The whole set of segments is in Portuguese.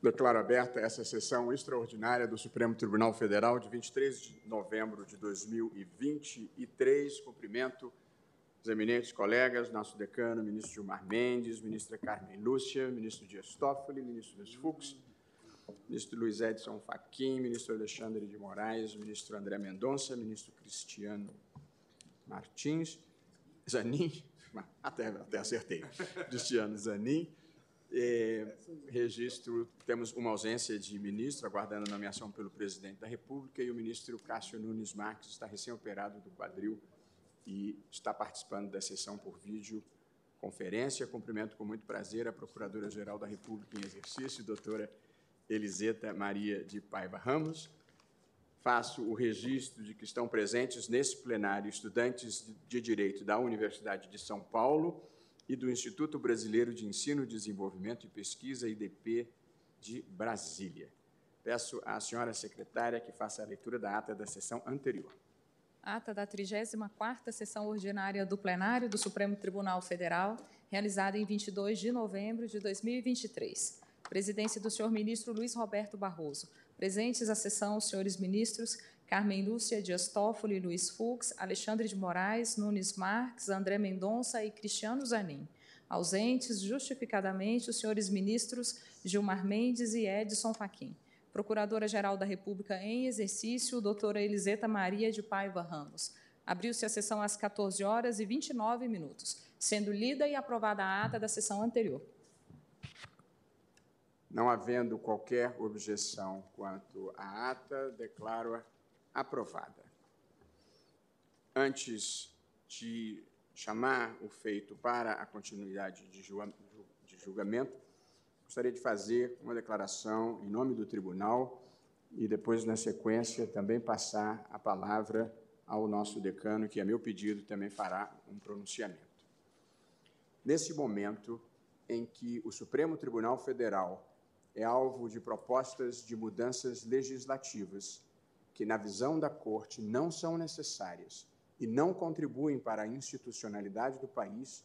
Declaro aberta essa sessão extraordinária do Supremo Tribunal Federal de 23 de novembro de 2023. Cumprimento os eminentes colegas, nosso decano, ministro Gilmar Mendes, ministra Carmen Lúcia, ministro Dias Toffoli, ministro Luiz Fux, ministro Luiz Edson Fachin, ministro Alexandre de Moraes, ministro André Mendonça, ministro Cristiano Martins, Zanin, até, até acertei, Cristiano Zanin, é, registro, temos uma ausência de ministro, aguardando a nomeação pelo presidente da República, e o ministro Cássio Nunes Marques está recém-operado do quadril e está participando da sessão por vídeo conferência. Cumprimento com muito prazer a Procuradora-Geral da República em exercício, doutora Eliseta Maria de Paiva Ramos. Faço o registro de que estão presentes nesse plenário estudantes de Direito da Universidade de São Paulo, e do Instituto Brasileiro de Ensino, Desenvolvimento e Pesquisa, IDP, de Brasília. Peço à senhora secretária que faça a leitura da ata da sessão anterior. Ata da 34ª Sessão Ordinária do Plenário do Supremo Tribunal Federal, realizada em 22 de novembro de 2023. Presidência do senhor ministro Luiz Roberto Barroso. Presentes à sessão os senhores ministros Carmen Lúcia Dias Toffoli, Luiz Fux, Alexandre de Moraes, Nunes Marques, André Mendonça e Cristiano Zanin. Ausentes, justificadamente, os senhores ministros Gilmar Mendes e Edson Fachin. Procuradora-Geral da República em exercício, doutora Eliseta Maria de Paiva Ramos. Abriu-se a sessão às 14 horas e 29 minutos, sendo lida e aprovada a ata da sessão anterior. Não havendo qualquer objeção quanto à ata, declaro-a aprovada. Antes de chamar o feito para a continuidade de julgamento, gostaria de fazer uma declaração em nome do tribunal e depois, na sequência, também passar a palavra ao nosso decano, que, a meu pedido, também fará um pronunciamento. Nesse momento em que o Supremo Tribunal Federal é alvo de propostas de mudanças legislativas que, na visão da Corte, não são necessárias e não contribuem para a institucionalidade do país,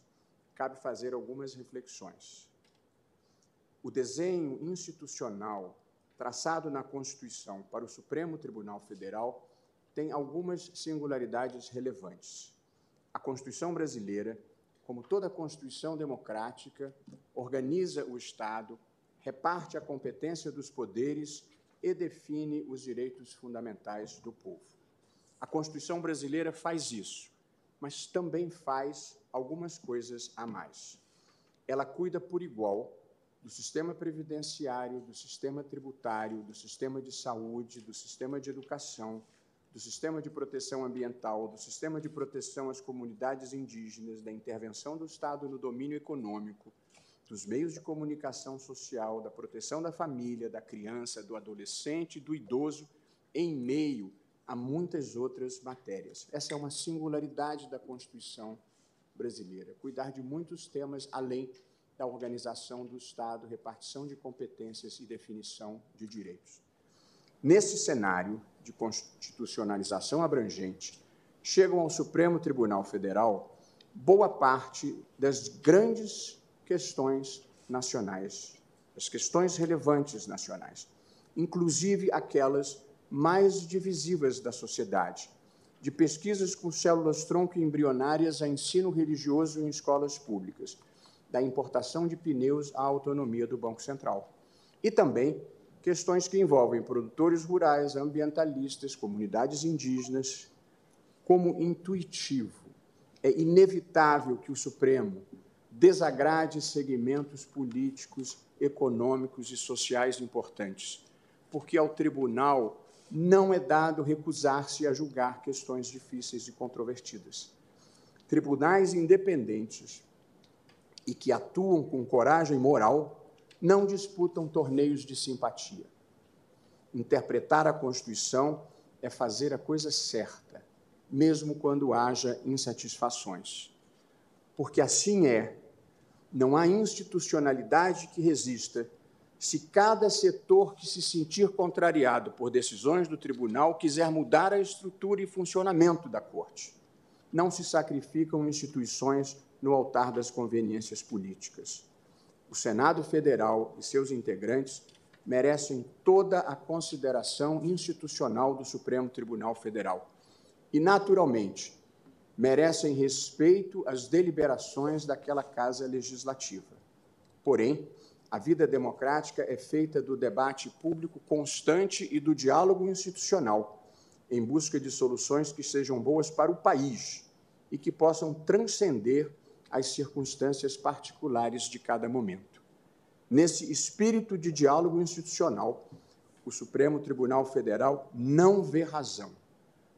cabe fazer algumas reflexões. O desenho institucional traçado na Constituição para o Supremo Tribunal Federal tem algumas singularidades relevantes. A Constituição brasileira, como toda Constituição democrática, organiza o Estado, reparte a competência dos poderes e define os direitos fundamentais do povo. A Constituição brasileira faz isso, mas também faz algumas coisas a mais. Ela cuida por igual do sistema previdenciário, do sistema tributário, do sistema de saúde, do sistema de educação, do sistema de proteção ambiental, do sistema de proteção às comunidades indígenas, da intervenção do Estado no domínio econômico, dos meios de comunicação social, da proteção da família, da criança, do adolescente, do idoso, em meio a muitas outras matérias. Essa é uma singularidade da Constituição brasileira, cuidar de muitos temas além da organização do Estado, repartição de competências e definição de direitos. Nesse cenário de constitucionalização abrangente, chegam ao Supremo Tribunal Federal boa parte das grandes questões nacionais, as questões relevantes nacionais, inclusive aquelas mais divisivas da sociedade, de pesquisas com células tronco embrionárias a ensino religioso em escolas públicas, da importação de pneus à autonomia do Banco Central. E também questões que envolvem produtores rurais, ambientalistas, comunidades indígenas. Como intuitivo, é inevitável que o Supremo desagrade segmentos políticos, econômicos e sociais importantes, porque ao tribunal não é dado recusar-se a julgar questões difíceis e controvertidas. Tribunais independentes e que atuam com coragem moral não disputam torneios de simpatia. Interpretar a Constituição é fazer a coisa certa, mesmo quando haja insatisfações. Porque assim é não há institucionalidade que resista se cada setor que se sentir contrariado por decisões do tribunal quiser mudar a estrutura e funcionamento da Corte. Não se sacrificam instituições no altar das conveniências políticas. O Senado Federal e seus integrantes merecem toda a consideração institucional do Supremo Tribunal Federal. E, naturalmente, merecem respeito às deliberações daquela casa legislativa. Porém, a vida democrática é feita do debate público constante e do diálogo institucional, em busca de soluções que sejam boas para o país e que possam transcender as circunstâncias particulares de cada momento. Nesse espírito de diálogo institucional, o Supremo Tribunal Federal não vê razão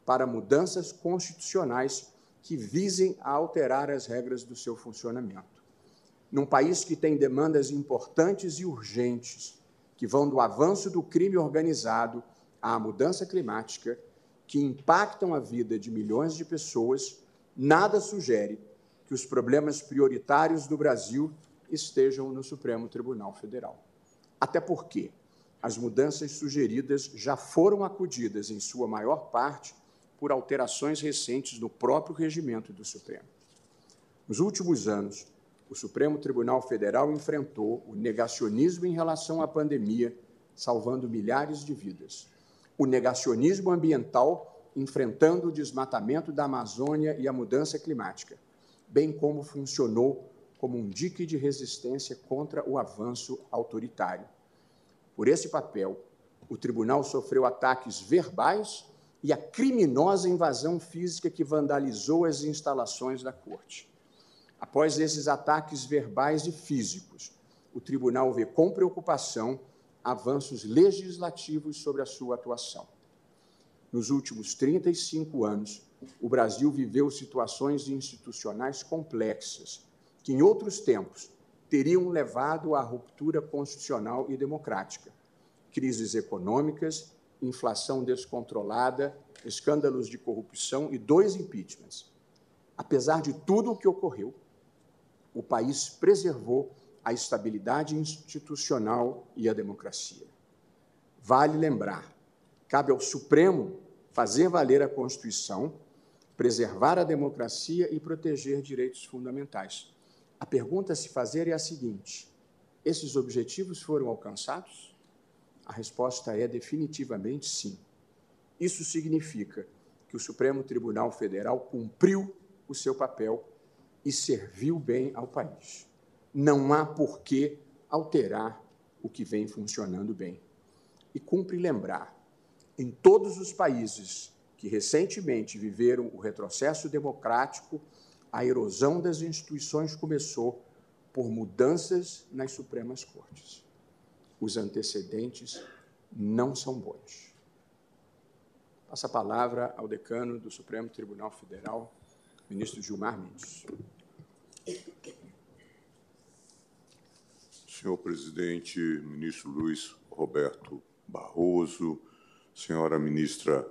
para mudanças constitucionais que visem a alterar as regras do seu funcionamento. Num país que tem demandas importantes e urgentes, que vão do avanço do crime organizado à mudança climática, que impactam a vida de milhões de pessoas, nada sugere que os problemas prioritários do Brasil estejam no Supremo Tribunal Federal. Até porque as mudanças sugeridas já foram acudidas, em sua maior parte, por alterações recentes no próprio regimento do Supremo. Nos últimos anos, o Supremo Tribunal Federal enfrentou o negacionismo em relação à pandemia, salvando milhares de vidas. O negacionismo ambiental, enfrentando o desmatamento da Amazônia e a mudança climática, bem como funcionou como um dique de resistência contra o avanço autoritário. Por esse papel, o tribunal sofreu ataques verbais e a criminosa invasão física que vandalizou as instalações da corte. Após esses ataques verbais e físicos, o tribunal vê com preocupação avanços legislativos sobre a sua atuação. Nos últimos 35 anos, o Brasil viveu situações institucionais complexas, que em outros tempos teriam levado à ruptura constitucional e democrática. Crises econômicas inflação descontrolada, escândalos de corrupção e dois impeachments. Apesar de tudo o que ocorreu, o país preservou a estabilidade institucional e a democracia. Vale lembrar, cabe ao Supremo fazer valer a Constituição, preservar a democracia e proteger direitos fundamentais. A pergunta a se fazer é a seguinte: esses objetivos foram alcançados? A resposta é definitivamente sim. Isso significa que o Supremo Tribunal Federal cumpriu o seu papel e serviu bem ao país. Não há por que alterar o que vem funcionando bem. E cumpre lembrar, em todos os países que recentemente viveram o retrocesso democrático, a erosão das instituições começou por mudanças nas Supremas Cortes os antecedentes não são bons. Passa a palavra ao decano do Supremo Tribunal Federal, ministro Gilmar Mendes. Senhor presidente, ministro Luiz Roberto Barroso, senhora ministra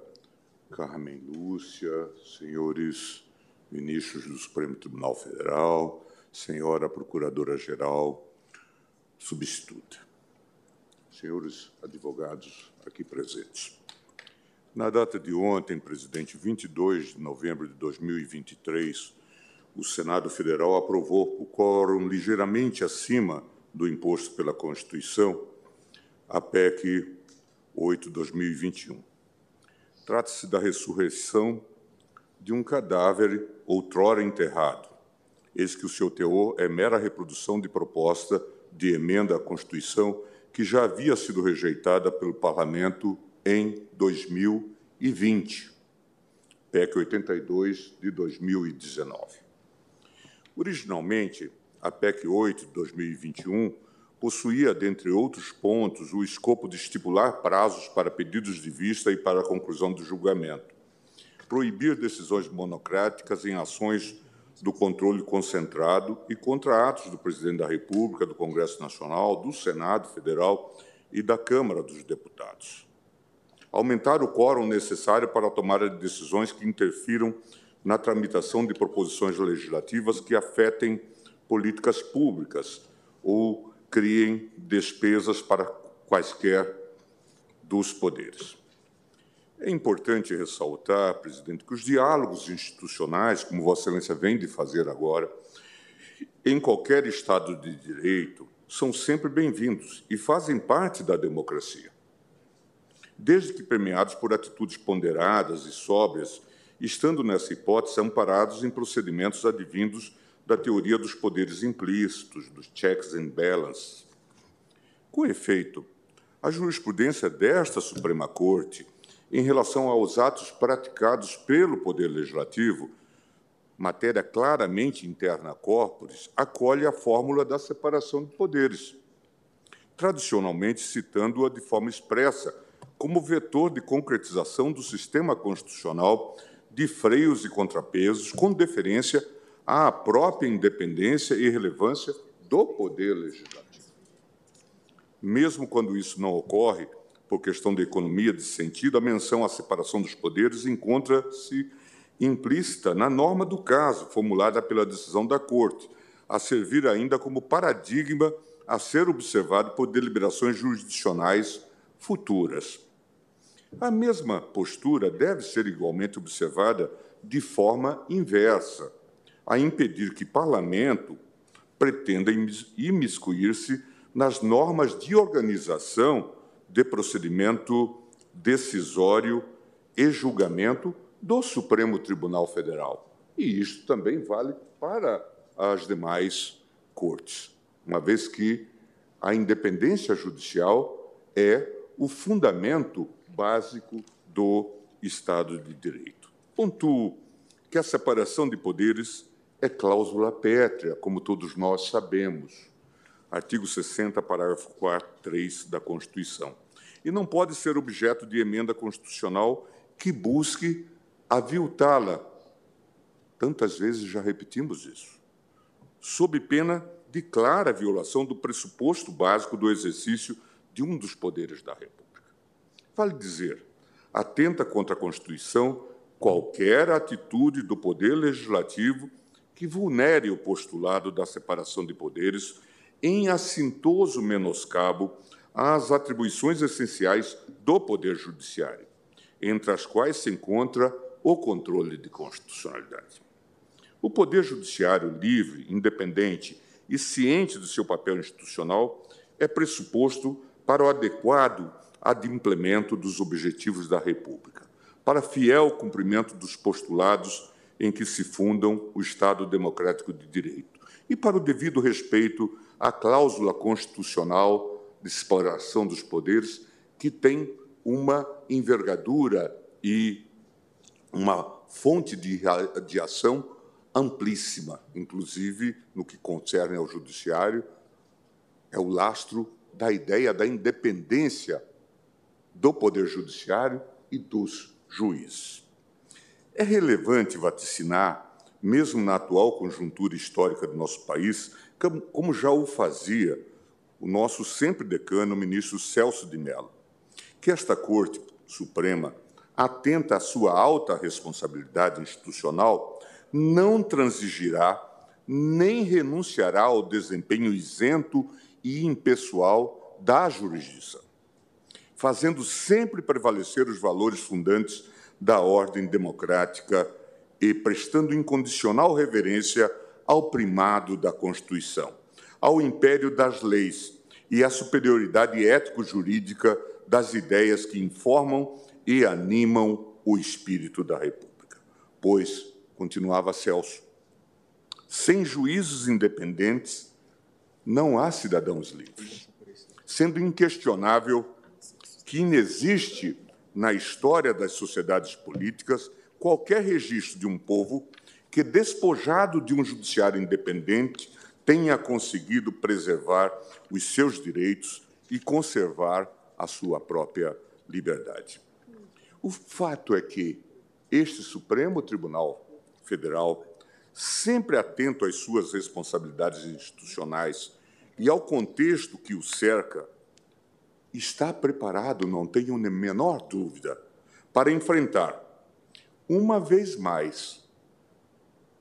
Carmen Lúcia, senhores ministros do Supremo Tribunal Federal, senhora procuradora-geral substituta senhores advogados aqui presentes. Na data de ontem, presidente, 22 de novembro de 2023, o Senado Federal aprovou o quórum ligeiramente acima do imposto pela Constituição, a PEC 8-2021. Trata-se da ressurreição de um cadáver outrora enterrado, eis que o seu teor é mera reprodução de proposta de emenda à Constituição que já havia sido rejeitada pelo Parlamento em 2020, PEC 82 de 2019. Originalmente, a PEC 8 de 2021 possuía, dentre outros pontos, o escopo de estipular prazos para pedidos de vista e para a conclusão do julgamento, proibir decisões monocráticas em ações do controle concentrado e contra atos do Presidente da República, do Congresso Nacional, do Senado Federal e da Câmara dos Deputados. Aumentar o quórum necessário para a tomada de decisões que interfiram na tramitação de proposições legislativas que afetem políticas públicas ou criem despesas para quaisquer dos poderes. É importante ressaltar, presidente, que os diálogos institucionais, como Vossa Excelência vem de fazer agora, em qualquer Estado de Direito, são sempre bem-vindos e fazem parte da democracia. Desde que premiados por atitudes ponderadas e sóbrias, estando nessa hipótese amparados em procedimentos advindos da teoria dos poderes implícitos, dos checks and balances. Com efeito, a jurisprudência desta Suprema Corte em relação aos atos praticados pelo Poder Legislativo, matéria claramente interna a corporis, acolhe a fórmula da separação de poderes, tradicionalmente citando-a de forma expressa como vetor de concretização do sistema constitucional de freios e contrapesos, com deferência à própria independência e relevância do Poder Legislativo. Mesmo quando isso não ocorre, por questão de economia de sentido, a menção à separação dos poderes encontra-se implícita na norma do caso, formulada pela decisão da Corte, a servir ainda como paradigma a ser observado por deliberações jurisdicionais futuras. A mesma postura deve ser igualmente observada de forma inversa, a impedir que parlamento pretenda imiscuir-se nas normas de organização de procedimento decisório e julgamento do Supremo Tribunal Federal. E isto também vale para as demais cortes, uma vez que a independência judicial é o fundamento básico do Estado de Direito. Pontuo que a separação de poderes é cláusula pétrea, como todos nós sabemos. Artigo 60, parágrafo 4, 3 da Constituição. E não pode ser objeto de emenda constitucional que busque aviltá-la. Tantas vezes já repetimos isso. Sob pena de clara violação do pressuposto básico do exercício de um dos poderes da República. Vale dizer, atenta contra a Constituição qualquer atitude do Poder Legislativo que vulnere o postulado da separação de poderes em assintoso menoscabo às atribuições essenciais do Poder Judiciário, entre as quais se encontra o controle de constitucionalidade. O Poder Judiciário livre, independente e ciente do seu papel institucional é pressuposto para o adequado adimplemento dos objetivos da República, para fiel cumprimento dos postulados em que se fundam o Estado Democrático de Direito e para o devido respeito à cláusula constitucional de separação dos poderes, que tem uma envergadura e uma fonte de, de ação amplíssima, inclusive no que concerne ao judiciário, é o lastro da ideia da independência do Poder Judiciário e dos juízes. É relevante vaticinar, mesmo na atual conjuntura histórica do nosso país, como já o fazia o nosso sempre decano, o ministro Celso de Mello, que esta Corte Suprema atenta à sua alta responsabilidade institucional, não transigirá nem renunciará ao desempenho isento e impessoal da jurisdição, fazendo sempre prevalecer os valores fundantes da ordem democrática e prestando incondicional reverência ao primado da Constituição, ao império das leis e à superioridade ético-jurídica das ideias que informam e animam o espírito da República. Pois, continuava Celso, sem juízos independentes não há cidadãos livres, sendo inquestionável que inexiste na história das sociedades políticas qualquer registro de um povo que, despojado de um judiciário independente, tenha conseguido preservar os seus direitos e conservar a sua própria liberdade. O fato é que este Supremo Tribunal Federal, sempre atento às suas responsabilidades institucionais e ao contexto que o cerca, está preparado, não tenho nem menor dúvida, para enfrentar, uma vez mais,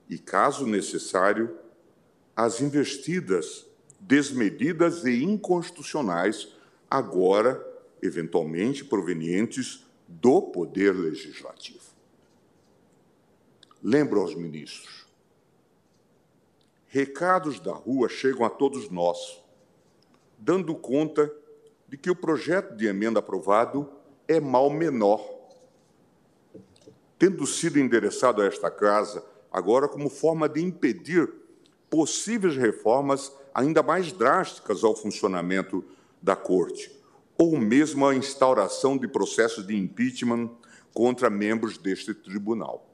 e caso necessário, as investidas desmedidas e inconstitucionais, agora, eventualmente provenientes do Poder Legislativo. Lembro aos ministros: recados da rua chegam a todos nós, dando conta de que o projeto de emenda aprovado é mal menor, tendo sido endereçado a esta Casa agora como forma de impedir possíveis reformas ainda mais drásticas ao funcionamento da Corte, ou mesmo a instauração de processos de impeachment contra membros deste tribunal.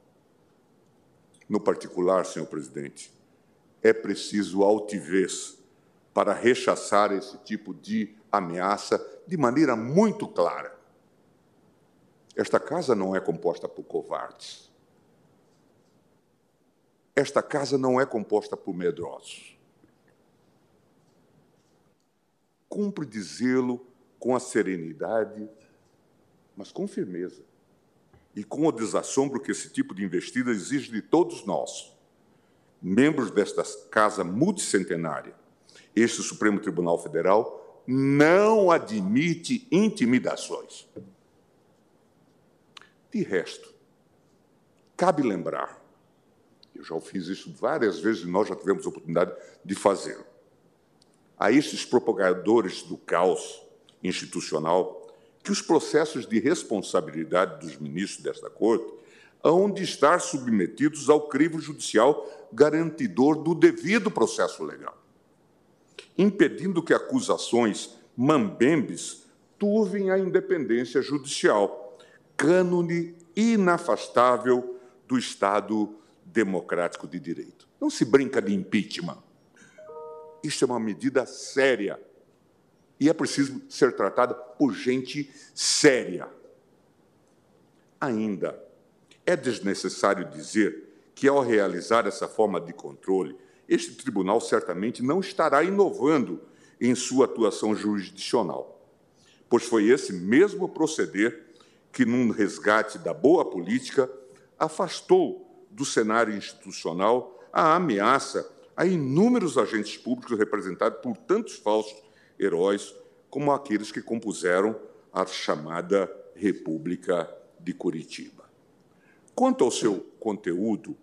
No particular, senhor presidente, é preciso altivez para rechaçar esse tipo de ameaça de maneira muito clara. Esta casa não é composta por covardes. Esta casa não é composta por medrosos. Cumpre dizê-lo com a serenidade, mas com firmeza e com o desassombro que esse tipo de investida exige de todos nós, membros desta casa multicentenária. Este Supremo Tribunal Federal não admite intimidações. De resto, cabe lembrar, eu já fiz isso várias vezes e nós já tivemos oportunidade de fazê-lo, a esses propagadores do caos institucional que os processos de responsabilidade dos ministros desta Corte hão de estar submetidos ao crivo judicial garantidor do devido processo legal, impedindo que acusações mambembes turvem a independência judicial, cânone inafastável do Estado democrático de direito. Não se brinca de impeachment. Isso é uma medida séria e é preciso ser tratada por gente séria. Ainda, é desnecessário dizer que, ao realizar essa forma de controle, este tribunal certamente não estará inovando em sua atuação jurisdicional, pois foi esse mesmo proceder que, num resgate da boa política, afastou do cenário institucional a ameaça a inúmeros agentes públicos representados por tantos falsos heróis como aqueles que compuseram a chamada República de Curitiba. Quanto ao seu conteúdo,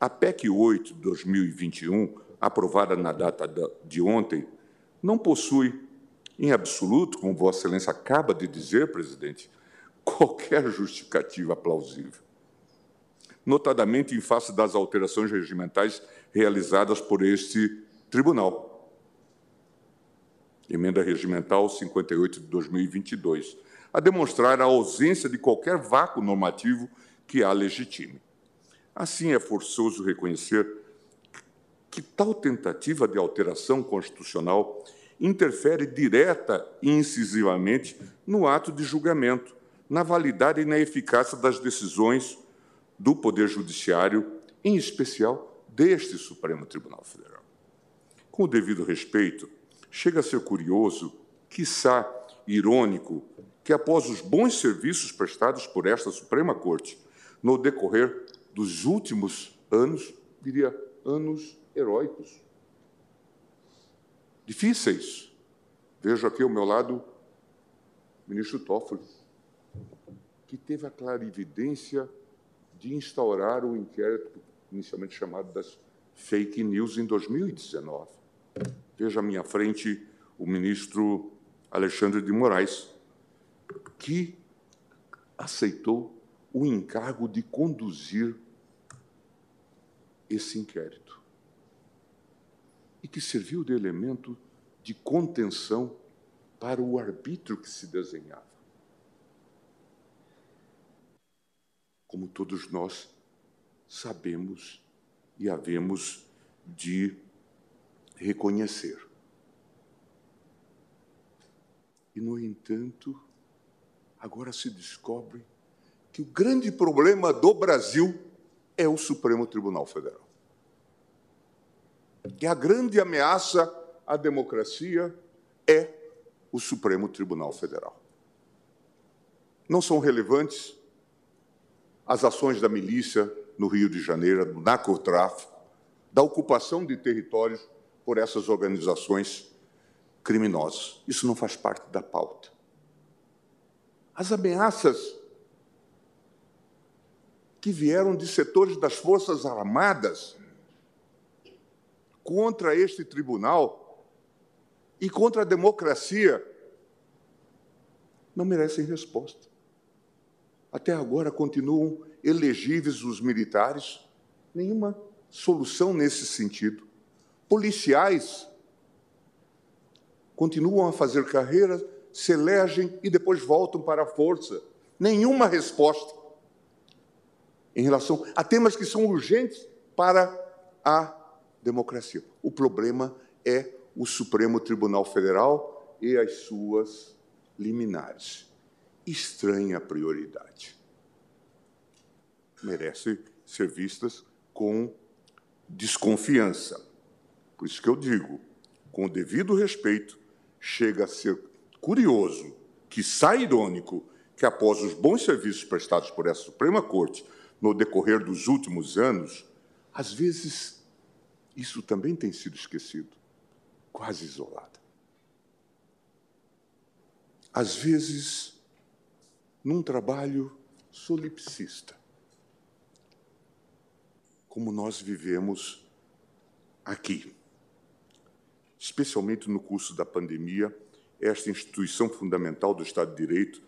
a PEC 8 de 2021, aprovada na data de ontem, não possui, em absoluto, como Vossa Excelência acaba de dizer, presidente, qualquer justificativa plausível. Notadamente em face das alterações regimentais realizadas por este tribunal emenda regimental 58 de 2022, a demonstrar a ausência de qualquer vácuo normativo que a legitime. Assim, é forçoso reconhecer que tal tentativa de alteração constitucional interfere direta e incisivamente no ato de julgamento, na validade e na eficácia das decisões do Poder Judiciário, em especial deste Supremo Tribunal Federal. Com o devido respeito, Chega a ser curioso, quiçá irônico, que após os bons serviços prestados por esta Suprema Corte no decorrer dos últimos anos, diria anos heróicos, difíceis. Vejo aqui ao meu lado o ministro Toffoli, que teve a clarividência de instaurar o inquérito inicialmente chamado das fake news em 2019. Veja à minha frente o ministro Alexandre de Moraes, que aceitou o encargo de conduzir esse inquérito e que serviu de elemento de contenção para o arbítrio que se desenhava. Como todos nós sabemos e havemos de reconhecer. E, no entanto, agora se descobre que o grande problema do Brasil é o Supremo Tribunal Federal. Que a grande ameaça à democracia é o Supremo Tribunal Federal. Não são relevantes as ações da milícia no Rio de Janeiro, do narcotráfico, da ocupação de territórios por essas organizações criminosas. Isso não faz parte da pauta. As ameaças que vieram de setores das Forças Armadas contra este tribunal e contra a democracia não merecem resposta. Até agora continuam elegíveis os militares, nenhuma solução nesse sentido. Policiais continuam a fazer carreira, se elegem e depois voltam para a força. Nenhuma resposta em relação a temas que são urgentes para a democracia. O problema é o Supremo Tribunal Federal e as suas liminares. Estranha prioridade. Merece ser vistas com desconfiança. Por isso que eu digo, com o devido respeito, chega a ser curioso, que sai irônico, que após os bons serviços prestados por essa Suprema Corte no decorrer dos últimos anos, às vezes isso também tem sido esquecido, quase isolada. Às vezes, num trabalho solipsista, como nós vivemos aqui. Especialmente no curso da pandemia, esta instituição fundamental do Estado de Direito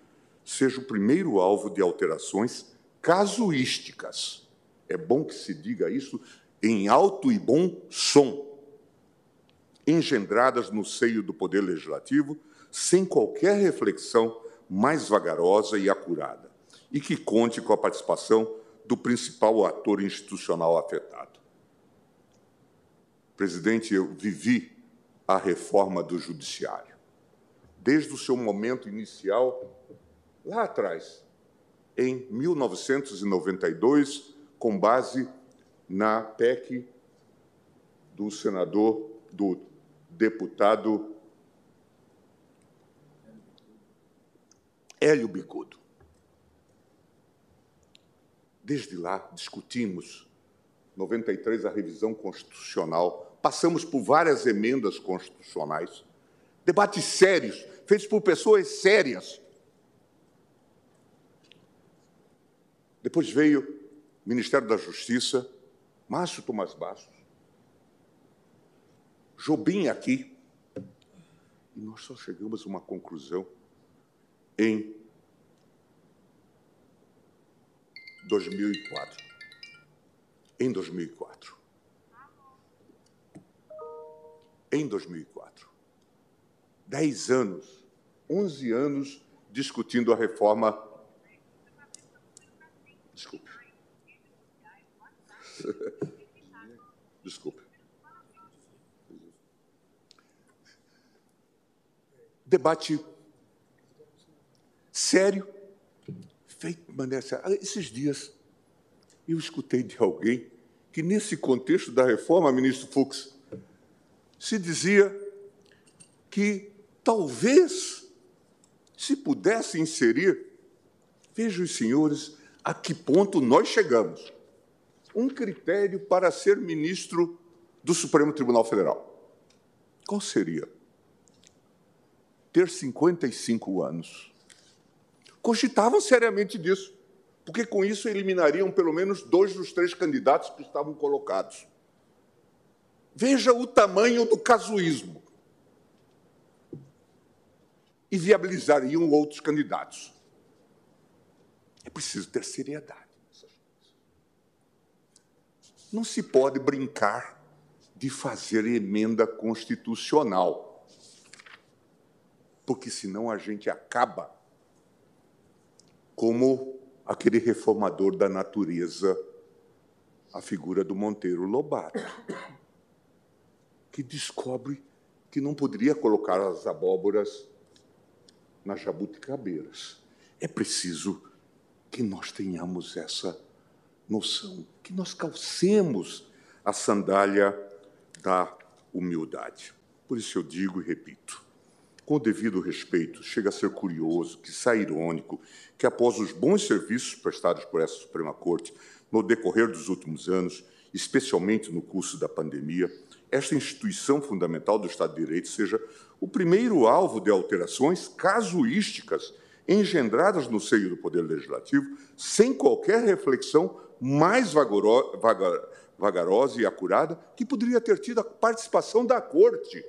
seja o primeiro alvo de alterações casuísticas. É bom que se diga isso em alto e bom som, engendradas no seio do Poder Legislativo, sem qualquer reflexão mais vagarosa e acurada, e que conte com a participação do principal ator institucional afetado. Presidente, eu vivi a reforma do Judiciário. Desde o seu momento inicial, lá atrás, em 1992, com base na PEC do senador, do deputado Hélio Bicudo. Desde lá, discutimos, 93, a revisão constitucional, passamos por várias emendas constitucionais, debates sérios, feitos por pessoas sérias. Depois veio o Ministério da Justiça, Márcio Tomás Bastos, Jobim aqui, e nós só chegamos a uma conclusão em 2004. Em 2004. Em 2004. Dez anos, onze anos discutindo a reforma. Desculpe. Desculpe. Debate sério, feito maneira séria. Esses dias, eu escutei de alguém que, nesse contexto da reforma, ministro Fux, se dizia que talvez se pudesse inserir, vejam os senhores, a que ponto nós chegamos, um critério para ser ministro do Supremo Tribunal Federal. Qual seria? Ter 55 anos cogitavam seriamente disso, porque com isso eliminariam pelo menos dois dos três candidatos que estavam colocados. Veja o tamanho do casuísmo. E viabilizariam outros candidatos. É preciso ter seriedade. Não se pode brincar de fazer emenda constitucional, porque senão a gente acaba como aquele reformador da natureza, a figura do Monteiro Lobato, que descobre que não poderia colocar as abóboras nas jabuticabeiras. É preciso que nós tenhamos essa noção, que nós calcemos a sandália da humildade. Por isso eu digo e repito: com devido respeito, chega a ser curioso, que sai irônico, que após os bons serviços prestados por essa Suprema Corte no decorrer dos últimos anos, especialmente no curso da pandemia, esta instituição fundamental do Estado de Direito seja o primeiro alvo de alterações casuísticas engendradas no seio do Poder Legislativo, sem qualquer reflexão mais vagarosa e acurada que poderia ter tido a participação da Corte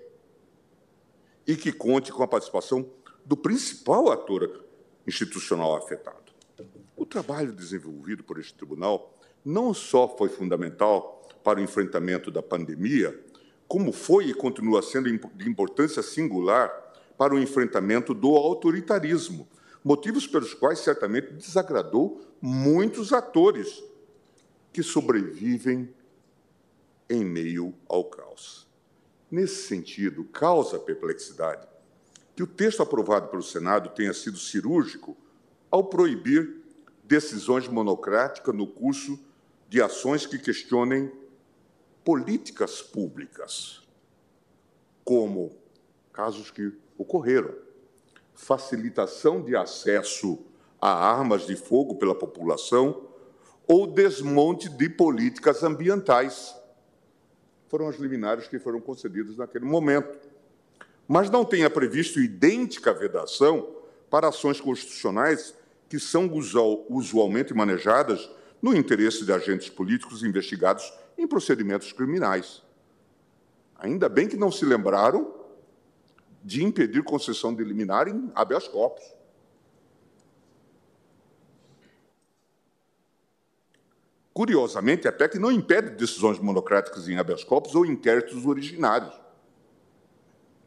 e que conte com a participação do principal ator institucional afetado. O trabalho desenvolvido por este tribunal não só foi fundamental para o enfrentamento da pandemia, como foi e continua sendo de importância singular para o enfrentamento do autoritarismo, motivos pelos quais certamente desagradou muitos atores que sobrevivem em meio ao caos. Nesse sentido, causa perplexidade que o texto aprovado pelo Senado tenha sido cirúrgico ao proibir decisões monocráticas no curso de ações que questionem políticas públicas, como casos que ocorreram, facilitação de acesso a armas de fogo pela população ou desmonte de políticas ambientais. Foram as liminares que foram concedidas naquele momento. Mas não tenha previsto idêntica vedação para ações constitucionais que são usualmente manejadas no interesse de agentes políticos investigados em procedimentos criminais. Ainda bem que não se lembraram de impedir concessão de liminar em habeas corpus. Curiosamente, a PEC não impede decisões monocráticas em habeas corpus ou inquéritos originários.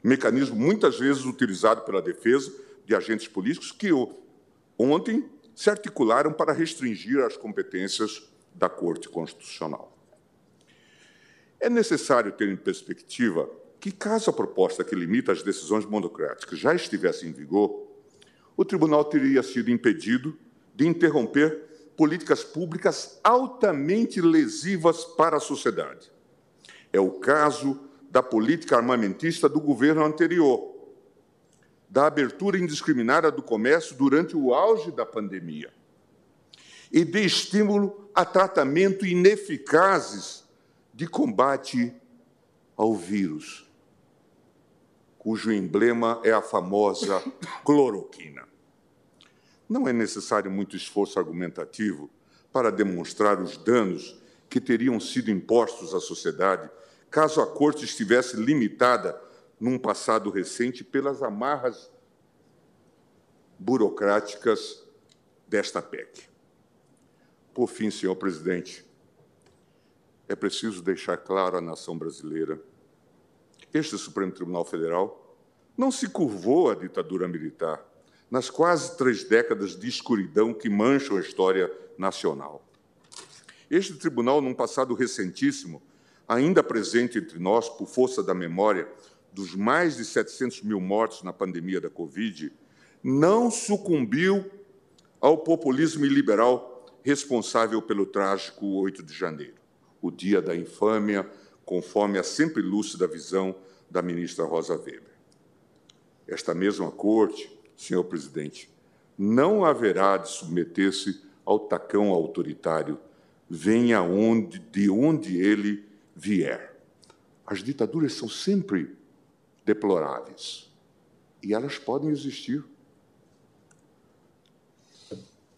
Mecanismo muitas vezes utilizado pela defesa de agentes políticos que ontem se articularam para restringir as competências da Corte Constitucional. É necessário ter em perspectiva que, caso a proposta que limita as decisões monocráticas já estivesse em vigor, o tribunal teria sido impedido de interromper políticas públicas altamente lesivas para a sociedade. É o caso da política armamentista do governo anterior, da abertura indiscriminada do comércio durante o auge da pandemia e de estímulo a tratamento ineficazes de combate ao vírus, cujo emblema é a famosa cloroquina. Não é necessário muito esforço argumentativo para demonstrar os danos que teriam sido impostos à sociedade caso a Corte estivesse limitada num passado recente pelas amarras burocráticas desta PEC. Por fim, senhor presidente, é preciso deixar claro à nação brasileira este Supremo Tribunal Federal não se curvou à ditadura militar nas quase três décadas de escuridão que mancham a história nacional. Este tribunal, num passado recentíssimo, ainda presente entre nós por força da memória, dos mais de 700 mil mortos na pandemia da Covid, não sucumbiu ao populismo iliberal responsável pelo trágico 8 de janeiro, o dia da infâmia, conforme a sempre lúcida visão da ministra Rosa Weber. Esta mesma corte, senhor presidente, não haverá de submeter-se ao tacão autoritário, venha onde, de onde ele vier. As ditaduras são sempre deploráveis. E elas podem existir,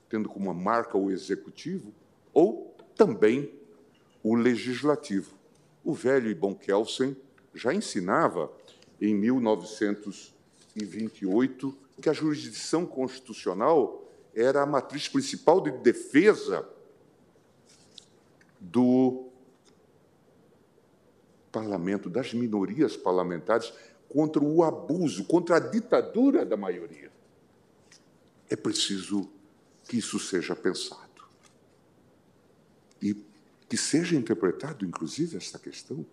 tendo como marca o executivo ou também o legislativo. O velho e bom Kelsen já ensinava em 1928 que a jurisdição constitucional era a matriz principal de defesa do parlamento, das minorias parlamentares, contra o abuso, contra a ditadura da maioria. É preciso que isso seja pensado. E que seja interpretado, inclusive, esta questão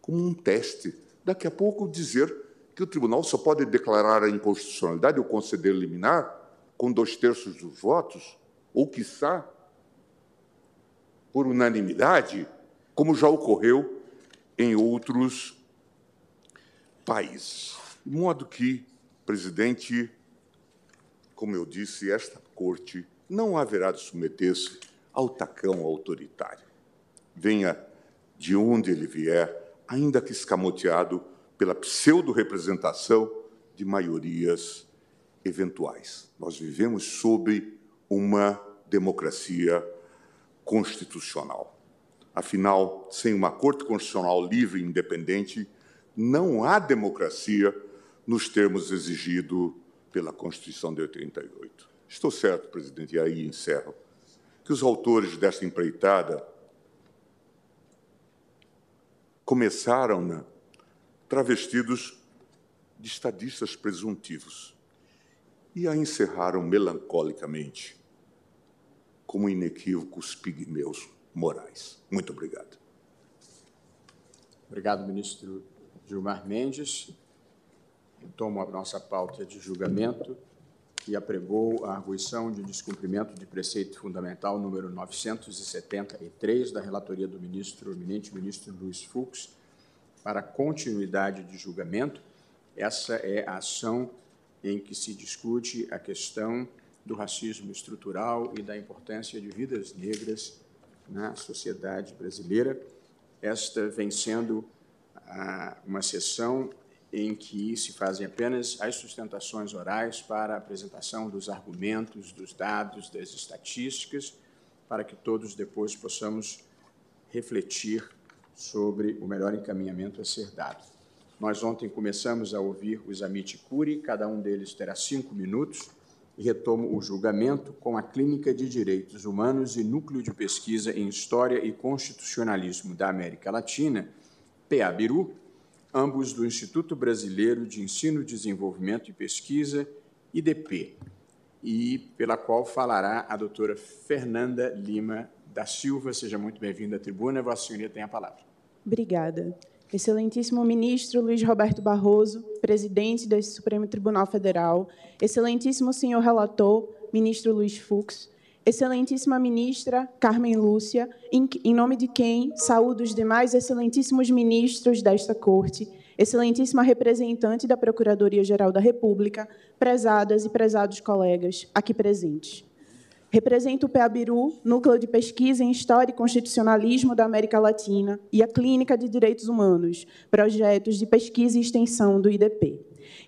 como um teste. Daqui a pouco, dizer que o tribunal só pode declarar a inconstitucionalidade ou conceder liminar com dois terços dos votos, ou, quiçá, por unanimidade, como já ocorreu em outros países. De modo que, presidente, como eu disse, esta corte não haverá de submeter-se ao tacão autoritário. Venha de onde ele vier, ainda que escamoteado pela pseudo-representação de maiorias eventuais. Nós vivemos sob uma democracia constitucional. Afinal, sem uma Corte Constitucional livre e independente, não há democracia nos termos exigidos pela Constituição de 88. Estou certo, presidente, e aí encerro, que os autores desta empreitada começaram né, travestidos de estadistas presuntivos e a encerraram melancolicamente como inequívocos pigmeus morais. Muito obrigado. Obrigado, ministro Gilmar Mendes. Tomo a nossa pauta de julgamento e apregou a arguição de descumprimento de preceito fundamental número 973 da relatoria do ministro, eminente ministro Luiz Fux, para continuidade de julgamento. Essa é a ação em que se discute a questão do racismo estrutural e da importância de vidas negras na sociedade brasileira. Esta vem sendo ah, uma sessão em que se fazem apenas as sustentações orais para a apresentação dos argumentos, dos dados, das estatísticas, para que todos depois possamos refletir sobre o melhor encaminhamento a ser dado. Nós ontem começamos a ouvir os Amit Curi, cada um deles terá cinco minutos, e retomo o julgamento com a Clínica de Direitos Humanos e Núcleo de Pesquisa em História e Constitucionalismo da América Latina, PABIRU, ambos do Instituto Brasileiro de Ensino, Desenvolvimento e Pesquisa, IDP, e pela qual falará a doutora Fernanda Lima da Silva. Seja muito bem-vinda à tribuna. Vossa Senhoria tem a palavra. Obrigada. Excelentíssimo ministro Luiz Roberto Barroso, presidente desse Supremo Tribunal Federal, excelentíssimo senhor relator, ministro Luiz Fux, excelentíssima ministra Carmen Lúcia, em, em nome de quem saúdo os demais excelentíssimos ministros desta corte, excelentíssima representante da Procuradoria-Geral da República, prezadas e prezados colegas aqui presentes. Represento o PEABIRU, Núcleo de Pesquisa em História e Constitucionalismo da América Latina, e a Clínica de Direitos Humanos, projetos de pesquisa e extensão do IDP.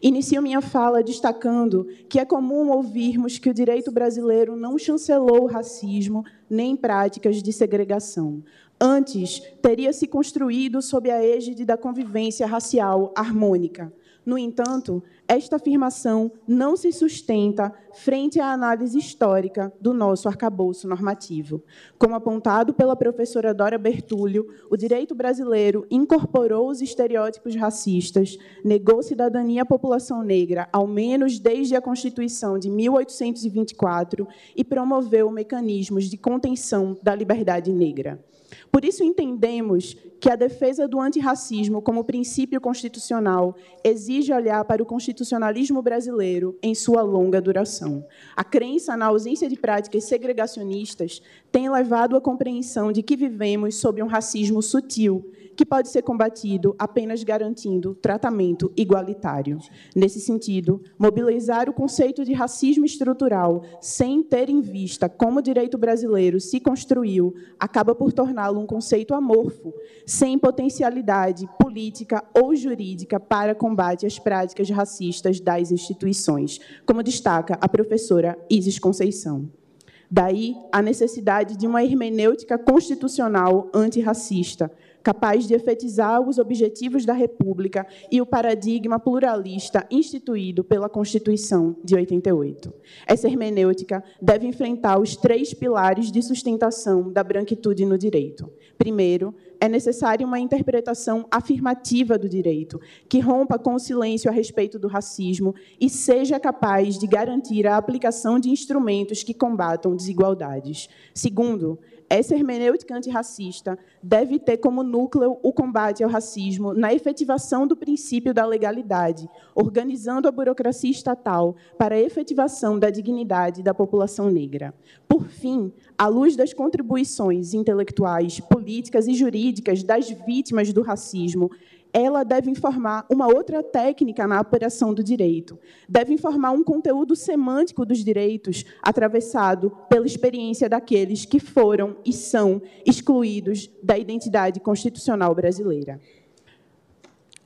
Inicio minha fala destacando que é comum ouvirmos que o direito brasileiro não chancelou o racismo nem práticas de segregação. Antes, teria se construído sob a égide da convivência racial harmônica. No entanto, esta afirmação não se sustenta frente à análise histórica do nosso arcabouço normativo. Como apontado pela professora Dora Bertulho, o direito brasileiro incorporou os estereótipos racistas, negou cidadania à população negra, ao menos desde a Constituição de 1824, e promoveu mecanismos de contenção da liberdade negra. Por isso, entendemos que a defesa do antirracismo como princípio constitucional exige olhar para o constitucionalismo brasileiro em sua longa duração. A crença na ausência de práticas segregacionistas tem levado à compreensão de que vivemos sob um racismo sutil, que pode ser combatido apenas garantindo tratamento igualitário. Nesse sentido, mobilizar o conceito de racismo estrutural sem ter em vista como o direito brasileiro se construiu acaba por torná-lo um conceito amorfo, sem potencialidade política ou jurídica para combate às práticas racistas das instituições, como destaca a professora Isis Conceição. Daí a necessidade de uma hermenêutica constitucional antirracista, capaz de efetizar os objetivos da República e o paradigma pluralista instituído pela Constituição de 88. Essa hermenêutica deve enfrentar os três pilares de sustentação da branquitude no direito. Primeiro, é necessária uma interpretação afirmativa do direito, que rompa com o silêncio a respeito do racismo e seja capaz de garantir a aplicação de instrumentos que combatam desigualdades. Segundo, essa hermenêutica antirracista deve ter como núcleo o combate ao racismo na efetivação do princípio da legalidade, organizando a burocracia estatal para a efetivação da dignidade da população negra. Por fim, à luz das contribuições intelectuais, políticas e jurídicas das vítimas do racismo, ela deve informar uma outra técnica na apuração do direito. Deve informar um conteúdo semântico dos direitos, atravessado pela experiência daqueles que foram e são excluídos da identidade constitucional brasileira.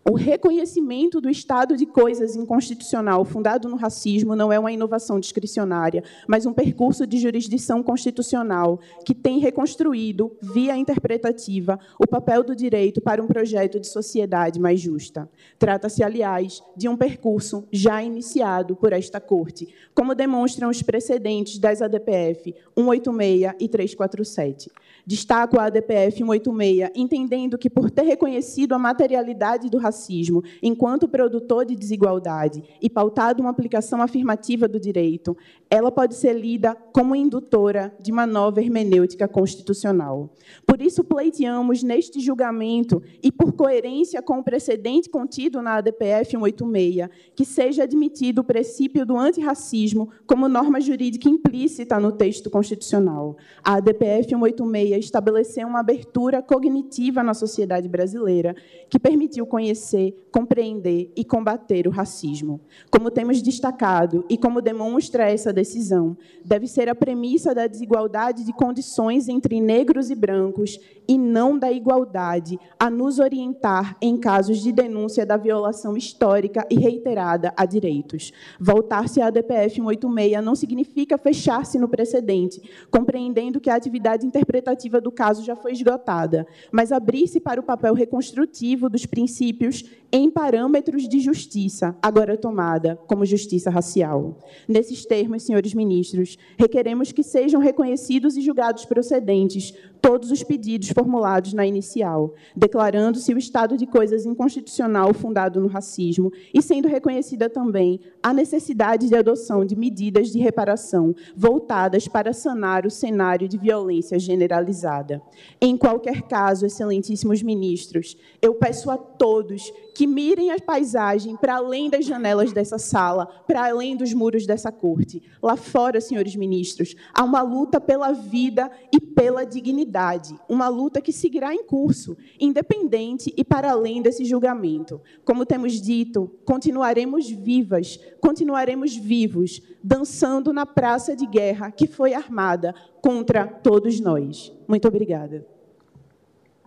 O reconhecimento do estado de coisas inconstitucional fundado no racismo não é uma inovação discricionária, mas um percurso de jurisdição constitucional que tem reconstruído, via interpretativa, o papel do direito para um projeto de sociedade mais justa. Trata-se, aliás, de um percurso já iniciado por esta Corte, como demonstram os precedentes das ADPF 186 e 347. Destaco a ADPF 186, entendendo que, por ter reconhecido a materialidade do racismo enquanto produtor de desigualdade e pautado uma aplicação afirmativa do direito, ela pode ser lida como indutora de uma nova hermenêutica constitucional. Por isso, pleiteamos neste julgamento, e por coerência com o precedente contido na ADPF 186, que seja admitido o princípio do antirracismo como norma jurídica implícita no texto constitucional. A ADPF 186 estabeleceu uma abertura cognitiva na sociedade brasileira que permitiu conhecer, compreender e combater o racismo. Como temos destacado e como demonstra essa decisão, deve ser a premissa da desigualdade de condições entre negros e brancos e não da igualdade a nos orientar em casos de denúncia da violação histórica e reiterada a direitos. Voltar-se à DPF 186 não significa fechar-se no precedente, compreendendo que a atividade interpretativa do caso já foi esgotada, mas abrir-se para o papel reconstrutivo dos princípios em parâmetros de justiça, agora tomada como justiça racial. Nesses termos, senhores ministros, requeremos que sejam reconhecidos e julgados procedentes todos os pedidos formulados na inicial, declarando-se o estado de coisas inconstitucional fundado no racismo e sendo reconhecida também a necessidade de adoção de medidas de reparação voltadas para sanar o cenário de violência generalizada. Em qualquer caso, excelentíssimos ministros, eu peço a todos que mirem a paisagem para além das janelas dessa sala, para além dos muros dessa corte. Lá fora, senhores ministros, há uma luta pela vida e pela dignidade, uma luta que seguirá em curso, independente e para além desse julgamento. Como temos dito, continuaremos vivas, continuaremos vivos, dançando na praça de guerra que foi armada contra todos nós. Muito obrigada.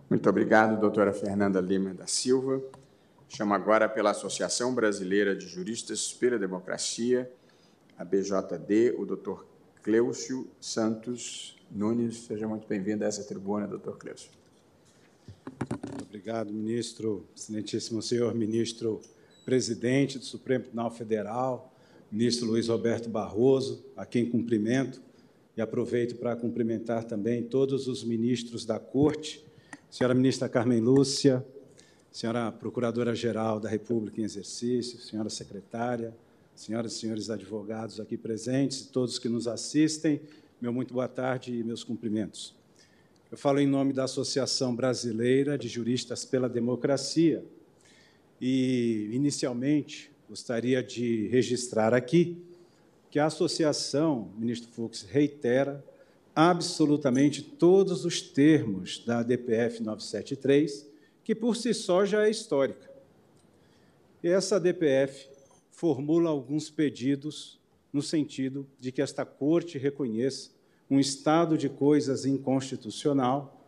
Muito obrigado, doutora Fernanda Lima da Silva. Chamo agora pela Associação Brasileira de Juristas pela Democracia, a BJD, o doutor Cleucio Santos Nunes. Seja muito bem-vindo a essa tribuna, doutor Cleucio. Obrigado, ministro, excelentíssimo senhor ministro presidente do Supremo Tribunal Federal, ministro Luiz Roberto Barroso, a quem cumprimento, e aproveito para cumprimentar também todos os ministros da Corte, senhora ministra Carmen Lúcia, senhora Procuradora-Geral da República em exercício, senhora secretária, senhoras e senhores advogados aqui presentes, todos que nos assistem, meu muito boa tarde e meus cumprimentos. Eu falo em nome da Associação Brasileira de Juristas pela Democracia e, inicialmente, gostaria de registrar aqui que a associação, ministro Fux, reitera absolutamente todos os termos da DPF 973 que por si só já é histórica. E essa DPF formula alguns pedidos no sentido de que esta Corte reconheça um estado de coisas inconstitucional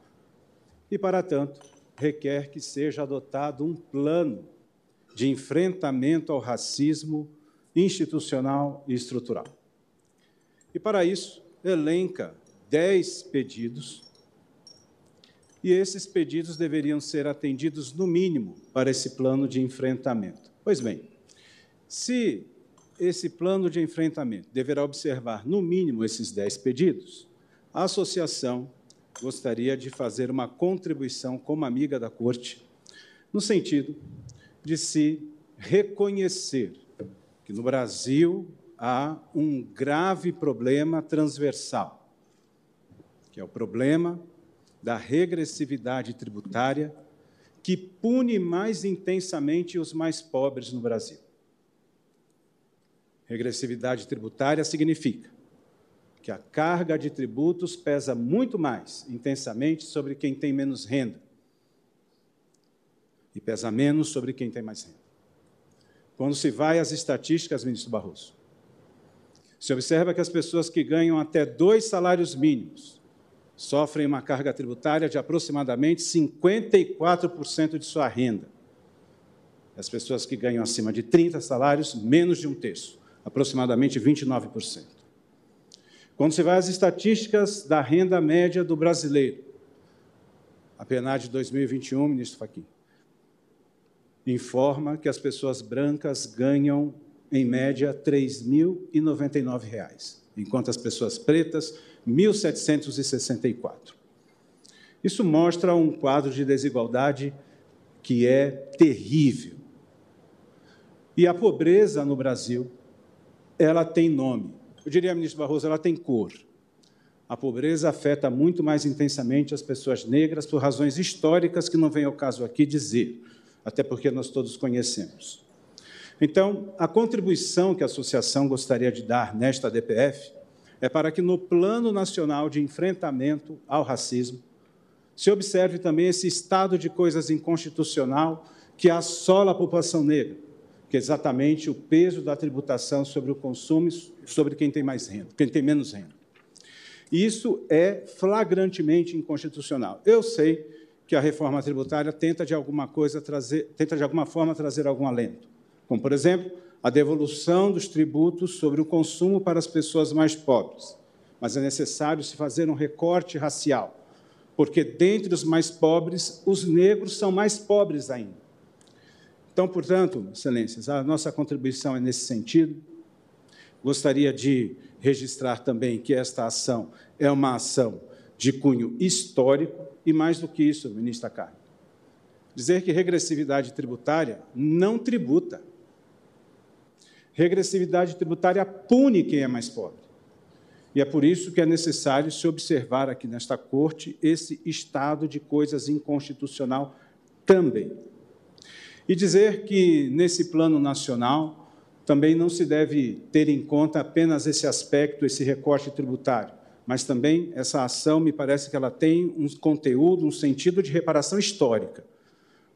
e, para tanto, requer que seja adotado um plano de enfrentamento ao racismo institucional e estrutural. E, para isso, elenca dez pedidos e esses pedidos deveriam ser atendidos, no mínimo, para esse plano de enfrentamento. Pois bem, se esse plano de enfrentamento deverá observar, no mínimo, esses dez pedidos, a associação gostaria de fazer uma contribuição como amiga da Corte, no sentido de se reconhecer que no Brasil há um grave problema transversal, que é o problema da regressividade tributária que pune mais intensamente os mais pobres no Brasil. Regressividade tributária significa que a carga de tributos pesa muito mais intensamente sobre quem tem menos renda e pesa menos sobre quem tem mais renda. Quando se vai às estatísticas, ministro Barroso, se observa que as pessoas que ganham até dois salários mínimos sofrem uma carga tributária de aproximadamente 54% de sua renda. As pessoas que ganham acima de 30 salários, menos de um terço, aproximadamente 29%. Quando se vai às estatísticas da renda média do brasileiro, a PNAD de 2021, ministro Fachin, informa que as pessoas brancas ganham, em média, R$ 3.099, enquanto as pessoas pretas, 1.764. Isso mostra um quadro de desigualdade que é terrível. E a pobreza no Brasil, ela tem nome. Eu diria, ministro Barroso, ela tem cor. A pobreza afeta muito mais intensamente as pessoas negras por razões históricas que não vem ao caso aqui dizer, até porque nós todos conhecemos. Então, a contribuição que a associação gostaria de dar nesta DPF é para que no Plano Nacional de Enfrentamento ao Racismo se observe também esse estado de coisas inconstitucional que assola a população negra, que é exatamente o peso da tributação sobre o consumo sobre quem tem mais renda, quem tem menos renda. Isso é flagrantemente inconstitucional. Eu sei que a reforma tributária tenta de alguma coisa trazer, tenta de alguma forma trazer algum alento, como por exemplo, a devolução dos tributos sobre o consumo para as pessoas mais pobres. Mas é necessário se fazer um recorte racial porque dentre os mais pobres, os negros são mais pobres ainda. Então, portanto, excelências, a nossa contribuição é nesse sentido. Gostaria de registrar também que esta ação é uma ação de cunho histórico e, mais do que isso, ministra Carmen, dizer que regressividade tributária não tributa. Regressividade tributária pune quem é mais pobre. E é por isso que é necessário se observar aqui nesta corte esse estado de coisas inconstitucional também. E dizer que nesse plano nacional também não se deve ter em conta apenas esse aspecto, esse recorte tributário, mas também essa ação me parece que ela tem um conteúdo, um sentido de reparação histórica,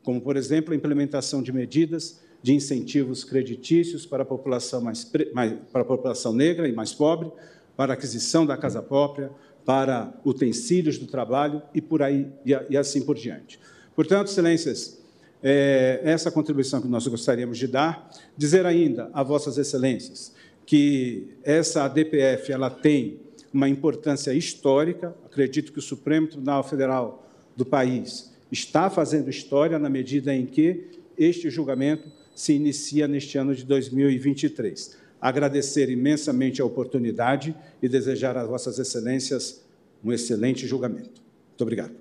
como por exemplo a implementação de medidas de incentivos creditícios para a população mais, mais para a população negra e mais pobre, para a aquisição da casa própria, para utensílios do trabalho e por aí e assim por diante. Portanto, excelências, é, essa contribuição que nós gostaríamos de dar, dizer ainda a vossas excelências que essa DPF ela tem uma importância histórica. Acredito que o Supremo Tribunal Federal do país está fazendo história na medida em que este julgamento se inicia neste ano de 2023 agradecer imensamente a oportunidade e desejar às Vossas Excelências um excelente julgamento. Muito obrigado.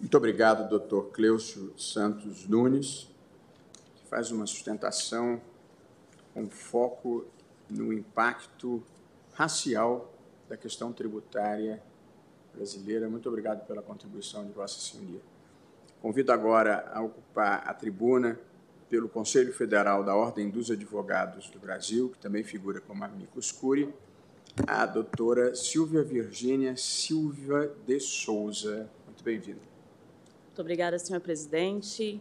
Muito obrigado, doutor Cleucio Santos Nunes, que faz uma sustentação com foco no impacto racial da questão tributária brasileira. Muito obrigado pela contribuição de Vossa Senhoria. Convido agora a ocupar a tribuna pelo Conselho Federal da Ordem dos Advogados do Brasil, que também figura como amicus curiae, a doutora Silvia Virgínia Silva de Souza. Muito bem-vinda. Muito obrigada, senhor presidente.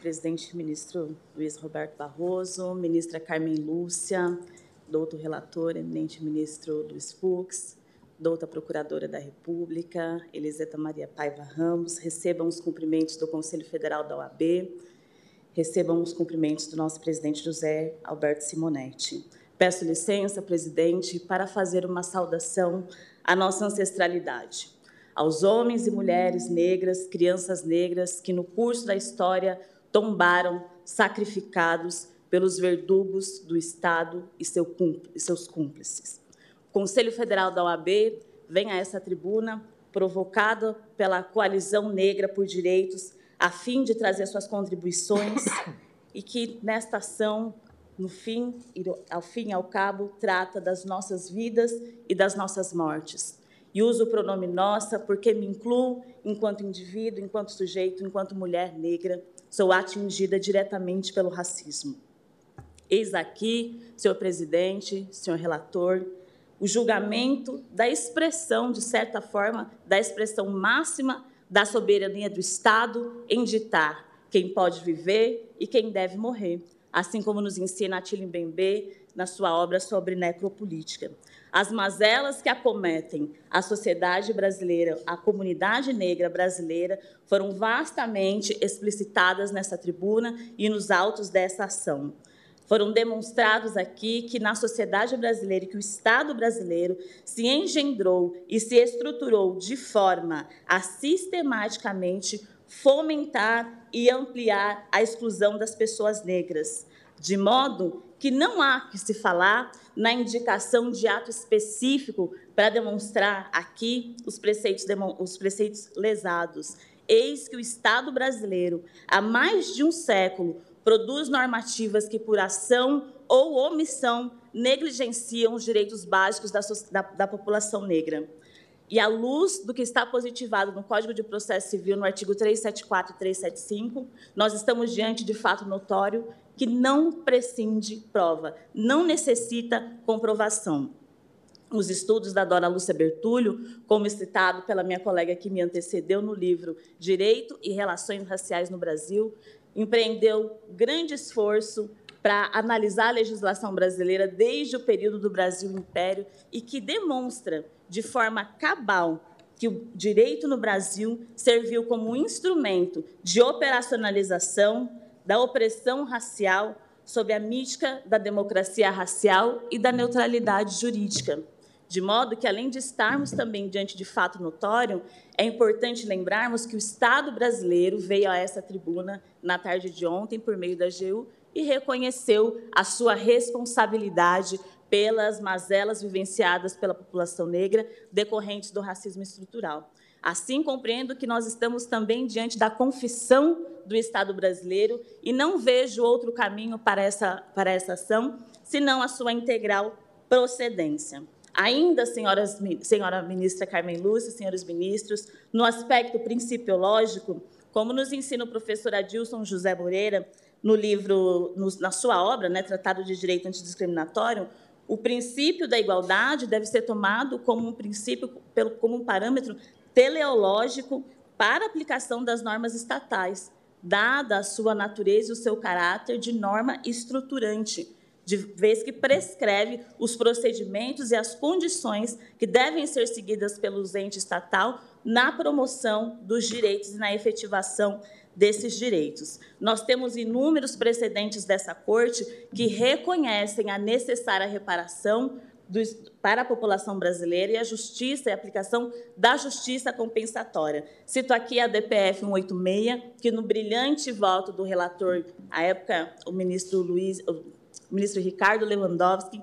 Presidente ministro Luiz Roberto Barroso, ministra Carmen Lúcia, doutor relator, eminente ministro Luiz Fux, douta procuradora da República, Eliseta Maria Paiva Ramos, recebam os cumprimentos do Conselho Federal da OAB, recebam os cumprimentos do nosso presidente José Alberto Simonetti. Peço licença, presidente, para fazer uma saudação à nossa ancestralidade, aos homens e mulheres negras, crianças negras que no curso da história tombaram sacrificados pelos verdugos do Estado e seus cúmplices. O Conselho Federal da OAB vem a essa tribuna provocado pela Coalizão Negra por Direitos a fim de trazer suas contribuições e que nesta ação, no fim, ao fim e ao cabo, trata das nossas vidas e das nossas mortes. E uso o pronome nossa porque me incluo enquanto indivíduo, enquanto sujeito, enquanto mulher negra, sou atingida diretamente pelo racismo. Eis aqui, senhor presidente, senhor relator, o julgamento da expressão, de certa forma, da expressão máxima da soberania do Estado em ditar quem pode viver e quem deve morrer, assim como nos ensina Atilim Bembê na sua obra sobre necropolítica. As mazelas que acometem a sociedade brasileira, a comunidade negra brasileira, foram vastamente explicitadas nessa tribuna e nos autos dessa ação. Foram demonstrados aqui que na sociedade brasileira, que o Estado brasileiro se engendrou e se estruturou de forma a sistematicamente fomentar e ampliar a exclusão das pessoas negras, de modo que não há que se falar na indicação de ato específico para demonstrar aqui os preceitos, os preceitos lesados. Eis que o Estado brasileiro, há mais de um século, produz normativas que, por ação ou omissão, negligenciam os direitos básicos da, da, da população negra. E à luz do que está positivado no Código de Processo Civil, no artigo 374 e 375, nós estamos diante de fato notório que não prescinde prova, não necessita comprovação. Os estudos da Dora Lúcia Bertulho, como citado pela minha colega que me antecedeu no livro Direito e Relações Raciais no Brasil, empreendeu grande esforço para analisar a legislação brasileira desde o período do Brasil Império e que demonstra de forma cabal que o direito no Brasil serviu como um instrumento de operacionalização da opressão racial sob a mítica da democracia racial e da neutralidade jurídica. De modo que, além de estarmos também diante de fato notório, é importante lembrarmos que o Estado brasileiro veio a essa tribuna na tarde de ontem, por meio da AGU, e reconheceu a sua responsabilidade pelas mazelas vivenciadas pela população negra decorrentes do racismo estrutural. Assim, compreendo que nós estamos também diante da confissão do Estado brasileiro e não vejo outro caminho para essa, para essa ação, senão a sua integral procedência. Ainda, senhoras, senhora ministra Carmen Lúcia, senhores ministros, no aspecto principiológico, como nos ensina o professor Adilson José Moreira, no livro, no, na sua obra, né, Tratado de Direito Antidiscriminatório, o princípio da igualdade deve ser tomado como um princípio, como um parâmetro teleológico para a aplicação das normas estatais, dada a sua natureza e o seu caráter de norma estruturante, de vez que prescreve os procedimentos e as condições que devem ser seguidas pelos entes estatal na promoção dos direitos e na efetivação desses direitos. Nós temos inúmeros precedentes dessa Corte que reconhecem a necessária reparação do, para a população brasileira e a justiça e a aplicação da justiça compensatória. Cito aqui a DPF 186, que no brilhante voto do relator, à época, o ministro Luiz, o ministro Ricardo Lewandowski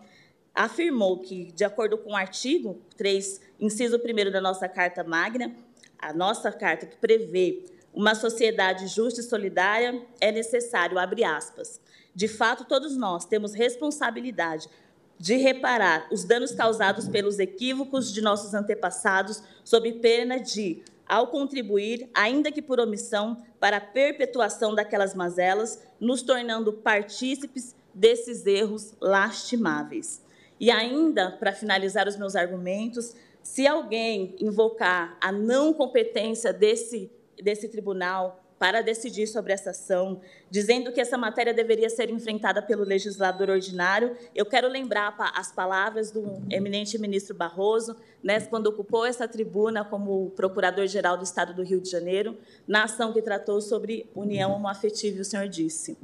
afirmou que, de acordo com o artigo 3, inciso 1 da nossa Carta Magna, a nossa carta que prevê uma sociedade justa e solidária, é necessário, abre aspas, de fato, todos nós temos responsabilidade de reparar os danos causados pelos equívocos de nossos antepassados, sob pena de, ao contribuir, ainda que por omissão, para a perpetuação daquelas mazelas, nos tornando partícipes desses erros lastimáveis. E ainda, para finalizar os meus argumentos, se alguém invocar a não competência desse, desse tribunal para decidir sobre essa ação, dizendo que essa matéria deveria ser enfrentada pelo legislador ordinário. Eu quero lembrar as palavras do eminente ministro Barroso, né, quando ocupou essa tribuna como procurador-geral do Estado do Rio de Janeiro, na ação que tratou sobre união homoafetiva, o senhor disse: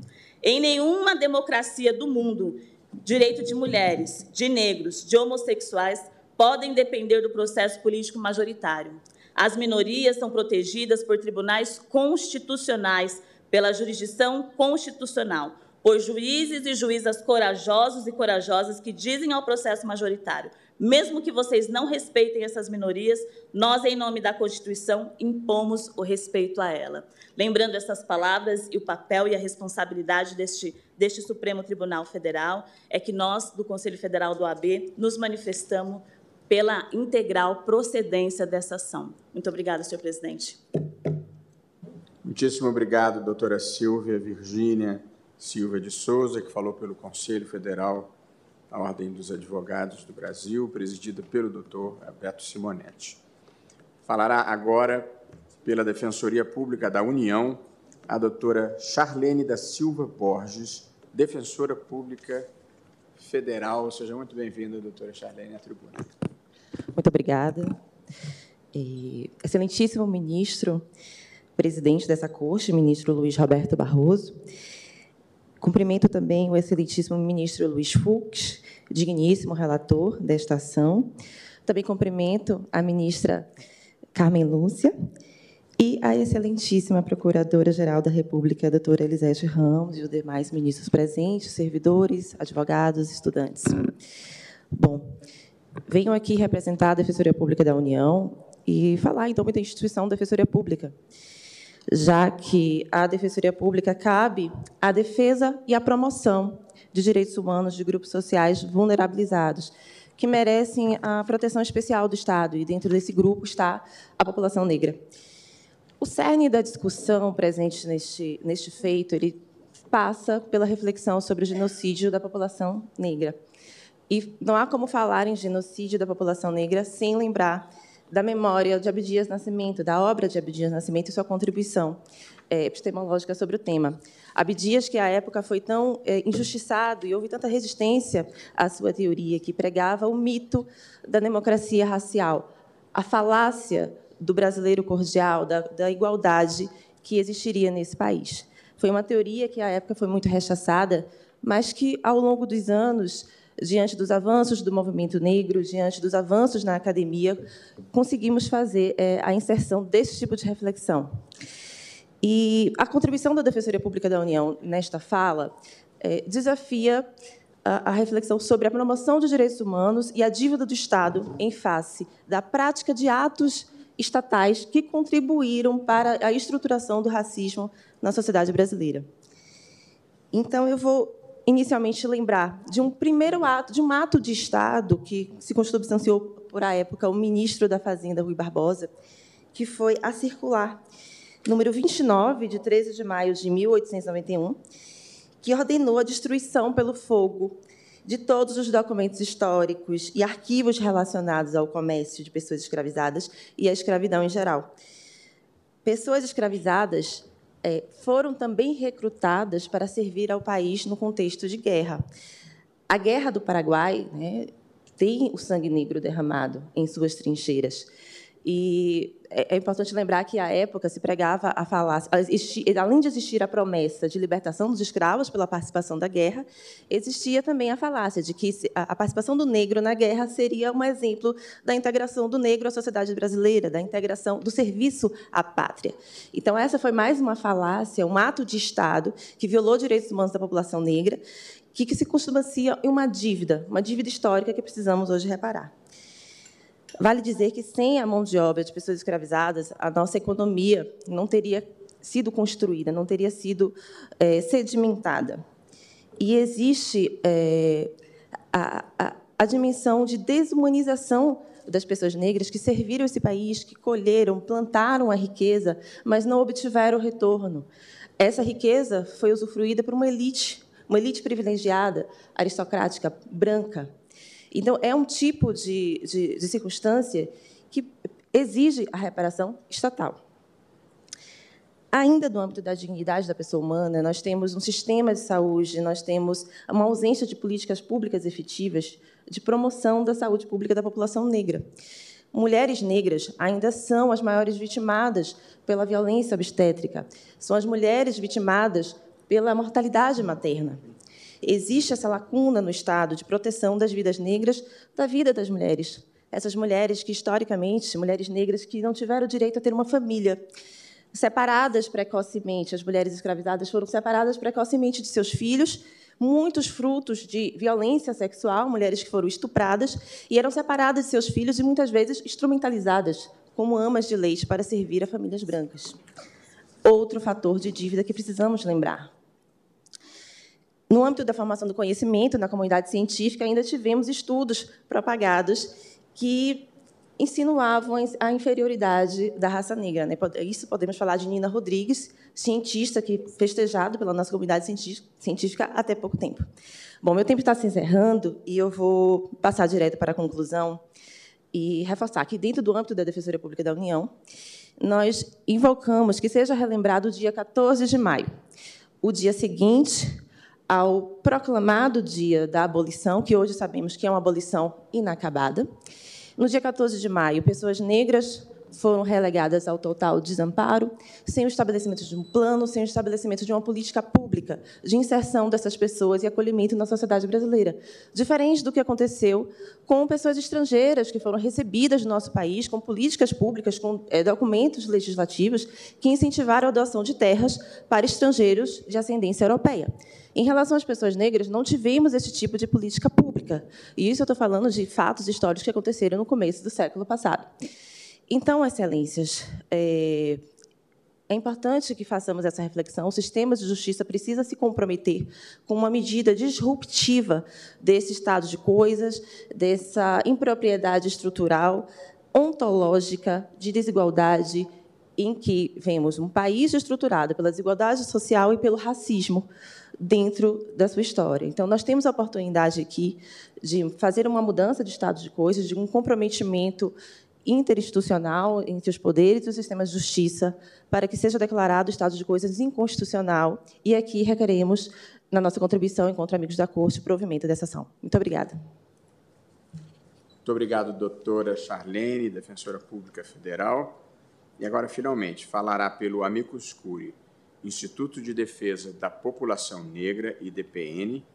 em nenhuma democracia do mundo, direito de mulheres, de negros, de homossexuais podem depender do processo político majoritário. As minorias são protegidas por tribunais constitucionais, pela jurisdição constitucional, por juízes e juízas corajosos e corajosas que dizem ao processo majoritário: mesmo que vocês não respeitem essas minorias, nós, em nome da Constituição, impomos o respeito a ela. Lembrando essas palavras e o papel e a responsabilidade deste, deste Supremo Tribunal Federal, é que nós, do Conselho Federal do AB, nos manifestamos pela integral procedência dessa ação. Muito obrigada, senhor presidente. Muitíssimo obrigado, doutora Silvia Virgínia Silva de Souza, que falou pelo Conselho Federal a Ordem dos Advogados do Brasil, presidida pelo doutor Alberto Simonetti. Falará agora, pela Defensoria Pública da União, a doutora Charlene da Silva Borges, defensora pública Federal. Seja muito bem-vinda, doutora Charlene, à tribuna. Muito obrigada. E, excelentíssimo ministro, presidente dessa corte, ministro Luiz Roberto Barroso. Cumprimento também o excelentíssimo ministro Luiz Fux, digníssimo relator desta ação. Também cumprimento a ministra Carmen Lúcia e a excelentíssima Procuradora-Geral da República, a doutora Elisete Ramos, e os demais ministros presentes, servidores, advogados, estudantes. Bom, venho aqui representar a Defensoria Pública da União e falar, então, da instituição Defensoria Pública, já que a Defensoria Pública cabe à defesa e à promoção de direitos humanos de grupos sociais vulnerabilizados, que merecem a proteção especial do Estado, e dentro desse grupo está a população negra. O cerne da discussão presente neste, neste feito ele passa pela reflexão sobre o genocídio da população negra. E não há como falar em genocídio da população negra sem lembrar da memória de Abdias Nascimento, da obra de Abdias Nascimento e sua contribuição é, epistemológica sobre o tema. Abdias, que à época foi tão é, injustiçado e houve tanta resistência à sua teoria, que pregava o mito da democracia racial, a falácia do brasileiro cordial, da, da igualdade que existiria nesse país. Foi uma teoria que à época foi muito rechaçada, mas que ao longo dos anos diante dos avanços do movimento negro, diante dos avanços na academia, conseguimos fazer é, a inserção desse tipo de reflexão. E a contribuição da Defensoria Pública da União nesta fala é, desafia a, a reflexão sobre a promoção dos direitos humanos e a dívida do Estado em face da prática de atos estatais que contribuíram para a estruturação do racismo na sociedade brasileira. Então, eu vou inicialmente lembrar de um primeiro ato, de um ato de Estado que se consubstanciou por a época o ministro da Fazenda, Rui Barbosa, que foi a circular número 29, de 13 de maio de 1891, que ordenou a destruição pelo fogo de todos os documentos históricos e arquivos relacionados ao comércio de pessoas escravizadas e à escravidão em geral. Pessoas escravizadas é, foram também recrutadas para servir ao país no contexto de guerra. A Guerra do Paraguai né, tem o sangue negro derramado em suas trincheiras. E é, é importante lembrar que, à época, se pregava a falácia, além de existir a promessa de libertação dos escravos pela participação da guerra, existia também a falácia de que a participação do negro na guerra seria um exemplo da integração do negro à sociedade brasileira, da integração do serviço à pátria. Então, essa foi mais uma falácia, um ato de Estado que violou direitos humanos da população negra, que, se consumacia em uma dívida, uma dívida histórica que precisamos hoje reparar. Vale dizer que sem a mão de obra de pessoas escravizadas, a nossa economia não teria sido construída, não teria sido é, sedimentada. E existe é, a, a, a dimensão de desumanização das pessoas negras que serviram esse país, que colheram, plantaram a riqueza, mas não obtiveram retorno. Essa riqueza foi usufruída por uma elite, uma elite privilegiada, aristocrática, branca, então, é um tipo de, de, de circunstância que exige a reparação estatal. Ainda no âmbito da dignidade da pessoa humana, nós temos um sistema de saúde, nós temos uma ausência de políticas públicas efetivas de promoção da saúde pública da população negra. Mulheres negras ainda são as maiores vitimadas pela violência obstétrica, são as mulheres vitimadas pela mortalidade materna. Existe essa lacuna no Estado de proteção das vidas negras, da vida das mulheres. Essas mulheres que, historicamente, mulheres negras que não tiveram direito a ter uma família, separadas precocemente, as mulheres escravizadas foram separadas precocemente de seus filhos, muitos frutos de violência sexual, mulheres que foram estupradas e eram separadas de seus filhos e muitas vezes instrumentalizadas como amas de leite para servir a famílias brancas. Outro fator de dívida que precisamos lembrar. No âmbito da formação do conhecimento na comunidade científica, ainda tivemos estudos propagados que insinuavam a inferioridade da raça negra. Né? Isso podemos falar de Nina Rodrigues, cientista que festejado pela nossa comunidade científica até pouco tempo. Bom, meu tempo está se encerrando e eu vou passar direto para a conclusão e reforçar que, dentro do âmbito da Defensoria Pública da União, nós invocamos que seja relembrado o dia 14 de maio, o dia seguinte ao proclamado dia da abolição, que hoje sabemos que é uma abolição inacabada. No dia 14 de maio, pessoas negras foram relegadas ao total desamparo, sem o estabelecimento de um plano, sem o estabelecimento de uma política pública de inserção dessas pessoas e acolhimento na sociedade brasileira. Diferente do que aconteceu com pessoas estrangeiras que foram recebidas no nosso país, com políticas públicas, com é, documentos legislativos que incentivaram a adoção de terras para estrangeiros de ascendência europeia. Em relação às pessoas negras, não tivemos esse tipo de política pública. E isso eu estou falando de fatos históricos que aconteceram no começo do século passado. Então, excelências, é, é importante que façamos essa reflexão. O sistema de justiça precisa se comprometer com uma medida disruptiva desse estado de coisas, dessa impropriedade estrutural, ontológica, de desigualdade, em que vemos um país estruturado pela desigualdade social e pelo racismo dentro da sua história. Então, nós temos a oportunidade aqui de fazer uma mudança de estado de coisas, de um comprometimento interinstitucional entre os poderes e os sistemas de justiça para que seja declarado o estado de coisas inconstitucional. E aqui requeremos, na nossa contribuição, enquanto amigos da Corte, o provimento dessa ação. Muito obrigada. Muito obrigado, doutora Charlene, defensora pública federal. E agora, finalmente, falará pelo Amicus Curi, Instituto de Defesa da População Negra, IDPN,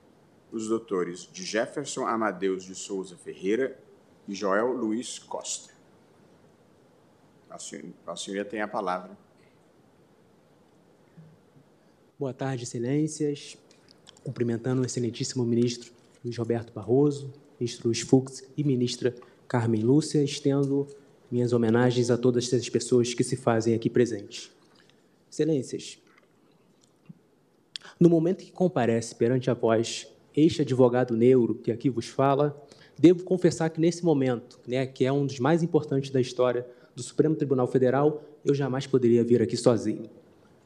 os doutores de Jefferson Amadeus de Souza Ferreira e Joel Luiz Costa. A senhoria, a senhoria tem a palavra. Boa tarde, excelências. Cumprimentando o excelentíssimo ministro Luiz Roberto Barroso, ministro Luiz Fux e ministra Carmen Lúcia, estendo minhas homenagens a todas essas pessoas que se fazem aqui presentes. Excelências, no momento que comparece perante a vós este advogado neuro que aqui vos fala, devo confessar que nesse momento, né, que é um dos mais importantes da história do Supremo Tribunal Federal, eu jamais poderia vir aqui sozinho.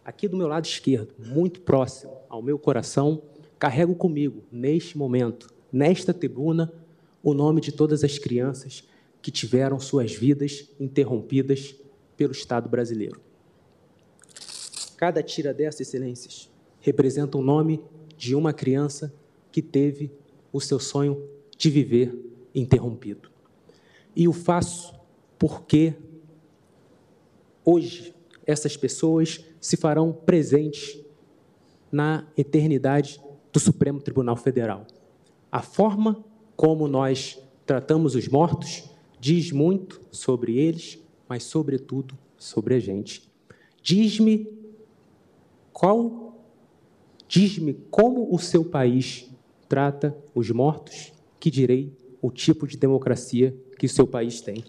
Aqui do meu lado esquerdo, muito próximo ao meu coração, carrego comigo, neste momento, nesta tribuna, o nome de todas as crianças que tiveram suas vidas interrompidas pelo Estado brasileiro. Cada tira dessas, excelências, representa o nome de uma criança que teve o seu sonho de viver interrompido. E o faço porque hoje essas pessoas se farão presentes na eternidade do Supremo Tribunal Federal. A forma como nós tratamos os mortos diz muito sobre eles, mas, sobretudo, sobre a gente. Diz-me qual Diz-me como o seu país trata os mortos, que direi o tipo de democracia que o seu país tem.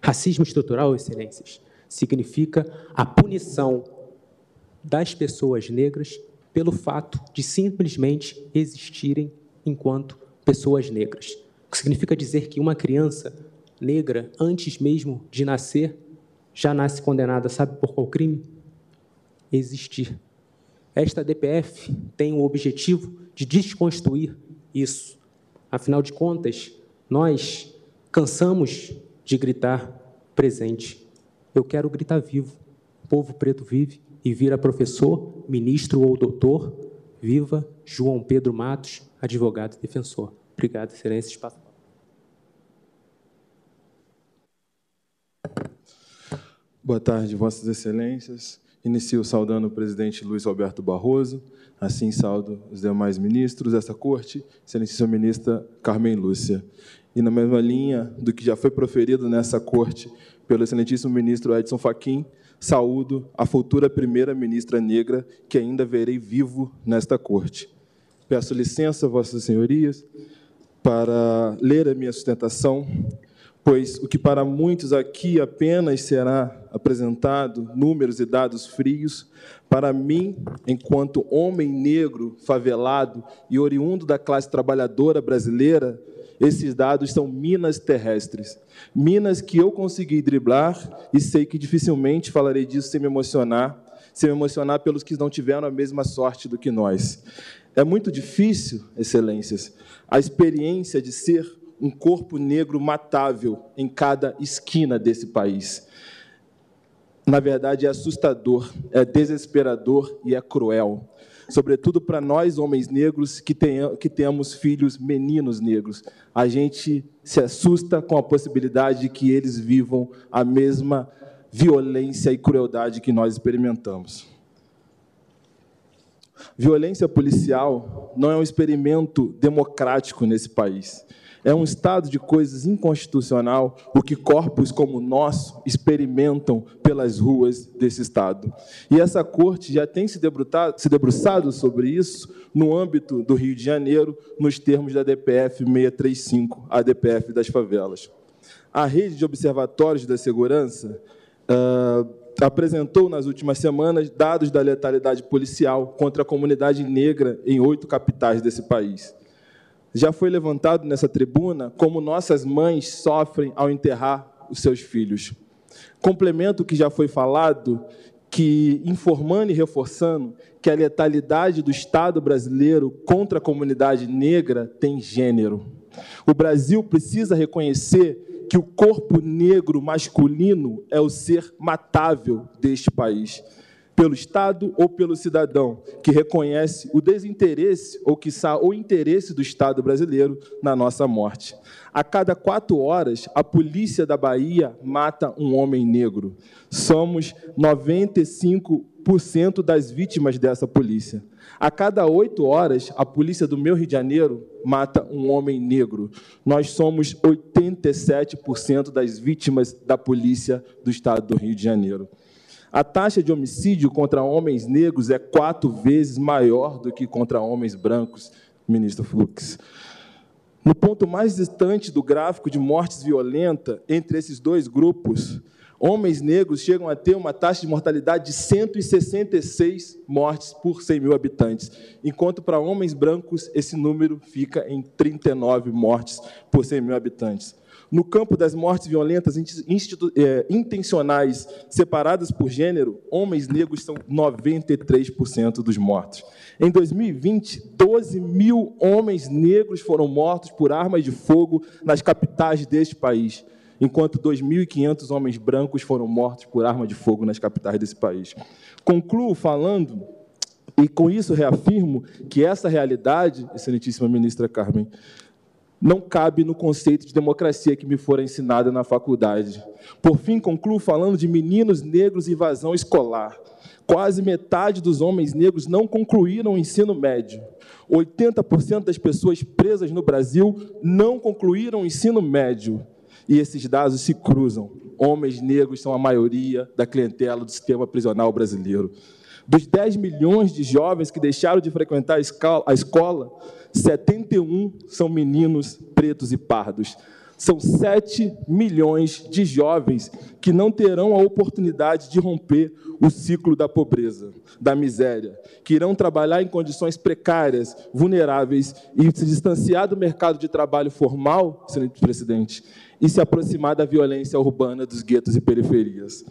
Racismo estrutural, excelências, significa a punição das pessoas negras pelo fato de simplesmente existirem enquanto pessoas negras. O que significa dizer que uma criança negra, antes mesmo de nascer, já nasce condenada, sabe por qual crime? Existir. Esta DPF tem o objetivo de desconstruir isso. Afinal de contas, nós cansamos de gritar presente. Eu quero gritar vivo. O povo preto vive e vira professor, ministro ou doutor. Viva João Pedro Matos, advogado e defensor. Obrigado, excelência. Espaço. Boa tarde, Vossas Excelências. Inicio saudando o presidente Luiz Roberto Barroso, assim saudo os demais ministros dessa corte, excelentíssima ministra Carmen Lúcia. E na mesma linha do que já foi proferido nessa corte pelo excelentíssimo ministro Edson Fachin, saúdo a futura primeira ministra negra que ainda verei vivo nesta corte. Peço licença, vossas senhorias, para ler a minha sustentação pois o que para muitos aqui apenas será apresentado, números e dados frios, para mim, enquanto homem negro, favelado e oriundo da classe trabalhadora brasileira, esses dados são minas terrestres. Minas que eu consegui driblar e sei que dificilmente falarei disso sem me emocionar, sem me emocionar pelos que não tiveram a mesma sorte do que nós. É muito difícil, excelências, a experiência de ser um corpo negro matável em cada esquina desse país. Na verdade, é assustador, é desesperador e é cruel. sobretudo para nós, homens negros, que, tenha, que temos filhos meninos negros. A gente se assusta com a possibilidade de que eles vivam a mesma violência e crueldade que nós experimentamos. Violência policial não é um experimento democrático nesse país. É um estado de coisas inconstitucional o que corpos como o nosso experimentam pelas ruas desse estado. E essa corte já tem se, se debruçado sobre isso no âmbito do Rio de Janeiro, nos termos da DPF 635, a DPF das favelas. A rede de observatórios da segurança uh, apresentou nas últimas semanas dados da letalidade policial contra a comunidade negra em oito capitais desse país. Já foi levantado nessa tribuna como nossas mães sofrem ao enterrar os seus filhos. Complemento o que já foi falado, que informando e reforçando que a letalidade do Estado brasileiro contra a comunidade negra tem gênero. O Brasil precisa reconhecer que o corpo negro masculino é o ser matável deste país, pelo Estado ou pelo cidadão, que reconhece o desinteresse ou, quiçá, o interesse do Estado brasileiro na nossa morte. A cada quatro horas, a polícia da Bahia mata um homem negro. Somos 95% das vítimas dessa polícia. A cada oito horas, a polícia do meu Rio de Janeiro mata um homem negro. Nós somos 87% das vítimas da polícia do estado do Rio de Janeiro. A taxa de homicídio contra homens negros é quatro vezes maior do que contra homens brancos, ministro Fux. No ponto mais distante do gráfico de mortes violentas entre esses dois grupos, homens negros chegam a ter uma taxa de mortalidade de 166 mortes por 100 mil habitantes, enquanto para homens brancos esse número fica em 39 mortes por 100 mil habitantes. No campo das mortes violentas é, intencionais separadas por gênero, homens negros são 93% dos mortos. Em 2020, 12 mil homens negros foram mortos por armas de fogo nas capitais deste país enquanto 2.500 homens brancos foram mortos por arma de fogo nas capitais desse país. Concluo falando, e com isso reafirmo, que essa realidade, excelentíssima ministra Carmen, não cabe no conceito de democracia que me fora ensinada na faculdade. Por fim, concluo falando de meninos negros e evasão escolar. Quase metade dos homens negros não concluíram o ensino médio. 80% das pessoas presas no Brasil não concluíram o ensino médio e esses dados se cruzam. Homens negros são a maioria da clientela do sistema prisional brasileiro. Dos 10 milhões de jovens que deixaram de frequentar a escola, 71 são meninos pretos e pardos. São 7 milhões de jovens que não terão a oportunidade de romper o ciclo da pobreza, da miséria, que irão trabalhar em condições precárias, vulneráveis e se distanciar do mercado de trabalho formal, senhor presidente, e se aproximar da violência urbana dos guetos e periferias.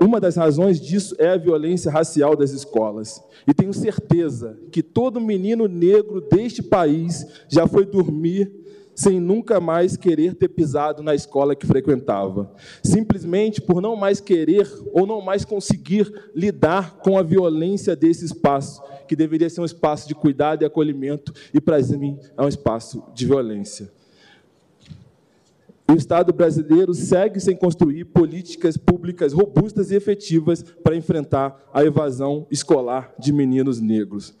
Uma das razões disso é a violência racial das escolas. E tenho certeza que todo menino negro deste país já foi dormir sem nunca mais querer ter pisado na escola que frequentava, simplesmente por não mais querer ou não mais conseguir lidar com a violência desse espaço, que deveria ser um espaço de cuidado e acolhimento, e para mim é um espaço de violência. O Estado brasileiro segue sem construir políticas públicas robustas e efetivas para enfrentar a evasão escolar de meninos negros,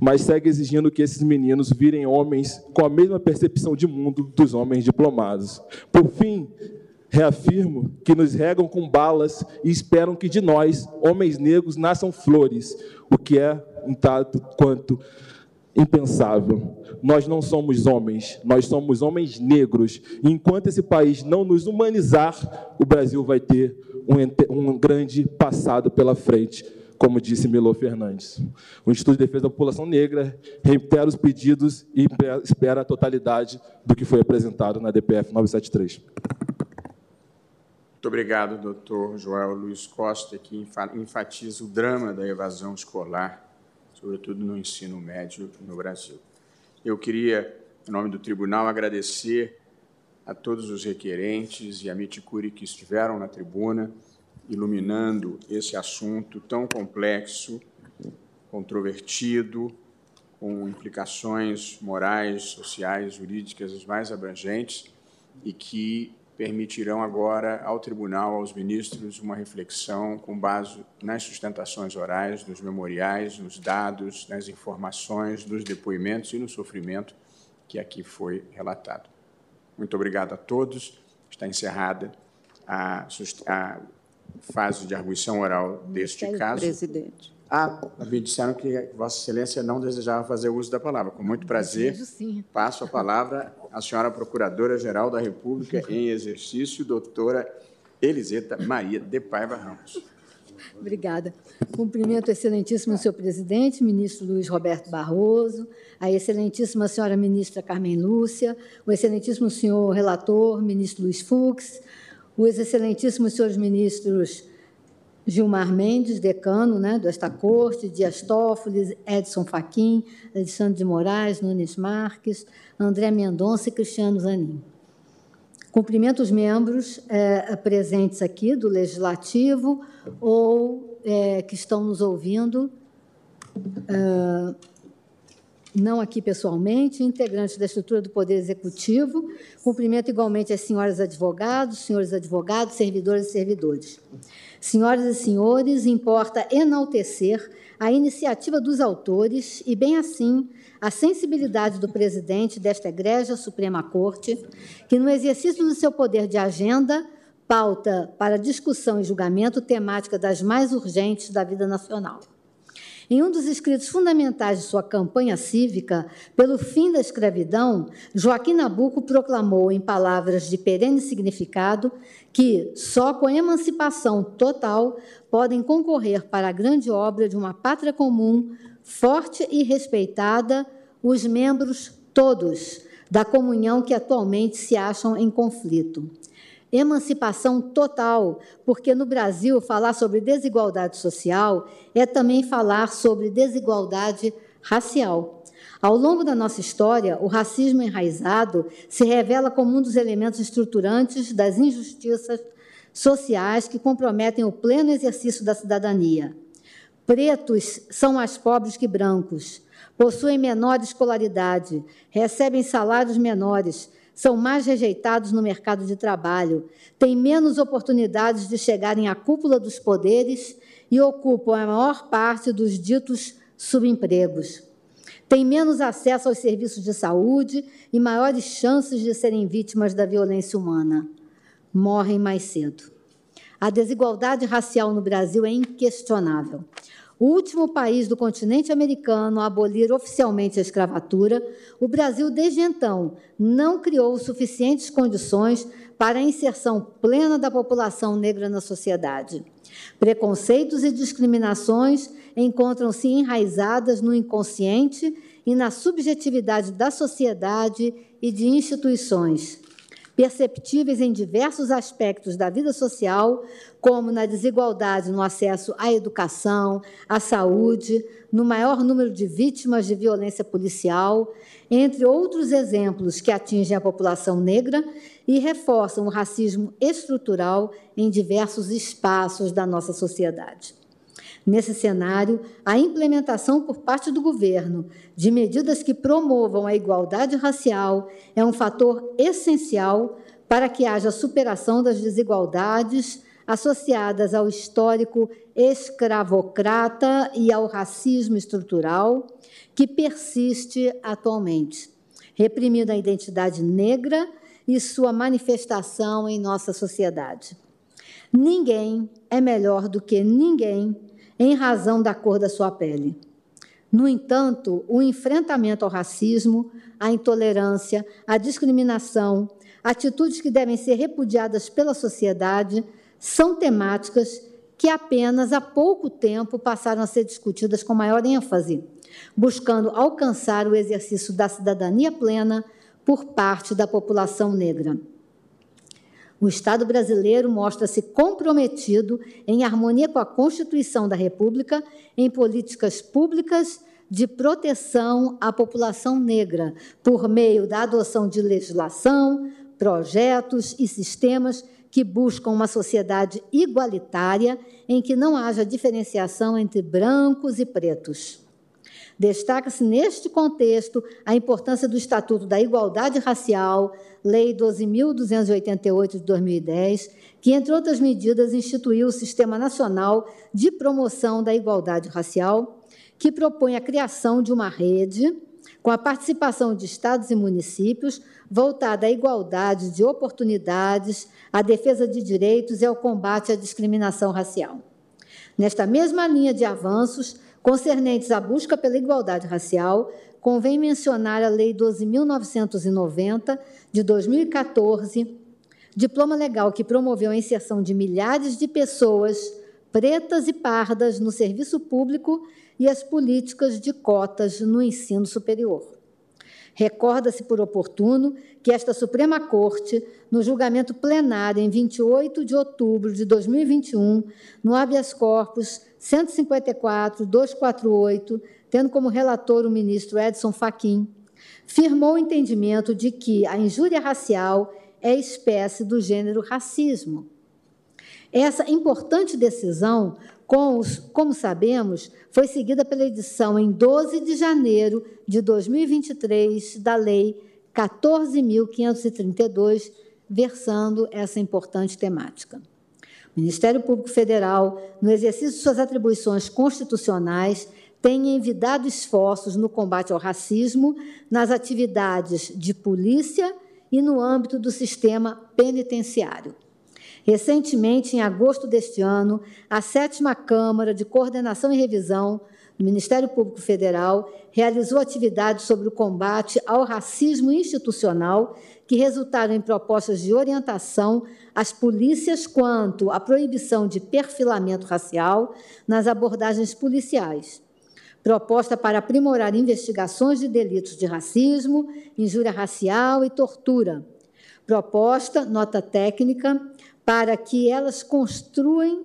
mas segue exigindo que esses meninos virem homens com a mesma percepção de mundo dos homens diplomados. Por fim, reafirmo que nos regam com balas e esperam que de nós, homens negros, nasçam flores, o que é um tanto quanto impensável. Nós não somos homens, nós somos homens negros. E enquanto esse país não nos humanizar, o Brasil vai ter um, um grande passado pela frente, como disse Melo Fernandes. O Instituto de Defesa da População Negra reitera os pedidos e espera a totalidade do que foi apresentado na DPF 973. Muito obrigado, doutor Joel Luiz Costa, que enfatiza o drama da evasão escolar sobretudo no ensino médio no Brasil. Eu queria, em nome do tribunal, agradecer a todos os requerentes e a Miticuri que estiveram na tribuna, iluminando esse assunto tão complexo controvertido, com implicações morais, sociais, jurídicas as mais abrangentes e que permitirão agora ao tribunal, aos ministros, uma reflexão com base nas sustentações orais, nos memoriais, nos dados, nas informações, nos depoimentos e no sofrimento que aqui foi relatado. Muito obrigado a todos. Está encerrada a, a fase de arguição oral deste caso. Presidente. Ah, me disseram que Vossa Excelência não desejava fazer uso da palavra. Com muito prazer, Desejo, passo a palavra à senhora Procuradora-Geral da República em exercício, doutora Eliseta Maria de Paiva Ramos. Obrigada. Cumprimento o excelentíssimo senhor presidente, ministro Luiz Roberto Barroso, a excelentíssima senhora ministra Carmen Lúcia, o excelentíssimo senhor relator, ministro Luiz Fux, os excelentíssimos senhores ministros Gilmar Mendes, decano né, desta corte, Dias Toffoli, Edson Fachin, Alexandre de Moraes, Nunes Marques, André Mendonça e Cristiano Zanin. Cumprimento os membros eh, presentes aqui do Legislativo ou eh, que estão nos ouvindo, ah, não aqui pessoalmente, integrantes da estrutura do Poder Executivo. Cumprimento igualmente as senhoras advogados, senhores advogados, servidoras e servidores. Senhoras e senhores, importa enaltecer a iniciativa dos autores e, bem assim, a sensibilidade do presidente desta Egrégia Suprema Corte, que, no exercício do seu poder de agenda, pauta para discussão e julgamento temática das mais urgentes da vida nacional. Em um dos escritos fundamentais de sua campanha cívica pelo fim da escravidão, Joaquim Nabuco proclamou, em palavras de perene significado, que só com emancipação total podem concorrer para a grande obra de uma pátria comum, forte e respeitada, os membros todos da comunhão que atualmente se acham em conflito emancipação total, porque no Brasil falar sobre desigualdade social é também falar sobre desigualdade racial. Ao longo da nossa história, o racismo enraizado se revela como um dos elementos estruturantes das injustiças sociais que comprometem o pleno exercício da cidadania. Pretos são mais pobres que brancos, possuem menor escolaridade, recebem salários menores, são mais rejeitados no mercado de trabalho, têm menos oportunidades de chegarem à cúpula dos poderes e ocupam a maior parte dos ditos subempregos. Têm menos acesso aos serviços de saúde e maiores chances de serem vítimas da violência humana. Morrem mais cedo. A desigualdade racial no Brasil é inquestionável o último país do continente americano a abolir oficialmente a escravatura, o Brasil, desde então, não criou suficientes condições para a inserção plena da população negra na sociedade. Preconceitos e discriminações encontram-se enraizadas no inconsciente e na subjetividade da sociedade e de instituições perceptíveis em diversos aspectos da vida social, como na desigualdade no acesso à educação, à saúde, no maior número de vítimas de violência policial, entre outros exemplos que atingem a população negra e reforçam o racismo estrutural em diversos espaços da nossa sociedade. Nesse cenário, a implementação por parte do governo de medidas que promovam a igualdade racial é um fator essencial para que haja superação das desigualdades associadas ao histórico escravocrata e ao racismo estrutural que persiste atualmente, reprimindo a identidade negra e sua manifestação em nossa sociedade. Ninguém é melhor do que ninguém em razão da cor da sua pele. No entanto, o enfrentamento ao racismo, à intolerância, à discriminação, atitudes que devem ser repudiadas pela sociedade, são temáticas que apenas há pouco tempo passaram a ser discutidas com maior ênfase, buscando alcançar o exercício da cidadania plena por parte da população negra. O Estado brasileiro mostra-se comprometido, em harmonia com a Constituição da República, em políticas públicas de proteção à população negra, por meio da adoção de legislação, projetos e sistemas que buscam uma sociedade igualitária em que não haja diferenciação entre brancos e pretos. Destaca-se neste contexto a importância do Estatuto da Igualdade Racial, Lei 12.288 de 2010, que, entre outras medidas, instituiu o Sistema Nacional de Promoção da Igualdade Racial, que propõe a criação de uma rede com a participação de estados e municípios voltada à igualdade de oportunidades, à defesa de direitos e ao combate à discriminação racial. Nesta mesma linha de avanços, concernentes à busca pela igualdade racial, convém mencionar a Lei 12.990, de 2014, diploma legal que promoveu a inserção de milhares de pessoas pretas e pardas no serviço público e as políticas de cotas no ensino superior. Recorda-se por oportuno que esta Suprema Corte, no julgamento plenário em 28 de outubro de 2021, no habeas corpus 154-248, tendo como relator o ministro Edson Fachin, firmou o entendimento de que a injúria racial é espécie do gênero racismo. Essa importante decisão, como sabemos, foi seguida pela edição em 12 de janeiro de 2023 da Lei 14.532, versando essa importante temática. O Ministério Público Federal, no exercício de suas atribuições constitucionais, tem envidado esforços no combate ao racismo nas atividades de polícia e no âmbito do sistema penitenciário. Recentemente, em agosto deste ano, a sétima Câmara de Coordenação e Revisão do Ministério Público Federal realizou atividades sobre o combate ao racismo institucional que resultaram em propostas de orientação às polícias quanto à proibição de perfilamento racial nas abordagens policiais. Proposta para aprimorar investigações de delitos de racismo, injúria racial e tortura. Proposta, nota técnica, para que elas construem,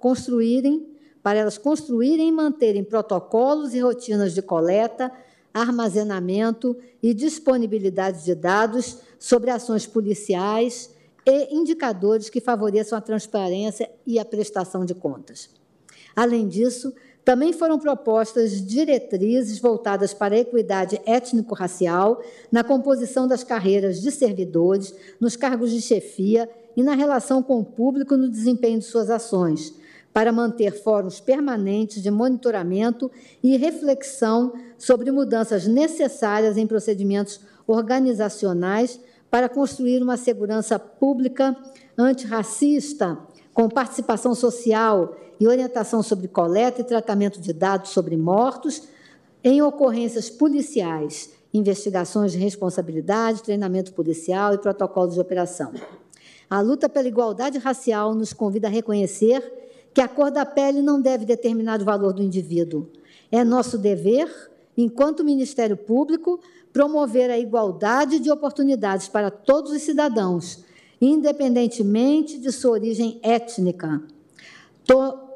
construírem, para elas construírem e manterem protocolos e rotinas de coleta, armazenamento e disponibilidade de dados sobre ações policiais e indicadores que favoreçam a transparência e a prestação de contas. Além disso, também foram propostas diretrizes voltadas para a equidade étnico-racial na composição das carreiras de servidores, nos cargos de chefia e na relação com o público no desempenho de suas ações, para manter fóruns permanentes de monitoramento e reflexão sobre mudanças necessárias em procedimentos organizacionais para construir uma segurança pública antirracista, com participação social e orientação sobre coleta e tratamento de dados sobre mortos em ocorrências policiais, investigações de responsabilidade, treinamento policial e protocolos de operação. A luta pela igualdade racial nos convida a reconhecer que a cor da pele não deve determinar o valor do indivíduo. É nosso dever, enquanto Ministério Público, promover a igualdade de oportunidades para todos os cidadãos, independentemente de sua origem étnica.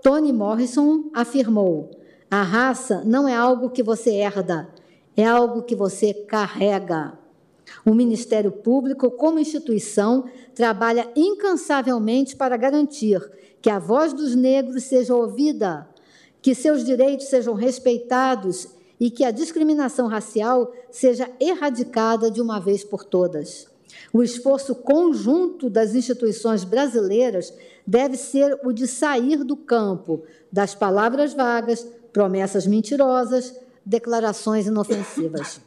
Toni Morrison afirmou: a raça não é algo que você herda, é algo que você carrega. O Ministério Público, como instituição, trabalha incansavelmente para garantir que a voz dos negros seja ouvida, que seus direitos sejam respeitados e que a discriminação racial seja erradicada de uma vez por todas. O esforço conjunto das instituições brasileiras deve ser o de sair do campo das palavras vagas, promessas mentirosas, declarações inofensivas.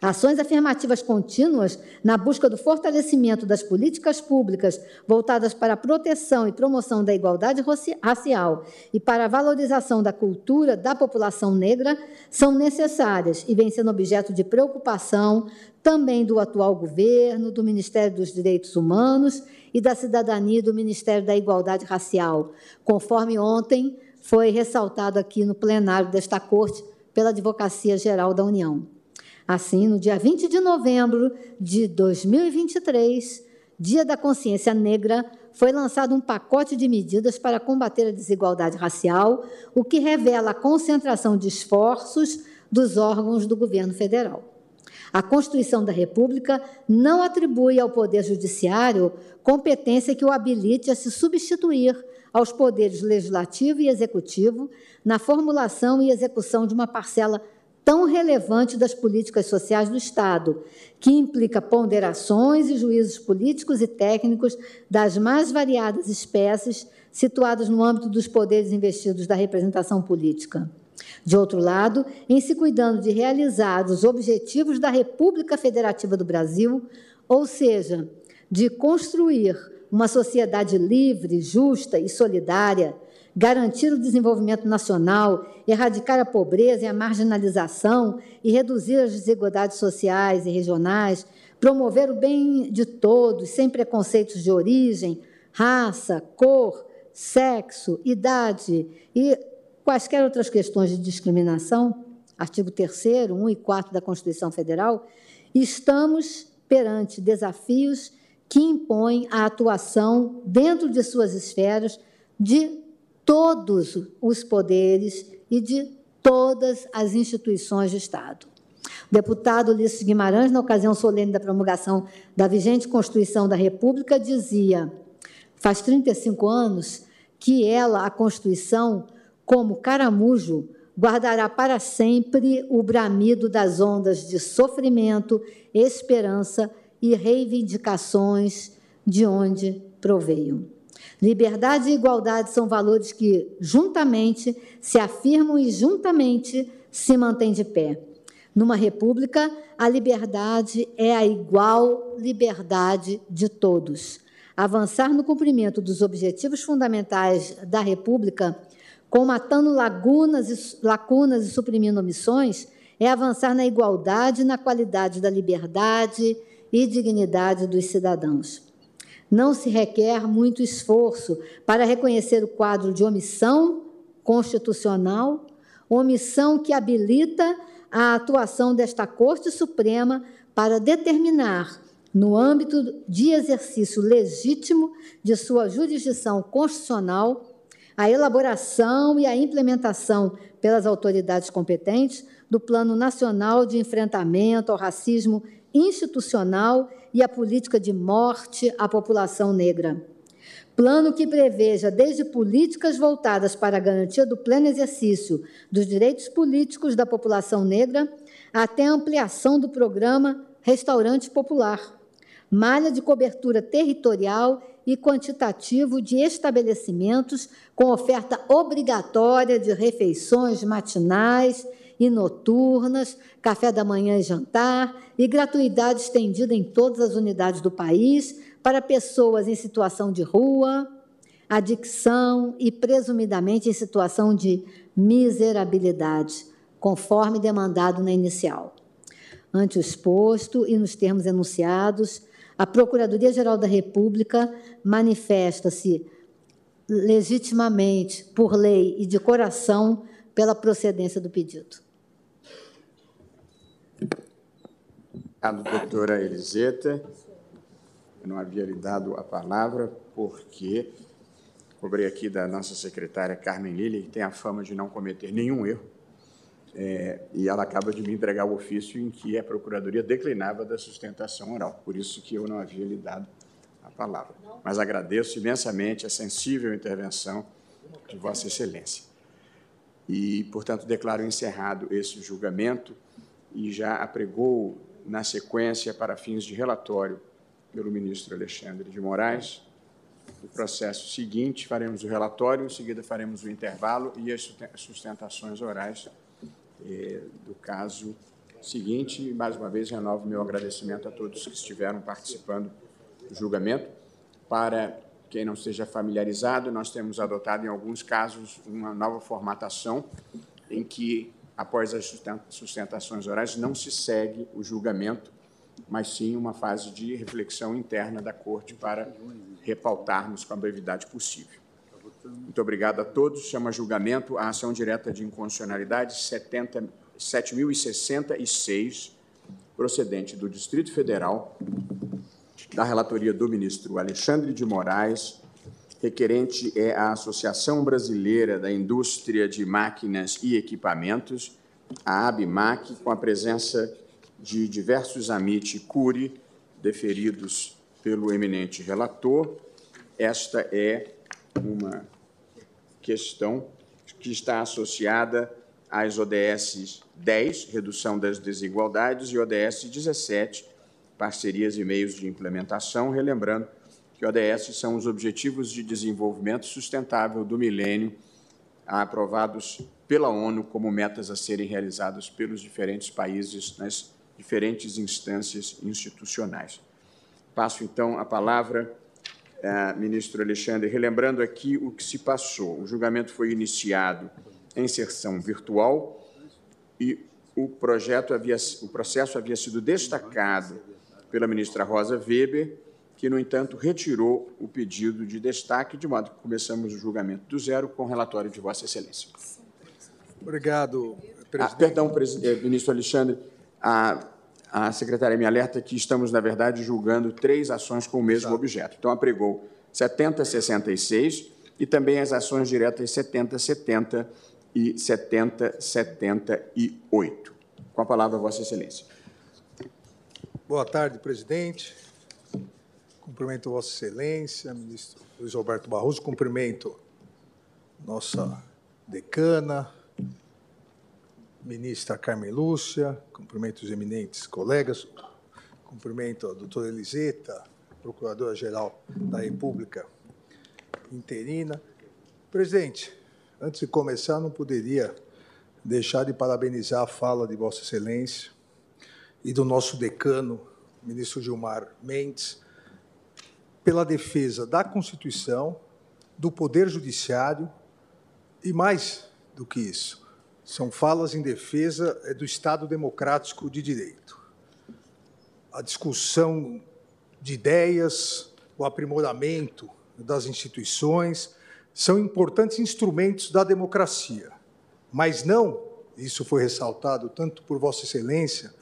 Ações afirmativas contínuas na busca do fortalecimento das políticas públicas voltadas para a proteção e promoção da igualdade racial e para a valorização da cultura da população negra são necessárias e vêm sendo objeto de preocupação também do atual governo, do Ministério dos Direitos Humanos e da Cidadania e do Ministério da Igualdade Racial, conforme ontem foi ressaltado aqui no plenário desta Corte pela Advocacia Geral da União. Assim, no dia 20 de novembro de 2023, Dia da Consciência Negra, foi lançado um pacote de medidas para combater a desigualdade racial, o que revela a concentração de esforços dos órgãos do governo federal. A Constituição da República não atribui ao Poder Judiciário competência que o habilite a se substituir aos poderes legislativo e executivo na formulação e execução de uma parcela tão relevante das políticas sociais do Estado, que implica ponderações e juízos políticos e técnicos das mais variadas espécies situados no âmbito dos poderes investidos da representação política. De outro lado, em se cuidando de realizar os objetivos da República Federativa do Brasil, ou seja, de construir uma sociedade livre, justa e solidária, garantir o desenvolvimento nacional, erradicar a pobreza e a marginalização e reduzir as desigualdades sociais e regionais, promover o bem de todos, sem preconceitos de origem, raça, cor, sexo, idade e quaisquer outras questões de discriminação, artigo 3 1 e 4 da Constituição Federal, estamos perante desafios que impõem a atuação dentro de suas esferas de todos os poderes e de todas as instituições de Estado. O deputado Ulisses Guimarães, na ocasião solene da promulgação da vigente Constituição da República, dizia: faz 35 anos que ela, a Constituição, como caramujo, guardará para sempre o bramido das ondas de sofrimento, esperança e reivindicações de onde proveio. Liberdade e igualdade são valores que, juntamente, se afirmam e, juntamente, se mantêm de pé. Numa república, a liberdade é a igual liberdade de todos. Avançar no cumprimento dos objetivos fundamentais da república, comatando lagunas e, lacunas e suprimindo omissões, é avançar na igualdade e na qualidade da liberdade e dignidade dos cidadãos. Não se requer muito esforço para reconhecer o quadro de omissão constitucional, omissão que habilita a atuação desta Corte Suprema para determinar, no âmbito de exercício legítimo de sua jurisdição constitucional, a elaboração e a implementação pelas autoridades competentes do Plano Nacional de Enfrentamento ao Racismo Institucional e a política de morte à população negra. Plano que preveja desde políticas voltadas para a garantia do pleno exercício dos direitos políticos da população negra até a ampliação do programa Restaurante Popular, malha de cobertura territorial e quantitativo de estabelecimentos com oferta obrigatória de refeições matinais e noturnas, café da manhã e jantar, e gratuidade estendida em todas as unidades do país para pessoas em situação de rua, adicção e presumidamente em situação de miserabilidade, conforme demandado na inicial. Ante o exposto e nos termos enunciados, a Procuradoria-Geral da República manifesta-se legitimamente, por lei e de coração, pela procedência do pedido. A doutora Eliseta, eu não havia lhe dado a palavra porque cobrei aqui da nossa secretária Carmen Lili, que tem a fama de não cometer nenhum erro, é, e ela acaba de me entregar o ofício em que a Procuradoria declinava da sustentação oral, por isso que eu não havia lhe dado a palavra. Mas agradeço imensamente a sensível intervenção de Vossa Excelência. E, portanto, declaro encerrado esse julgamento e já apregou na sequência, para fins de relatório pelo ministro Alexandre de Moraes. No processo seguinte, faremos o relatório, em seguida faremos o intervalo e as sustentações orais eh, do caso seguinte. Mais uma vez, renovo meu agradecimento a todos que estiveram participando do julgamento. Para quem não esteja familiarizado, nós temos adotado, em alguns casos, uma nova formatação em que após as sustentações orais, não se segue o julgamento, mas sim uma fase de reflexão interna da Corte para repautarmos com a brevidade possível. Muito obrigado a todos. Chama julgamento a ação direta de inconstitucionalidade 7.066, procedente do Distrito Federal, da relatoria do ministro Alexandre de Moraes, requerente é a Associação Brasileira da Indústria de Máquinas e Equipamentos, a ABMAC, com a presença de diversos amite curi deferidos pelo eminente relator. Esta é uma questão que está associada às ODS 10, redução das desigualdades, e ODS 17, parcerias e meios de implementação, relembrando que ODS são os Objetivos de Desenvolvimento Sustentável do Milênio, aprovados pela ONU como metas a serem realizadas pelos diferentes países nas diferentes instâncias institucionais. Passo, então, a palavra ao ministro Alexandre, relembrando aqui o que se passou. O julgamento foi iniciado em sessão virtual e o projeto havia, o processo havia sido destacado pela ministra Rosa Weber, que, no entanto, retirou o pedido de destaque, de modo que começamos o julgamento do zero com o relatório de Vossa Excelência. Obrigado, presidente. Ah, perdão, presidente, ministro Alexandre, a, a secretária me alerta que estamos, na verdade, julgando três ações com o mesmo Exato. objeto. Então, apregou 7066 e também as ações diretas 7070 e 7078. Com a palavra, Vossa Excelência. Boa tarde, presidente. Cumprimento Vossa Excelência, ministro Luiz Roberto Barroso. Cumprimento nossa decana, ministra Carmen Lúcia. Cumprimento os eminentes colegas. Cumprimento a doutora Eliseta, Procuradora-Geral da República interina. Presidente, antes de começar, não poderia deixar de parabenizar a fala de Vossa Excelência e do nosso decano, ministro Gilmar Mendes, pela defesa da Constituição, do Poder Judiciário e, mais do que isso, são falas em defesa é, do Estado Democrático de Direito. A discussão de ideias, o aprimoramento das instituições são importantes instrumentos da democracia, mas não, isso foi ressaltado tanto por Vossa Excelência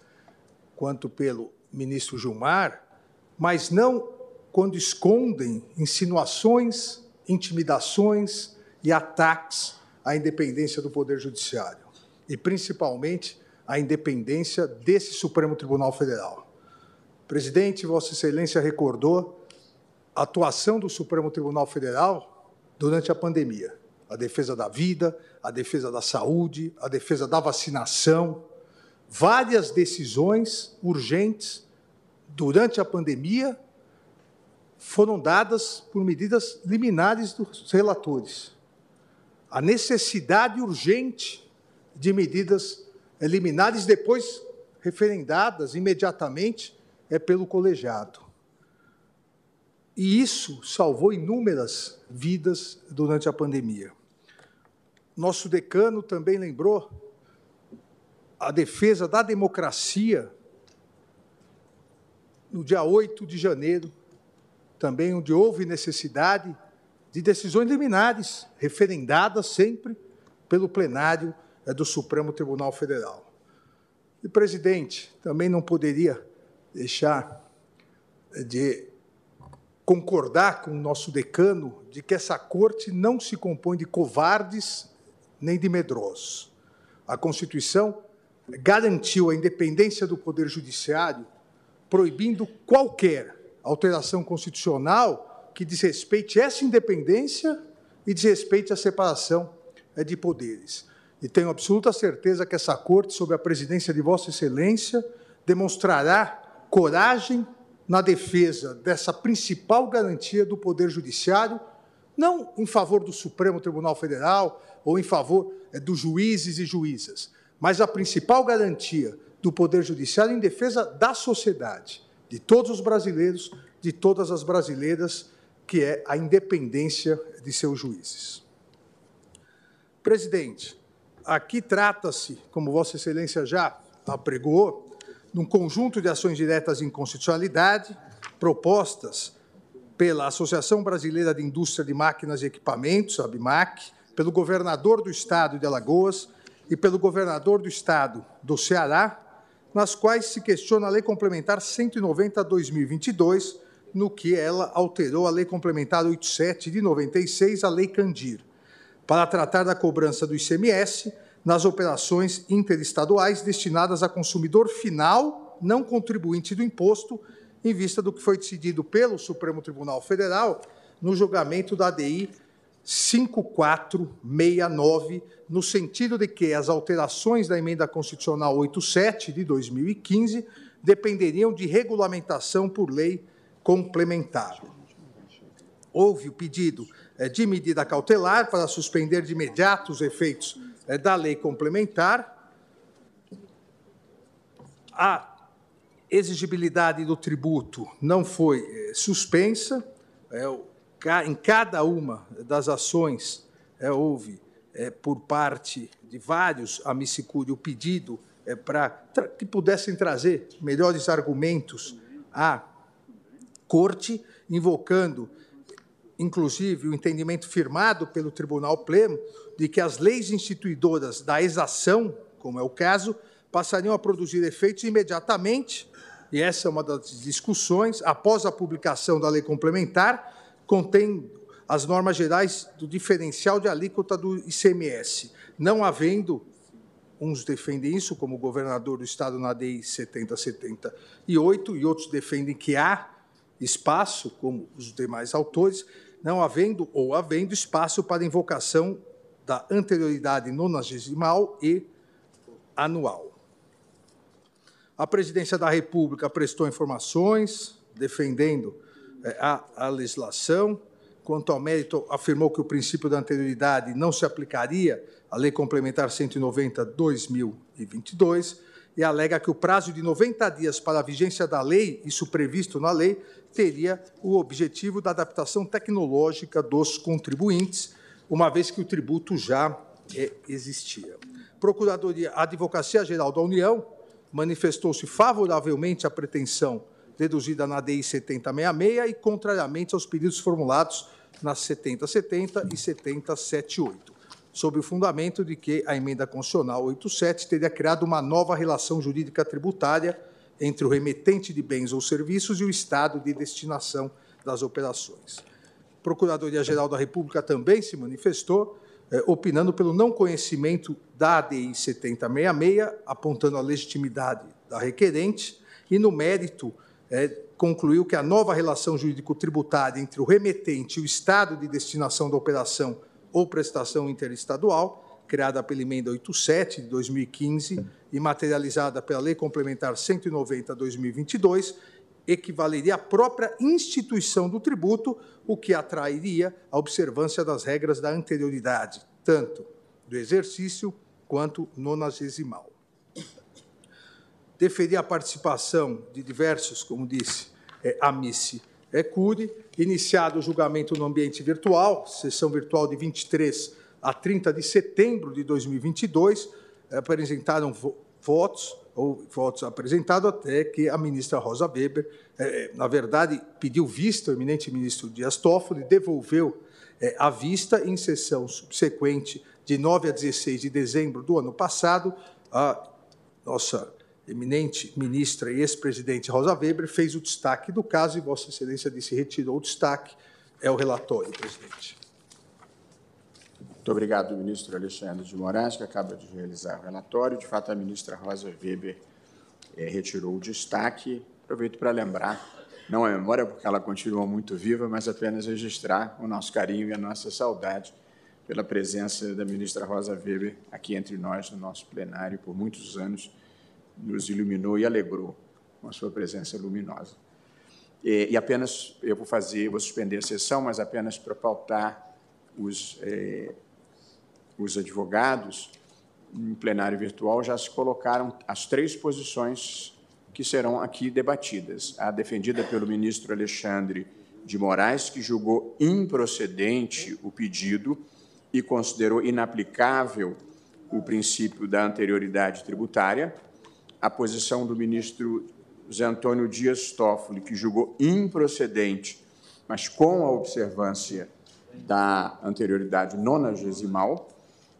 quanto pelo ministro Gilmar, mas não quando escondem insinuações, intimidações e ataques à independência do Poder Judiciário, e principalmente à independência desse Supremo Tribunal Federal. Presidente, Vossa Excelência recordou a atuação do Supremo Tribunal Federal durante a pandemia. A defesa da vida, a defesa da saúde, a defesa da vacinação. Várias decisões urgentes durante a pandemia foram dadas por medidas liminares dos relatores. A necessidade urgente de medidas liminares, depois referendadas imediatamente é pelo colegiado. E isso salvou inúmeras vidas durante a pandemia. Nosso decano também lembrou a defesa da democracia no dia 8 de janeiro também onde houve necessidade de decisões liminares, referendadas sempre pelo plenário é, do Supremo Tribunal Federal. E, presidente, também não poderia deixar é, de concordar com o nosso decano de que essa corte não se compõe de covardes nem de medrosos. A Constituição garantiu a independência do Poder Judiciário, proibindo qualquer alteração constitucional que desrespeite essa independência e desrespeite a separação é, de poderes. E tenho absoluta certeza que essa Corte, sob a presidência de Vossa Excelência, demonstrará coragem na defesa dessa principal garantia do Poder Judiciário, não em favor do Supremo Tribunal Federal ou em favor é, dos juízes e juízas, mas a principal garantia do Poder Judiciário em defesa da sociedade de todos os brasileiros, de todas as brasileiras, que é a independência de seus juízes. Presidente, aqui trata-se, como Vossa Excelência já apregou, de um conjunto de ações diretas de inconstitucionalidade propostas pela Associação Brasileira de Indústria de Máquinas e Equipamentos, ABMAC, pelo governador do Estado de Alagoas e pelo governador do Estado do Ceará, nas quais se questiona a Lei Complementar 190/2022, no que ela alterou a Lei Complementar 87 de 96, a Lei Candir, para tratar da cobrança do ICMS nas operações interestaduais destinadas a consumidor final não contribuinte do imposto, em vista do que foi decidido pelo Supremo Tribunal Federal no julgamento da ADI 5469, no sentido de que as alterações da emenda constitucional 87 de 2015 dependeriam de regulamentação por lei complementar. Houve o pedido eh, de medida cautelar para suspender de imediato os efeitos eh, da lei complementar. A exigibilidade do tributo não foi eh, suspensa. Em cada uma das ações houve, por parte de vários amicicúri, o pedido para que pudessem trazer melhores argumentos à corte, invocando inclusive, o entendimento firmado pelo Tribunal Pleno de que as leis instituidoras da exação, como é o caso, passariam a produzir efeitos imediatamente, e essa é uma das discussões, após a publicação da lei complementar, contém as normas gerais do diferencial de alíquota do ICMS, não havendo, uns defendem isso, como o governador do Estado na DEI 7078, e outros defendem que há espaço, como os demais autores, não havendo ou havendo espaço para invocação da anterioridade nonagesimal e anual. A Presidência da República prestou informações defendendo é, a, a legislação. Quanto ao mérito, afirmou que o princípio da anterioridade não se aplicaria à Lei Complementar 190-2022 e alega que o prazo de 90 dias para a vigência da lei, isso previsto na lei, teria o objetivo da adaptação tecnológica dos contribuintes, uma vez que o tributo já é, existia. Procuradoria, a Advocacia Geral da União manifestou-se favoravelmente à pretensão deduzida na DI 7066 e contrariamente aos pedidos formulados nas 7070 e 7078, sob o fundamento de que a emenda constitucional 87 teria criado uma nova relação jurídica tributária entre o remetente de bens ou serviços e o estado de destinação das operações. A Procuradoria-Geral da República também se manifestou, eh, opinando pelo não conhecimento da ADI 7066, apontando a legitimidade da requerente, e, no mérito, eh, concluiu que a nova relação jurídico-tributária entre o remetente e o estado de destinação da operação ou prestação interestadual criada pela Emenda 87 de 2015 e materializada pela Lei Complementar 190/2022, equivaleria à própria instituição do tributo, o que atrairia a observância das regras da anterioridade, tanto do exercício quanto nonagesimal. Deferia a participação de diversos, como disse, é, amici é iniciado o julgamento no ambiente virtual, sessão virtual de 23 a 30 de setembro de 2022, eh, apresentaram votos, ou votos apresentados até que a ministra Rosa Weber, eh, na verdade, pediu vista ao eminente ministro Dias Toffoli, devolveu eh, a vista em sessão subsequente de 9 a 16 de dezembro do ano passado, a nossa eminente ministra e ex-presidente Rosa Weber fez o destaque do caso e Vossa Excelência disse retirou o destaque. É o relatório, presidente. Muito obrigado, ministro Alexandre de Moraes, que acaba de realizar o relatório. De fato, a ministra Rosa Weber é, retirou o destaque. Aproveito para lembrar, não a memória, porque ela continua muito viva, mas apenas registrar o nosso carinho e a nossa saudade pela presença da ministra Rosa Weber aqui entre nós, no nosso plenário, por muitos anos, nos iluminou e alegrou com a sua presença luminosa. E, e apenas, eu vou fazer, vou suspender a sessão, mas apenas para pautar os é, os advogados, em plenário virtual, já se colocaram as três posições que serão aqui debatidas. A defendida pelo ministro Alexandre de Moraes, que julgou improcedente o pedido e considerou inaplicável o princípio da anterioridade tributária. A posição do ministro José Antônio Dias Toffoli, que julgou improcedente, mas com a observância da anterioridade nonagesimal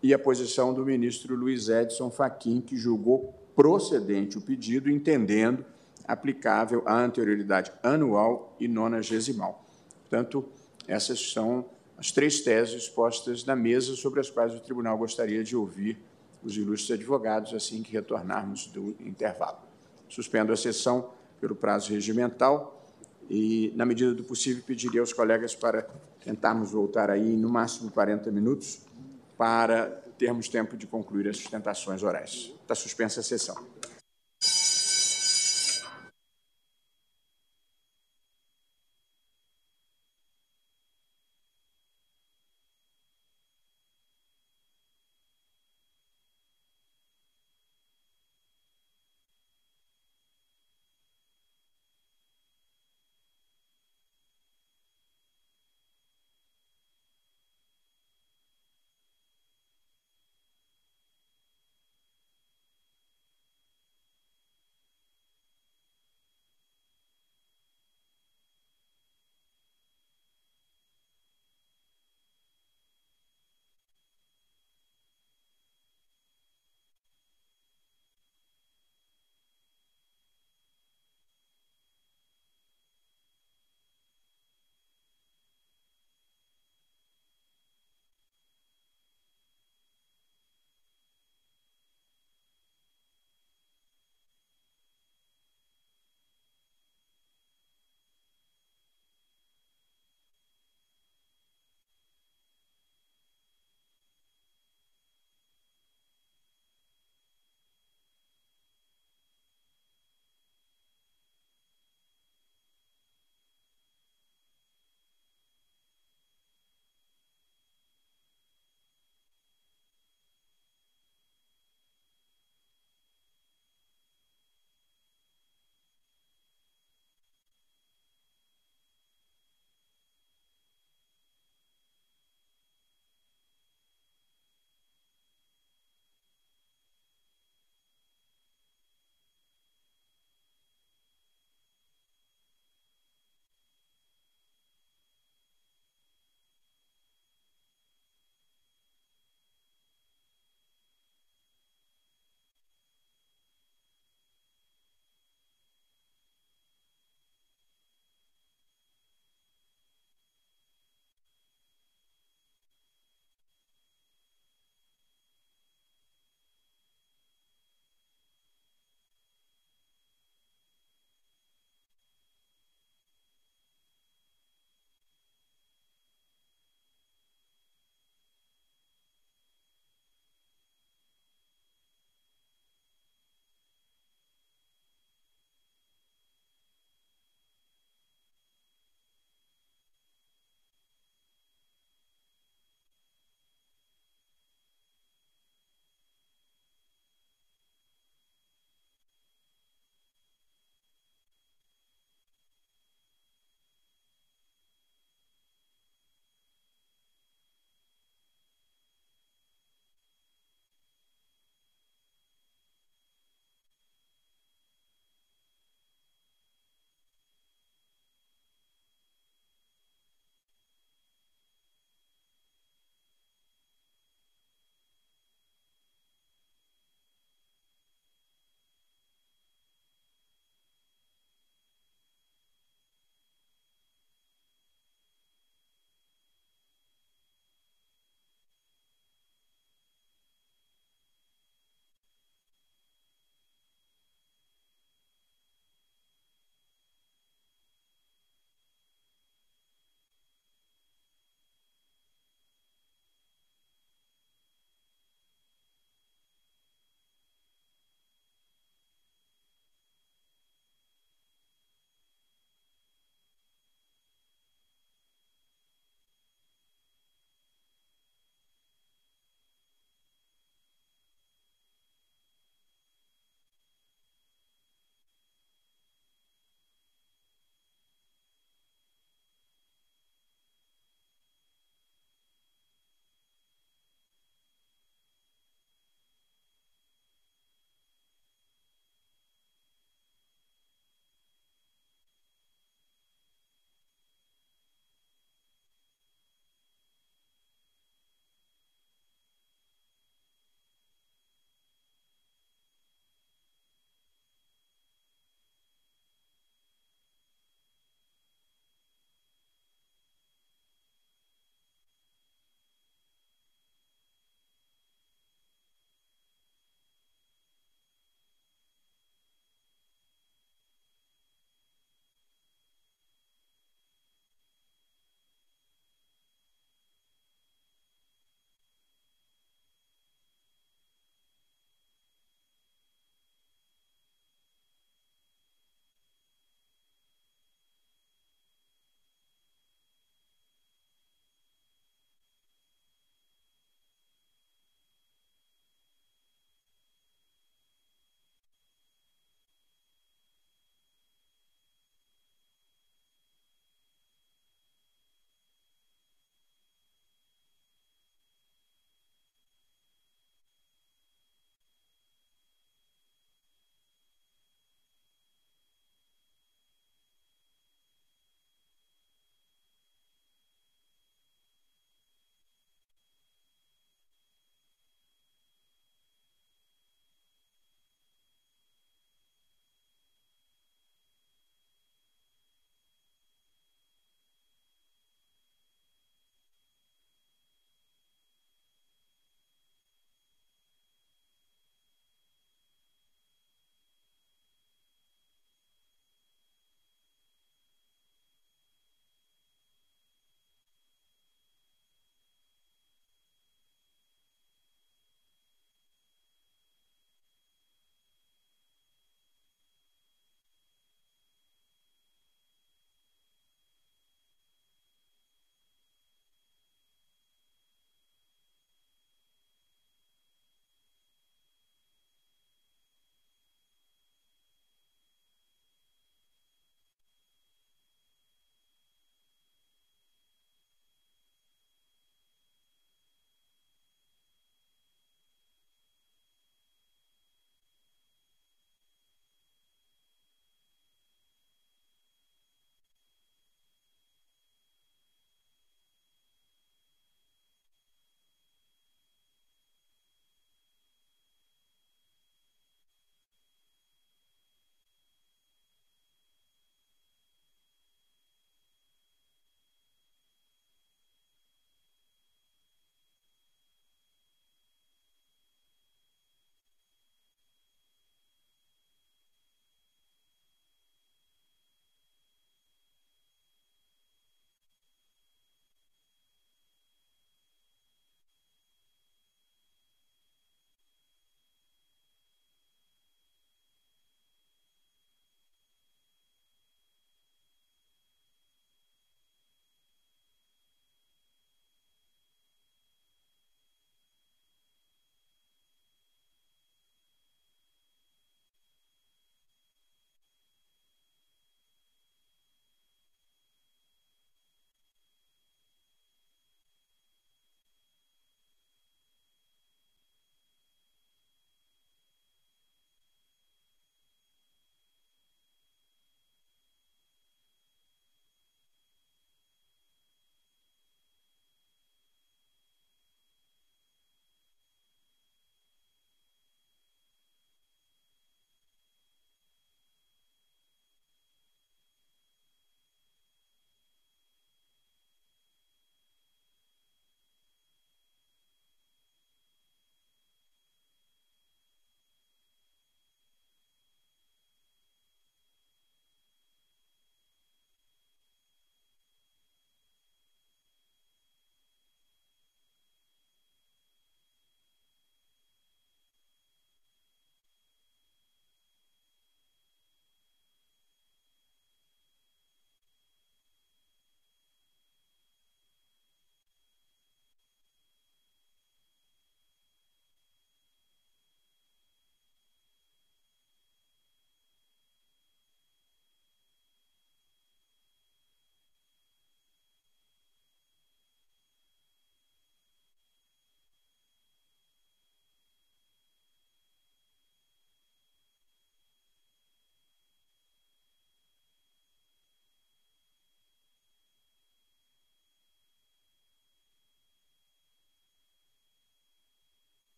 e a posição do ministro Luiz Edson Fachin, que julgou procedente o pedido, entendendo aplicável a anterioridade anual e nonagesimal. Portanto, essas são as três teses postas na mesa sobre as quais o tribunal gostaria de ouvir os ilustres advogados assim que retornarmos do intervalo. suspendo a sessão pelo prazo regimental e, na medida do possível, pediria aos colegas para tentarmos voltar aí no máximo 40 minutos para termos tempo de concluir as sustentações orais. Está suspensa a sessão.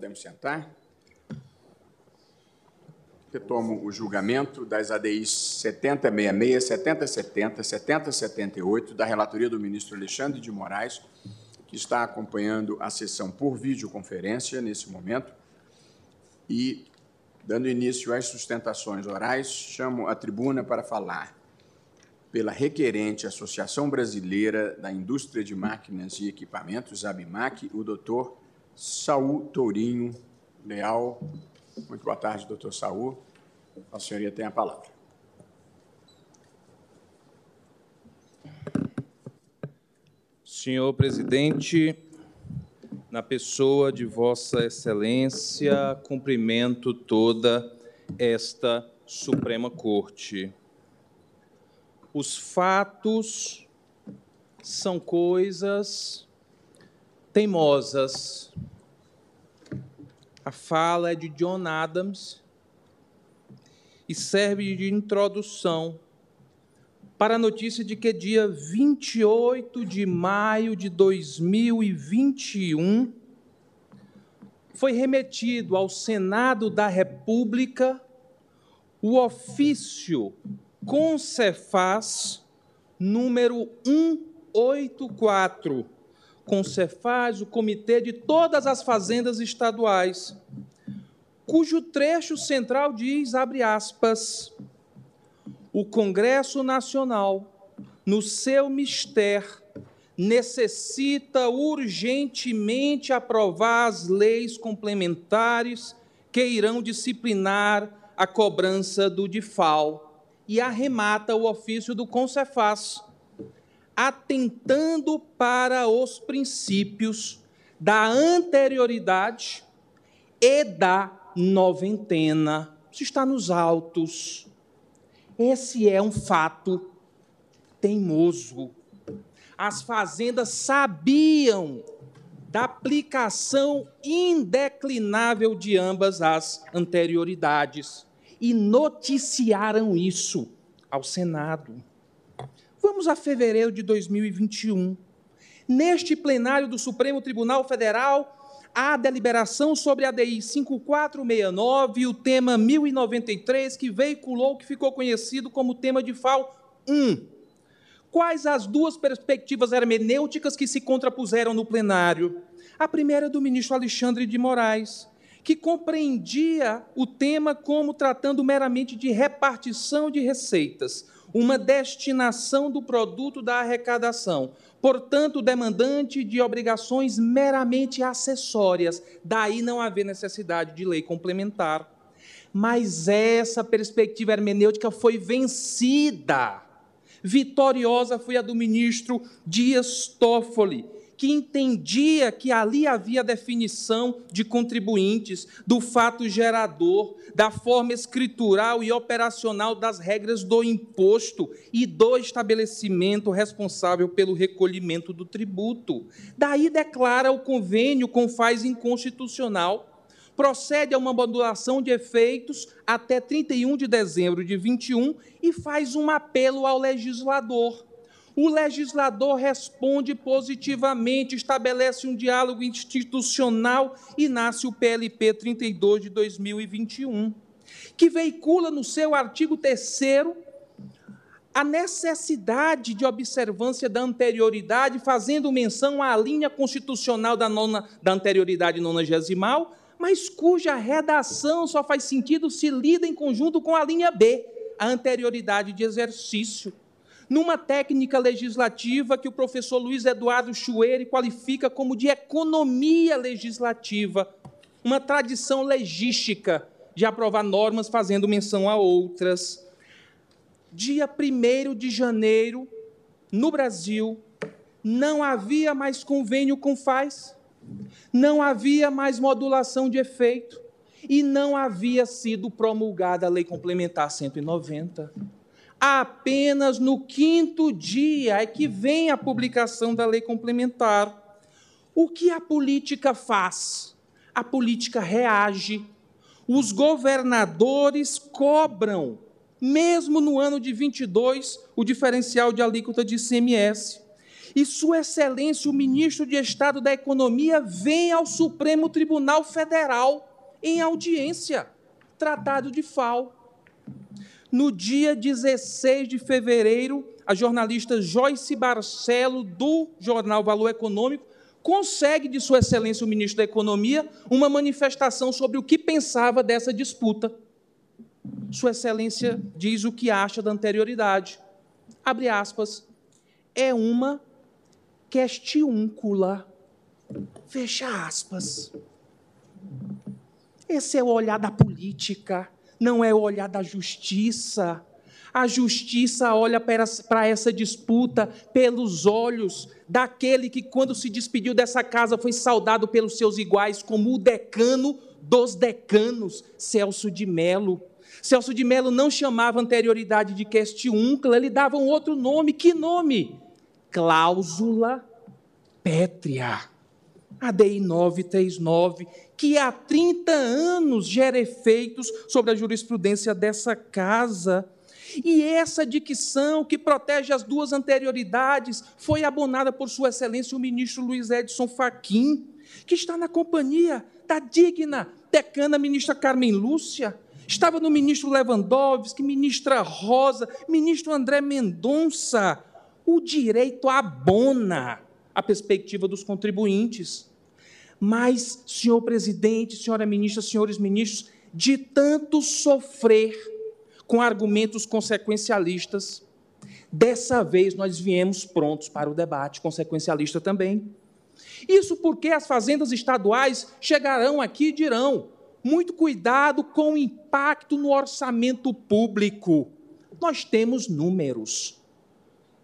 Podemos sentar. Retomo o julgamento das ADIs 7066, 7070, 7078, da relatoria do ministro Alexandre de Moraes, que está acompanhando a sessão por videoconferência nesse momento. E, dando início às sustentações orais, chamo a tribuna para falar pela requerente Associação Brasileira da Indústria de Máquinas e Equipamentos, ABMAC, o doutor Saul Tourinho Leal. Muito boa tarde, doutor Saul. A senhoria tem a palavra. Senhor presidente, na pessoa de Vossa Excelência, cumprimento toda esta Suprema Corte. Os fatos são coisas teimosas. A fala é de John Adams e serve de introdução para a notícia de que dia 28 de maio de 2021 foi remetido ao Senado da República o ofício Concefaz número 184. Concefaz, o Comitê de Todas as Fazendas Estaduais, cujo trecho central diz, abre aspas, o Congresso Nacional, no seu mistério, necessita urgentemente aprovar as leis complementares que irão disciplinar a cobrança do DIFAL e arremata o ofício do Concefaz, atentando para os princípios da anterioridade e da noventena. Isso está nos autos. Esse é um fato teimoso. As fazendas sabiam da aplicação indeclinável de ambas as anterioridades e noticiaram isso ao Senado. Vamos a fevereiro de 2021. Neste plenário do Supremo Tribunal Federal, há deliberação sobre a DI 5469 e o tema 1093, que veiculou o que ficou conhecido como tema de FAO 1. Quais as duas perspectivas hermenêuticas que se contrapuseram no plenário? A primeira é do ministro Alexandre de Moraes, que compreendia o tema como tratando meramente de repartição de receitas, uma destinação do produto da arrecadação, portanto, demandante de obrigações meramente acessórias, daí não haver necessidade de lei complementar. Mas essa perspectiva hermenêutica foi vencida. Vitoriosa foi a do ministro Dias Toffoli, que entendia que ali havia definição de contribuintes, do fato gerador, da forma escritural e operacional das regras do imposto e do estabelecimento responsável pelo recolhimento do tributo. Daí declara o convênio com faz inconstitucional, procede a uma modulação de efeitos até 31 de dezembro de 21 e faz um apelo ao legislador o legislador responde positivamente, estabelece um diálogo institucional e nasce o PLP 32 de 2021, que veicula no seu artigo 3 a necessidade de observância da anterioridade, fazendo menção à linha constitucional da, nona, da anterioridade nonagesimal, mas cuja redação só faz sentido se lida em conjunto com a linha B, a anterioridade de exercício numa técnica legislativa que o professor Luiz Eduardo Chueire qualifica como de economia legislativa, uma tradição legística de aprovar normas fazendo menção a outras. Dia 1 de janeiro, no Brasil, não havia mais convênio com FAS, não havia mais modulação de efeito e não havia sido promulgada a Lei Complementar 190 apenas no quinto dia é que vem a publicação da lei complementar. O que a política faz? A política reage. Os governadores cobram, mesmo no ano de 22, o diferencial de alíquota de ICMS. e Sua Excelência, o ministro de Estado da Economia, vem ao Supremo Tribunal Federal em audiência, tratado de FAO. No dia 16 de fevereiro, a jornalista Joyce Barcelo, do jornal Valor Econômico, consegue de Sua Excelência o ministro da Economia uma manifestação sobre o que pensava dessa disputa. Sua Excelência diz o que acha da anterioridade. Abre aspas. É uma questiúncula. Fecha aspas. Esse é o olhar da política, não é o olhar da justiça. A justiça olha para essa disputa pelos olhos daquele que, quando se despediu dessa casa, foi saudado pelos seus iguais como o decano dos decanos, Celso de Melo. Celso de Melo não chamava anterioridade de questiúncula, ele dava um outro nome. Que nome? Cláusula pétrea. ADI 939, que há 30 anos gera efeitos sobre a jurisprudência dessa casa. E essa dicção que protege as duas anterioridades foi abonada por Sua Excelência o ministro Luiz Edson Fachin, que está na companhia da digna decana ministra Carmen Lúcia, estava no ministro Lewandowski, ministra Rosa, ministro André Mendonça. O direito abona a perspectiva dos contribuintes. Mas, senhor presidente, senhora ministra, senhores ministros, de tanto sofrer com argumentos consequencialistas, dessa vez nós viemos prontos para o debate consequencialista também. Isso porque as fazendas estaduais chegarão aqui e dirão: muito cuidado com o impacto no orçamento público. Nós temos números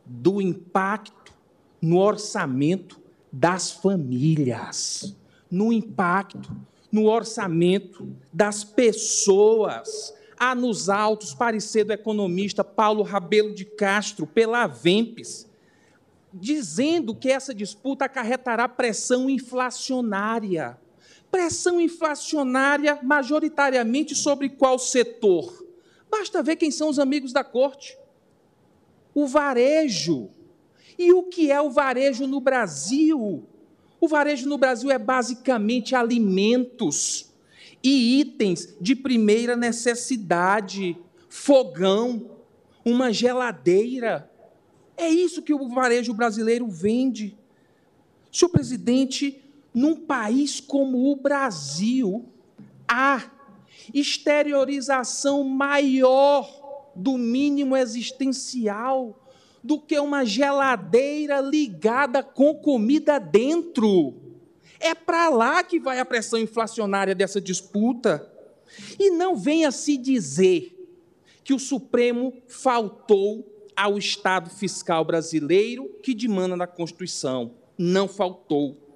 do impacto no orçamento das famílias, no impacto no orçamento das pessoas. Há nos autos parecer do economista Paulo Rabelo de Castro, pela Vempes, dizendo que essa disputa acarretará pressão inflacionária pressão inflacionária majoritariamente sobre qual setor? Basta ver quem são os amigos da corte. O varejo. E o que é o varejo no Brasil? O varejo no Brasil é basicamente alimentos e itens de primeira necessidade, fogão, uma geladeira. É isso que o varejo brasileiro vende. Senhor presidente, num país como o Brasil, há exteriorização maior do mínimo existencial do que uma geladeira ligada com comida dentro. É para lá que vai a pressão inflacionária dessa disputa. E não venha se dizer que o Supremo faltou ao Estado fiscal brasileiro que demanda na Constituição. Não faltou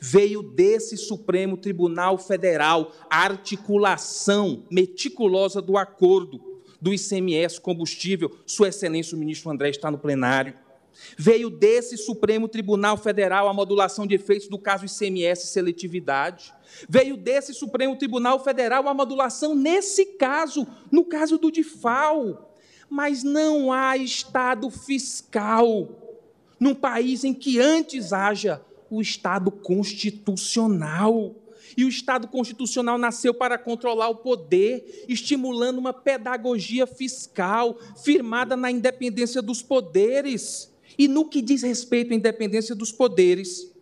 veio desse Supremo Tribunal Federal a articulação meticulosa do acordo do ICMS combustível. Sua Excelência, o ministro André está no plenário. Veio desse Supremo Tribunal Federal a modulação de efeitos do caso ICMS seletividade. Veio desse Supremo Tribunal Federal a modulação nesse caso, no caso do DIFAL. Mas não há Estado fiscal num país em que antes haja o Estado constitucional. E o Estado constitucional nasceu para controlar o poder, estimulando uma pedagogia fiscal firmada na independência dos poderes. E no que diz respeito à independência dos poderes,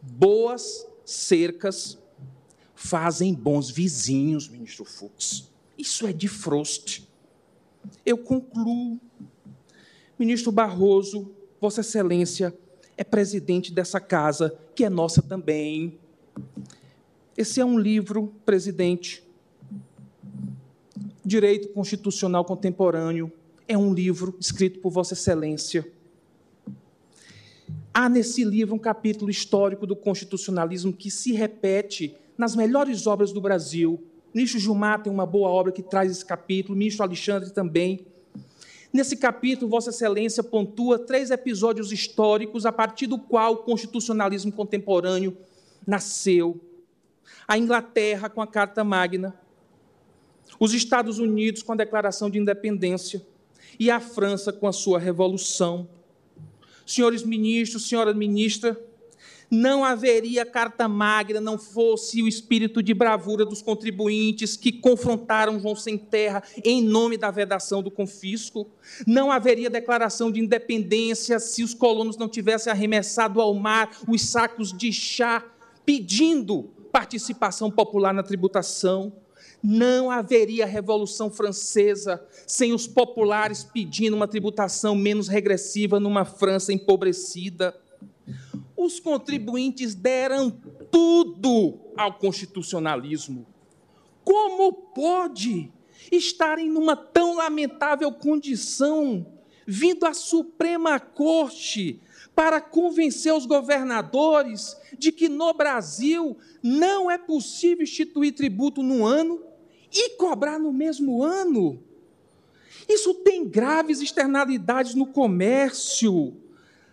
boas cercas fazem bons vizinhos, ministro Fux. Isso é de Frost. Eu concluo. Ministro Barroso, Vossa Excelência, é presidente dessa casa, que é nossa também. Esse é um livro, presidente, Direito Constitucional Contemporâneo. É um livro escrito por Vossa Excelência. Há nesse livro um capítulo histórico do constitucionalismo que se repete nas melhores obras do Brasil. O ministro Gilmar tem uma boa obra que traz esse capítulo, o ministro Alexandre também. Nesse capítulo, Vossa Excelência pontua três episódios históricos a partir do qual o constitucionalismo contemporâneo nasceu. A Inglaterra com a Carta Magna, os Estados Unidos com a Declaração de Independência e a França com a sua Revolução. senhores ministros, senhora ministra, não haveria carta magna não fosse o espírito de bravura dos contribuintes que confrontaram João Sem Terra em nome da vedação do confisco. Não haveria declaração de independência se os colonos não tivessem arremessado ao mar os sacos de chá pedindo participação popular na tributação. Não haveria Revolução Francesa sem os populares pedindo uma tributação menos regressiva numa França empobrecida os contribuintes deram tudo ao constitucionalismo. Como pode estarem numa tão lamentável condição, vindo à Suprema Corte para convencer os governadores de que no Brasil não é possível instituir tributo no ano e cobrar no mesmo ano? Isso tem graves externalidades no comércio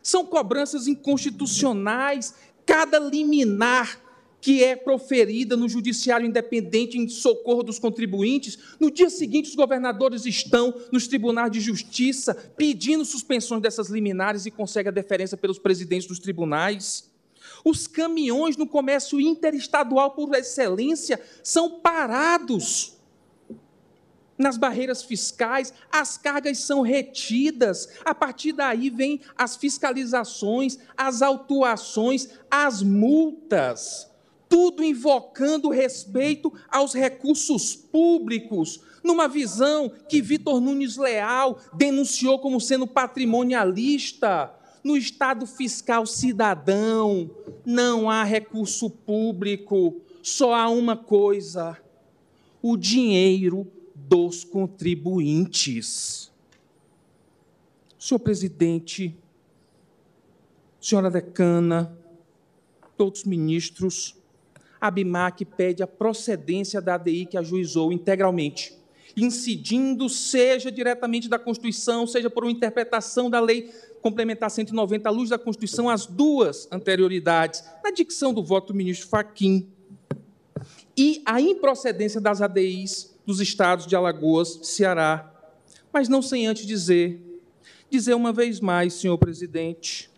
são cobranças inconstitucionais. Cada liminar que é proferida no judiciário independente em socorro dos contribuintes, no dia seguinte os governadores estão nos tribunais de justiça pedindo suspensões dessas liminares e conseguem a deferência pelos presidentes dos tribunais. Os caminhões no comércio interestadual por excelência são parados nas barreiras fiscais, as cargas são retidas. A partir daí vem as fiscalizações, as autuações, as multas. Tudo invocando respeito aos recursos públicos, numa visão que Vitor Nunes Leal denunciou como sendo patrimonialista. No Estado fiscal cidadão, não há recurso público, só há uma coisa: o dinheiro dos contribuintes. Senhor presidente, senhora decana, todos os ministros, a BIMAC pede a procedência da ADI que ajuizou integralmente, incidindo, seja diretamente da Constituição, seja por uma interpretação da Lei Complementar 190, à luz da Constituição, as duas anterioridades, na dicção do voto do ministro Faquim, e a improcedência das ADIs dos estados de Alagoas, Ceará. Mas não sem antes dizer, dizer uma vez mais, senhor presidente,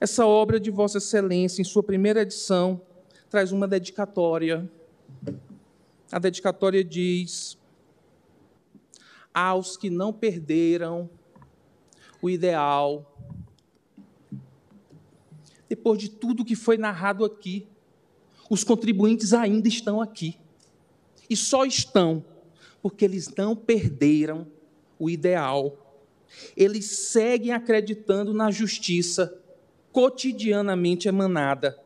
essa obra de Vossa Excelência, em sua primeira edição, traz uma dedicatória. A dedicatória diz: aos que não perderam o ideal, depois de tudo que foi narrado aqui, os contribuintes ainda estão aqui. E só estão porque eles não perderam o ideal. Eles seguem acreditando na justiça cotidianamente emanada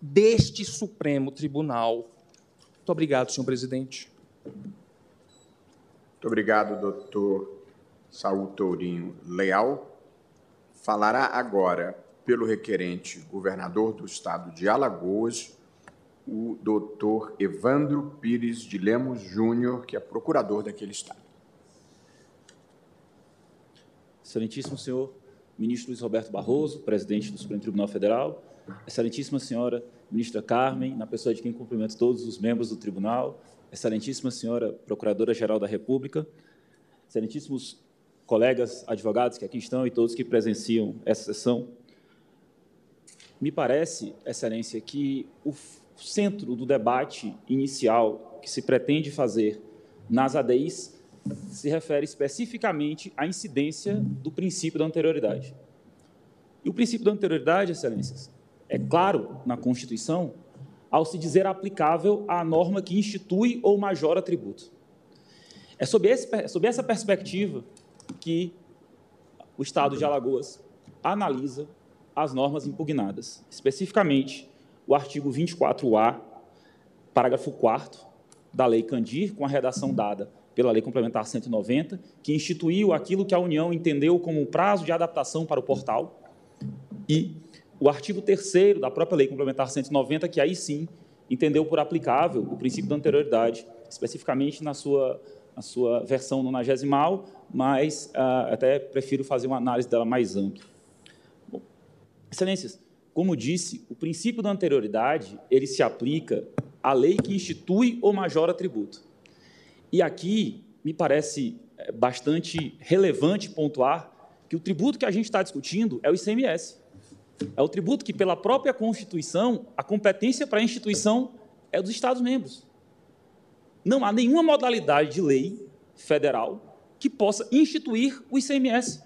deste Supremo Tribunal. Muito obrigado, senhor presidente. Muito obrigado, doutor Saul Tourinho Leal. Falará agora, pelo requerente governador do estado de Alagoas, o doutor Evandro Pires de Lemos Júnior, que é procurador daquele Estado. Excelentíssimo senhor ministro Luiz Roberto Barroso, presidente do Supremo Tribunal Federal, excelentíssima senhora ministra Carmen, na pessoa de quem cumprimento todos os membros do tribunal, excelentíssima senhora procuradora-geral da República, excelentíssimos colegas advogados que aqui estão e todos que presenciam essa sessão, me parece, excelência, que o centro do debate inicial que se pretende fazer nas ADIs se refere especificamente à incidência do princípio da anterioridade. E o princípio da anterioridade, excelências, é claro na Constituição ao se dizer aplicável à norma que institui ou majora tributo. É sob, esse, sob essa perspectiva que o Estado de Alagoas analisa as normas impugnadas, especificamente o artigo 24A, parágrafo 4 da Lei Candir, com a redação dada pela Lei Complementar 190, que instituiu aquilo que a União entendeu como prazo de adaptação para o portal, e o artigo 3 da própria Lei Complementar 190, que aí sim entendeu por aplicável o princípio da anterioridade, especificamente na sua, na sua versão nonagesimal, mas uh, até prefiro fazer uma análise dela mais ampla. Bom, excelências, como disse, o princípio da anterioridade ele se aplica à lei que institui ou majora tributo. E aqui me parece é, bastante relevante pontuar que o tributo que a gente está discutindo é o ICMS. É o tributo que, pela própria Constituição, a competência para a instituição é dos Estados-membros. Não há nenhuma modalidade de lei federal que possa instituir o ICMS.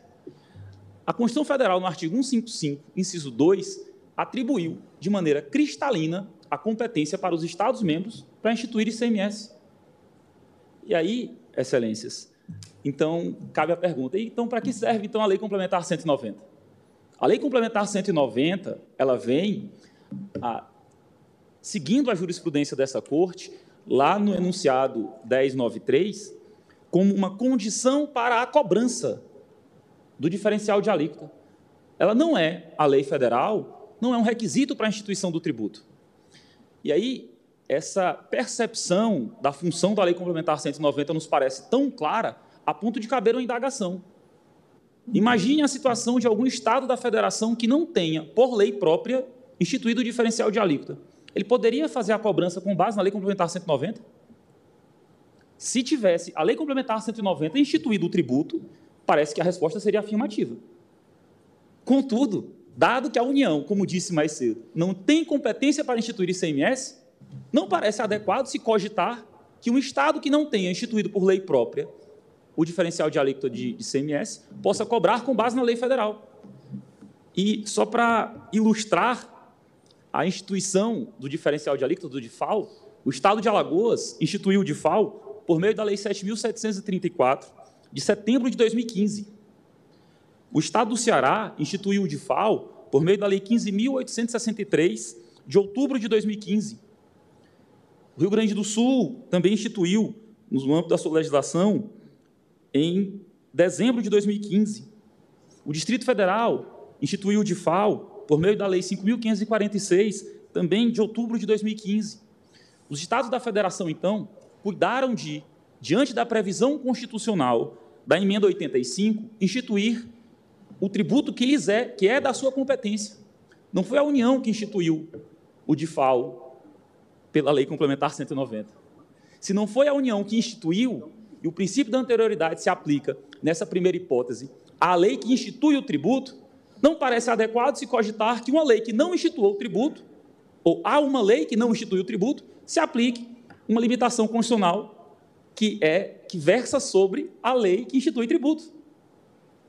A Constituição Federal, no artigo 155, inciso 2, atribuiu de maneira cristalina a competência para os Estados-membros para instituir ICMS. E aí, excelências, então cabe a pergunta: então para que serve então a Lei Complementar 190? A Lei Complementar 190, ela vem a, seguindo a jurisprudência dessa corte, lá no enunciado 1093, como uma condição para a cobrança do diferencial de alíquota. Ela não é a lei federal, não é um requisito para a instituição do tributo. E aí, essa percepção da função da Lei Complementar 190 nos parece tão clara a ponto de caber uma indagação. Imagine a situação de algum estado da federação que não tenha, por lei própria, instituído o diferencial de alíquota. Ele poderia fazer a cobrança com base na Lei Complementar 190? Se tivesse a Lei Complementar 190 instituído o tributo, parece que a resposta seria afirmativa. Contudo, dado que a União, como disse mais cedo, não tem competência para instituir ICMS, não parece adequado se cogitar que um Estado que não tenha instituído por lei própria o diferencial de alíquota de, ICMS possa cobrar com base na lei federal. E só para ilustrar a instituição do diferencial de alíquota do DIFAL, o Estado de Alagoas instituiu o DIFAL por meio da Lei 7.734, de setembro de 2015. O Estado do Ceará instituiu o DIFAL por meio da Lei 15.863, de outubro de 2015. O Rio Grande do Sul também instituiu, no âmbito da sua legislação, em dezembro de 2015. O Distrito Federal instituiu o DIFAL por meio da Lei 5.546, também de outubro de 2015. Os estados da federação, então, cuidaram de, diante da previsão constitucional da emenda 85, instituir o tributo que lhes é, que é da sua competência. Não foi a União que instituiu o DIFAL pela Lei Complementar 190. Se não foi a União que instituiu, e o princípio da anterioridade se aplica nessa primeira hipótese à lei que institui o tributo, não parece adequado se cogitar que uma lei que não instituiu o tributo, ou há uma lei que não institui o tributo, se aplique uma limitação constitucional que é que versa sobre a lei que institui tributo.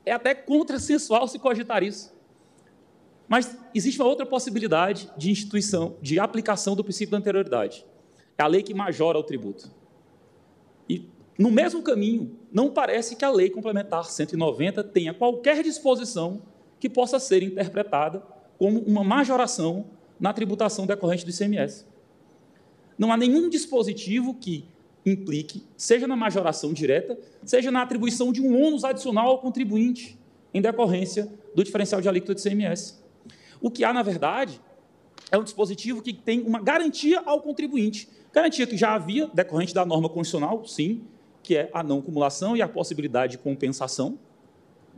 É até contrassensual se cogitar isso. Mas existe uma outra possibilidade de instituição, de aplicação do princípio da anterioridade. É a lei que majora o tributo. E, no mesmo caminho, não parece que a lei complementar 190 tenha qualquer disposição que possa ser interpretada como uma majoração na tributação decorrente do ICMS. Não há nenhum dispositivo que implique, seja na majoração direta, seja na atribuição de um ônus adicional ao contribuinte, em decorrência do diferencial de alíquota de CMS. O que há, na verdade, é um dispositivo que tem uma garantia ao contribuinte. Garantia que já havia, decorrente da norma constitucional, sim, que é a não cumulação e a possibilidade de compensação.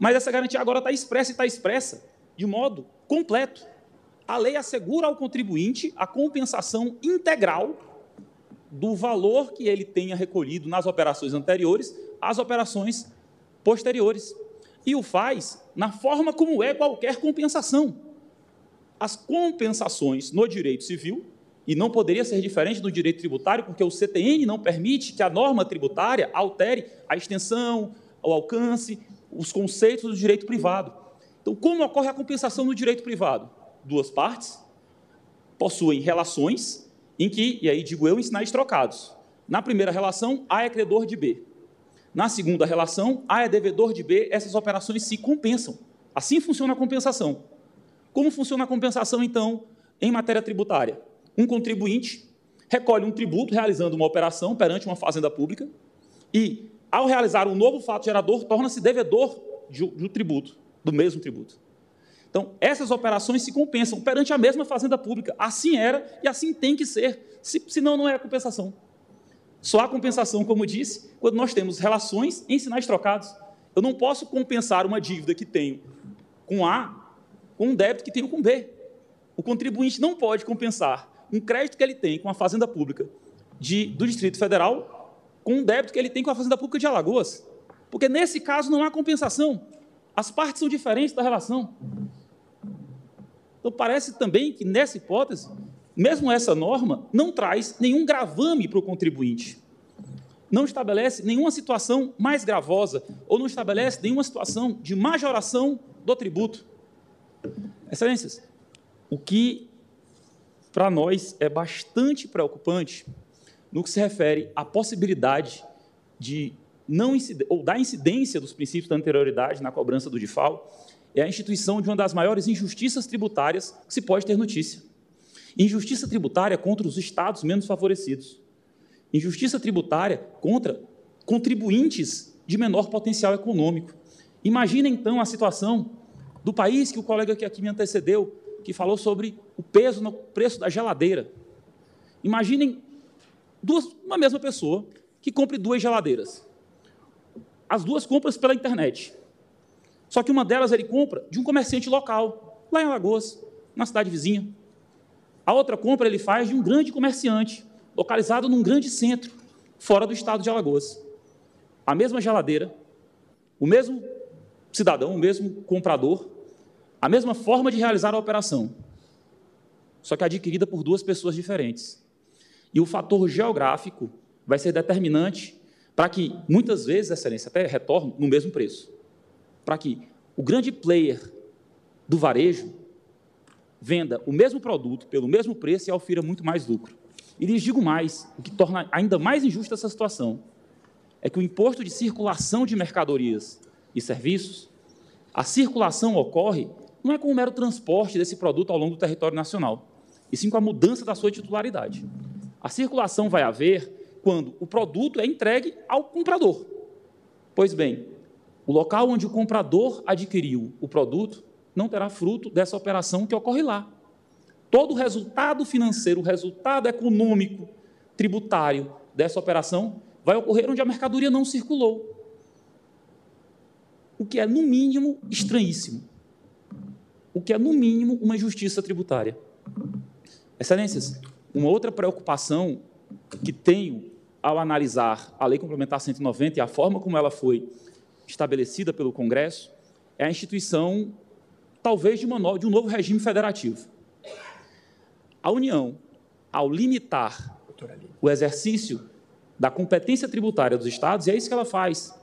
Mas essa garantia agora está expressa e está expressa de modo completo. A lei assegura ao contribuinte a compensação integral do valor que ele tenha recolhido nas operações anteriores às operações posteriores. E o faz na forma como é qualquer compensação. As compensações no direito civil, e não poderia ser diferente do direito tributário, porque o CTN não permite que a norma tributária altere a extensão, o alcance, os conceitos do direito privado. Então, como ocorre a compensação no direito privado? Duas partes possuem relações em que, e aí digo eu, em sinais trocados. Na primeira relação, A é credor de B. Na segunda relação, A é devedor de B, essas operações se compensam. Assim funciona a compensação. Como funciona a compensação, então, em matéria tributária? Um contribuinte recolhe um tributo realizando uma operação perante uma fazenda pública e, ao realizar um novo fato gerador, torna-se devedor do tributo, do mesmo tributo. Então, essas operações se compensam perante a mesma fazenda pública. Assim era e assim tem que ser, se, senão não é compensação. Só há compensação, como disse, quando nós temos relações em sinais trocados. Eu não posso compensar uma dívida que tenho com A com um débito que tenho com B. O contribuinte não pode compensar um crédito que ele tem com a fazenda pública de, do Distrito Federal com um débito que ele tem com a fazenda pública de Alagoas. Porque nesse caso não há compensação As partes são diferentes da relação. Então, parece também que, nessa hipótese, mesmo essa norma não traz nenhum gravame para o contribuinte. Não estabelece nenhuma situação mais gravosa ou não estabelece nenhuma situação de majoração do tributo. Excelências, o que para nós é bastante preocupante no que se refere à possibilidade de não ou da incidência dos princípios da anterioridade na cobrança do DIFAL é a instituição de uma das maiores injustiças tributárias que se pode ter notícia. Injustiça tributária contra os estados menos favorecidos. Injustiça tributária contra contribuintes de menor potencial econômico. Imagina então a situação do país que o colega que aqui me antecedeu, que falou sobre o peso no preço da geladeira. Imaginem duas, uma mesma pessoa que compre duas geladeiras. As duas compras pela internet. Só que uma delas ele compra de um comerciante local, lá em Alagoas, na cidade vizinha. A outra compra ele faz de um grande comerciante, localizado num grande centro, fora do estado de Alagoas. A mesma geladeira, o mesmo cidadão, o mesmo comprador, a mesma forma de realizar a operação, só que adquirida por duas pessoas diferentes. E o fator geográfico vai ser determinante para que, muitas vezes, Excelência, até retorne no mesmo preço. Para que o grande player do varejo venda o mesmo produto pelo mesmo preço e aufira muito mais lucro. E lhes digo mais, o que torna ainda mais injusta essa situação é que o imposto de circulação de mercadorias e serviços, a circulação ocorre não é com o mero transporte desse produto ao longo do território nacional, e sim com a mudança da sua titularidade. A circulação vai haver quando o produto é entregue ao comprador. Pois bem, o local onde o comprador adquiriu o produto não terá fruto dessa operação que ocorre lá. Todo o resultado financeiro, o resultado econômico, tributário dessa operação vai ocorrer onde a mercadoria não circulou. O que é, no mínimo, estranhíssimo. O que é, no mínimo, uma injustiça tributária. Excelências, uma outra preocupação que tenho ao analisar a Lei Complementar 190 e a forma como ela foi estabelecida pelo Congresso é a instituição, talvez, de, uma, de um novo regime federativo. A União, ao limitar o exercício da competência tributária dos Estados, e é isso que ela faz,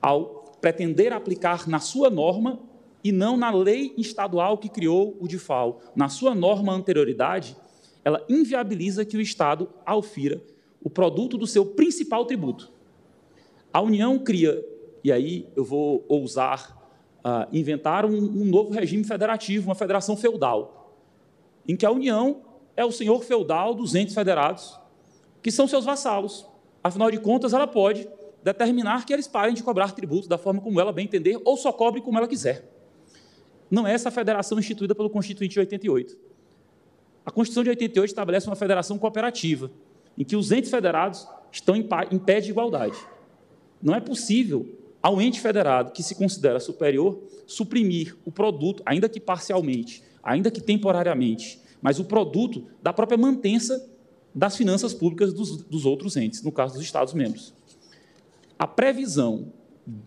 ao pretender aplicar na sua norma e não na lei estadual que criou o DIFAL, na sua norma anterioridade, ela inviabiliza que o Estado aufira o produto do seu principal tributo. A União cria, e aí eu vou ousar uh, inventar um, um novo regime federativo, uma federação feudal, em que a União é o senhor feudal dos entes federados, que são seus vassalos. Afinal de contas, ela pode determinar que eles parem de cobrar tributo da forma como ela bem entender, ou só cobre como ela quiser. Não é essa federação instituída pelo Constituinte de 88. A Constituição de 88 estabelece uma federação cooperativa, em que os entes federados estão em pé de igualdade. Não é possível ao ente federado que se considera superior suprimir o produto, ainda que parcialmente, ainda que temporariamente, mas o produto da própria mantença das finanças públicas dos, dos outros entes, no caso dos Estados-membros. A previsão,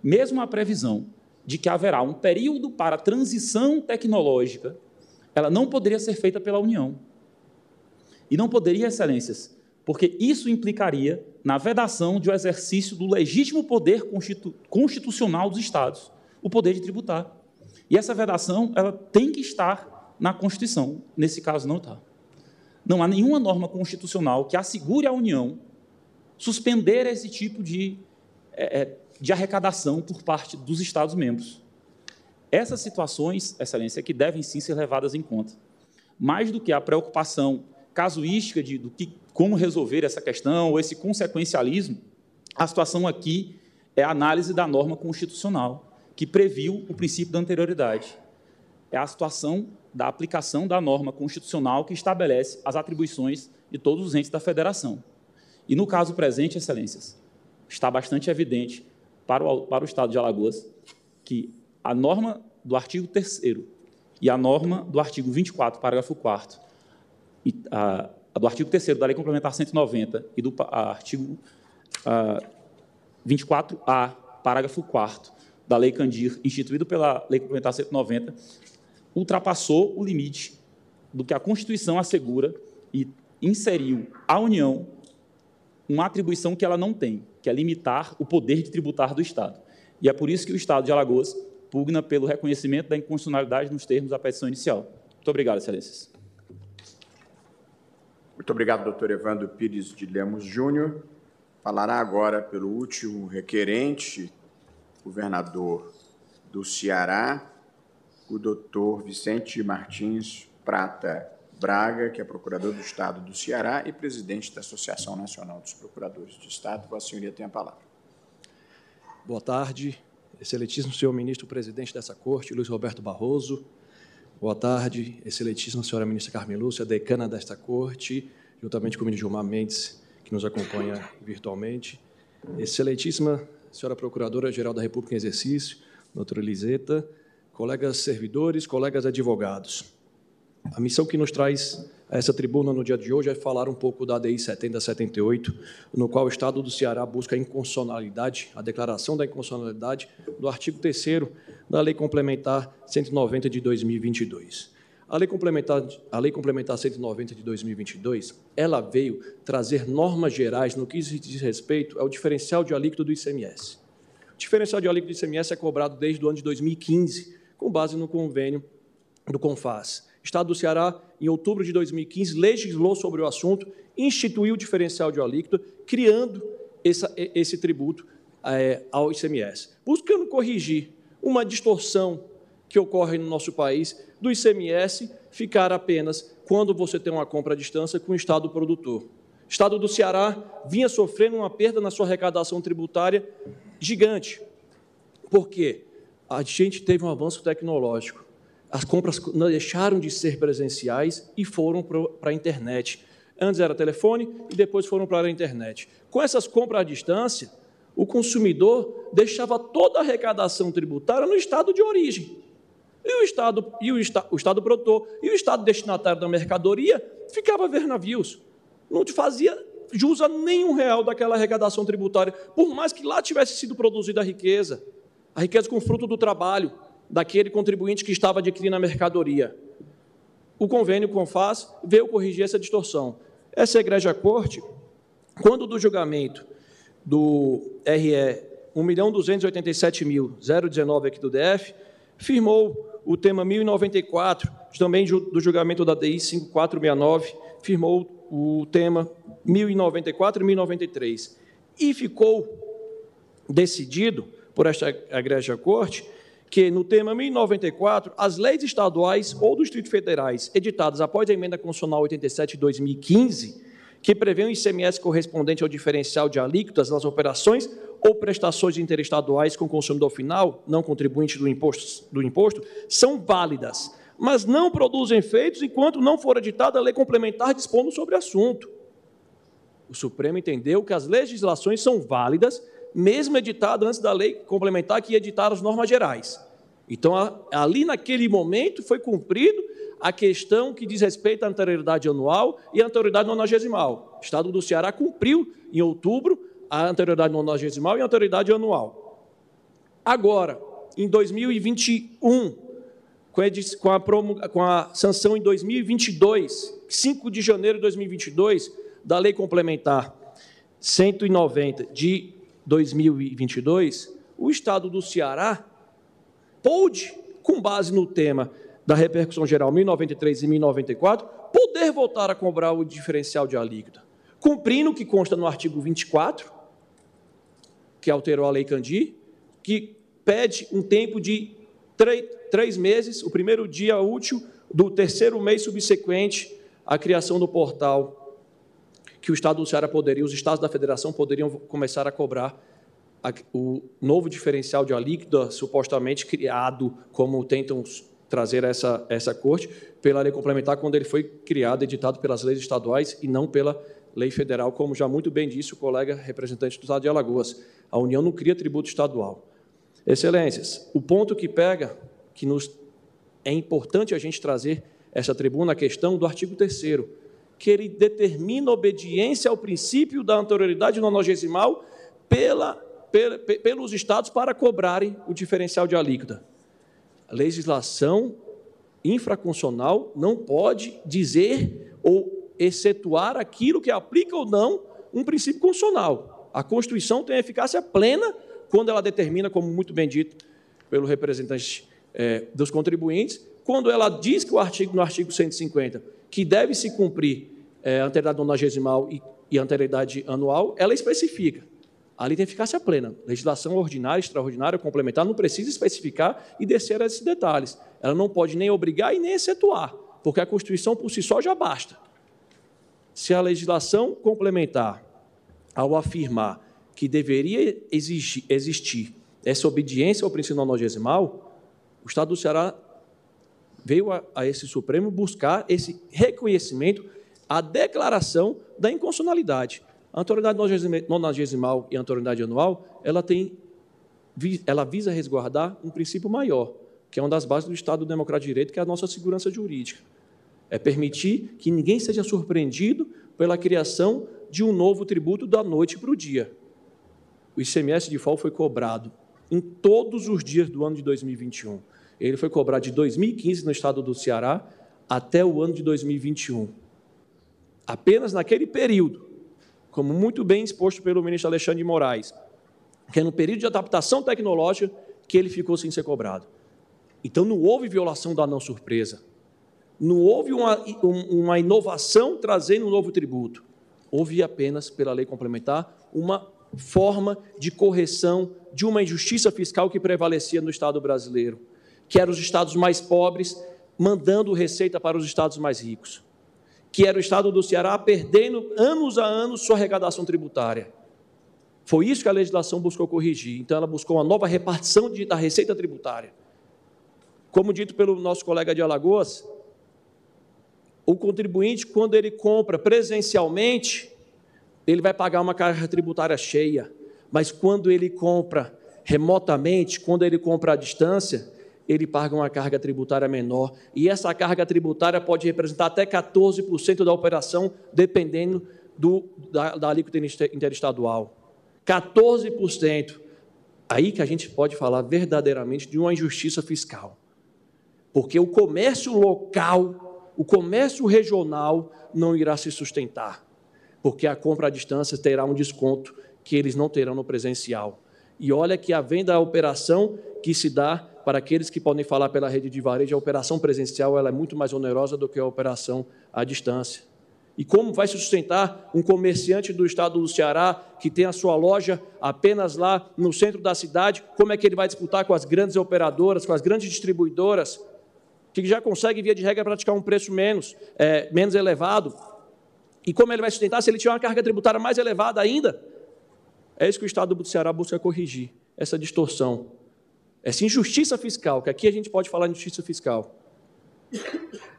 mesmo a previsão, de que haverá um período para transição tecnológica, ela não poderia ser feita pela União. E não poderia, excelências, porque isso implicaria na vedação de um exercício do legítimo poder constitu constitucional dos Estados, o poder de tributar. E essa vedação ela tem que estar na Constituição. Nesse caso, não está. Não há nenhuma norma constitucional que assegure à União suspender esse tipo de, é, é de arrecadação por parte dos Estados-membros. Essas situações, Excelência, é que devem sim ser levadas em conta. Mais do que a preocupação casuística de do que, como resolver essa questão ou esse consequencialismo, a situação aqui é a análise da norma constitucional que previu o princípio da anterioridade. É a situação da aplicação da norma constitucional que estabelece as atribuições de todos os entes da federação. E no caso presente, excelências, está bastante evidente para o, para o Estado de Alagoas que a norma do artigo 3 e a norma do artigo 24, parágrafo 4 a, a do artigo 3 da Lei Complementar 190 e do a, artigo a, 24A, parágrafo 4 da Lei Candir, instituído pela Lei Complementar 190, ultrapassou o limite do que a Constituição assegura e inseriu à União uma atribuição que ela não tem, que é limitar o poder de tributar do Estado. E é por isso que o Estado de Alagoas pugna pelo reconhecimento da inconstitucionalidade nos termos da petição inicial. Muito obrigado, excelências. Muito obrigado, doutor Evandro Pires de Lemos Júnior. Falará agora pelo último requerente, governador do Ceará, o doutor Vicente Martins Prata Braga, que é procurador do Estado do Ceará e presidente da Associação Nacional dos Procuradores de Estado. Vossa Senhoria tem a palavra. Boa tarde, excelentíssimo senhor ministro presidente dessa corte, Luiz Roberto Barroso. Boa tarde, excelentíssima senhora ministra Carmen Lúcia, decana desta corte, juntamente com o ministro Gilmar Mendes, que nos acompanha virtualmente. Excelentíssima senhora procuradora-geral da República em exercício, doutora Eliseta, colegas servidores, colegas advogados. A missão que nos traz a essa tribuna no dia de hoje é falar um pouco da ADI 7078, no qual o Estado do Ceará busca a inconstitucionalidade, a declaração da inconstitucionalidade do artigo 3 da Lei Complementar 190 de 2022. A Lei Complementar, a Lei Complementar 190 de 2022, ela veio trazer normas gerais no que diz respeito ao diferencial de alíquota do ICMS. O diferencial de alíquota do ICMS é cobrado desde o ano de 2015, com base no convênio do CONFAS. O Estado do Ceará, em outubro de 2015, legislou sobre o assunto, instituiu o diferencial de alíquota, criando essa, esse tributo é, ao ICMS, buscando corrigir uma distorção que ocorre no nosso país do ICMS ficar apenas quando você tem uma compra à distância com o Estado produtor. O Estado do Ceará vinha sofrendo uma perda na sua arrecadação tributária gigante. Por quê? A gente teve um avanço tecnológico as compras deixaram de ser presenciais e foram para a internet. Antes era telefone e depois foram para a internet. Com essas compras à distância, o consumidor deixava toda a arrecadação tributária no estado de origem. E o estado, e o, esta, o estado produtor e o estado destinatário da mercadoria ficava a ver navios. Não te fazia jus a nenhum real daquela arrecadação tributária, por mais que lá tivesse sido produzida a riqueza, a riqueza com fruto do trabalho, daquele contribuinte que estava adquirindo a mercadoria. O convênio CONFAS veio corrigir essa distorção. Essa Igreja Corte, quando do julgamento do RE 1.287.019 aqui do DF, firmou o tema 1094, também do julgamento da DI 5469, firmou o tema 1094 e 1093. E ficou decidido por esta Igreja Corte que, no tema 1094, as leis estaduais ou do Distrito Federais editadas após a emenda constitucional 87 de 2015, que prevê um ICMS correspondente ao diferencial de alíquotas nas operações ou prestações interestaduais com consumidor final, não contribuinte do imposto, do imposto, são válidas, mas não produzem efeitos enquanto não for editada a lei complementar dispondo sobre o assunto. O Supremo entendeu que as legislações são válidas mesmo editado antes da lei complementar que ia editar as normas gerais. Então, ali naquele momento foi cumprido a questão que diz respeito à anterioridade anual e à anterioridade nonagesimal. O Estado do Ceará cumpriu, em outubro, a anterioridade nonagesimal e a anterioridade anual. Agora, em 2021, com a, com a sanção em 2022, 5 de janeiro de 2022, da Lei Complementar 190 de 2022, o Estado do Ceará pôde, com base no tema da repercussão geral 1093 e 1094, poder voltar a cobrar o diferencial de alíquota, cumprindo o que consta no artigo 24, que alterou a Lei Candir, que pede um tempo de três meses, o primeiro dia útil do terceiro mês subsequente à criação do portal que o Estado do Ceará poderia, os estados da federação poderiam começar a cobrar a, o novo diferencial de alíquota supostamente criado, como tentam trazer essa, essa corte, pela lei complementar, quando ele foi criado, editado pelas leis estaduais e não pela lei federal, como já muito bem disse o colega representante do Estado de Alagoas. A União não cria tributo estadual. Excelências, o ponto que pega, que nos é importante a gente trazer essa tribuna, a questão do artigo 3 que ele determina obediência ao princípio da anterioridade nonagesimal pela pelos estados para cobrarem o diferencial de alíquota. A legislação infraconstitucional não pode dizer ou excetuar aquilo que aplica ou não um princípio constitucional. A Constituição tem eficácia plena quando ela determina, como muito bem dito pelo representante é, dos contribuintes, quando ela diz que o artigo, no artigo 150 que deve se cumprir é, anterioridade nonagesimal e, e anterioridade anual, ela especifica. Ali tem eficácia plena. Legislação ordinária, extraordinária, complementar, não precisa especificar e descer a esses detalhes. Ela não pode nem obrigar e nem excetuar, porque a Constituição por si só já basta. Se a legislação complementar, ao afirmar que deveria exigir, existir essa obediência ao princípio nonagesimal, o Estado do Ceará veio a, a esse Supremo buscar esse reconhecimento, a declaração da inconstitucionalidade. A autoridade nonagesimal e a autoridade anual, ela tem ela visa resguardar um princípio maior, que é uma das bases do Estado Democrático de Direito, que é a nossa segurança jurídica. É permitir que ninguém seja surpreendido pela criação de um novo tributo da noite para o dia. O ICMS de FOL foi cobrado em todos os dias do ano de 2021. Ele foi cobrado de 2015 no estado do Ceará até o ano de 2021. Apenas naquele período, como muito bem exposto pelo ministro Alexandre de Moraes, que é no período de adaptação tecnológica que ele ficou sem ser cobrado. Então não houve violação da não surpresa. Não houve uma, uma inovação trazendo um novo tributo. Houve apenas, pela lei complementar, uma forma de correção de uma injustiça fiscal que prevalecia no Estado brasileiro, que eram os estados mais pobres mandando receita para os estados mais ricos que era o estado do Ceará perdendo anos a anos sua arrecadação tributária. Foi isso que a legislação buscou corrigir. Então, ela buscou uma nova repartição de, da receita tributária. Como dito pelo nosso colega de Alagoas, o contribuinte, quando ele compra presencialmente, ele vai pagar uma carga tributária cheia. Mas quando ele compra remotamente, quando ele compra à distância, ele paga uma carga tributária menor. E essa carga tributária pode representar até 14% da operação, dependendo do, da, da alíquota interestadual. 14%. Aí que a gente pode falar verdadeiramente de uma injustiça fiscal. Porque o comércio local, o comércio regional não irá se sustentar. Porque a compra à distância terá um desconto que eles não terão no presencial. E olha que a venda a operação que se dá para aqueles que podem falar pela rede de varejo, a operação presencial ela é muito mais onerosa do que a operação à distância. E como vai se sustentar um comerciante do estado do Ceará que tem a sua loja apenas lá no centro da cidade? Como é que ele vai disputar com as grandes operadoras, com as grandes distribuidoras, que já conseguem, via de regra, praticar um preço menos, é, menos elevado? E como ele vai sustentar se ele tiver uma carga tributária mais elevada ainda? É isso que o estado do Ceará busca corrigir, essa distorção essa injustiça fiscal, que aqui a gente pode falar de injustiça fiscal,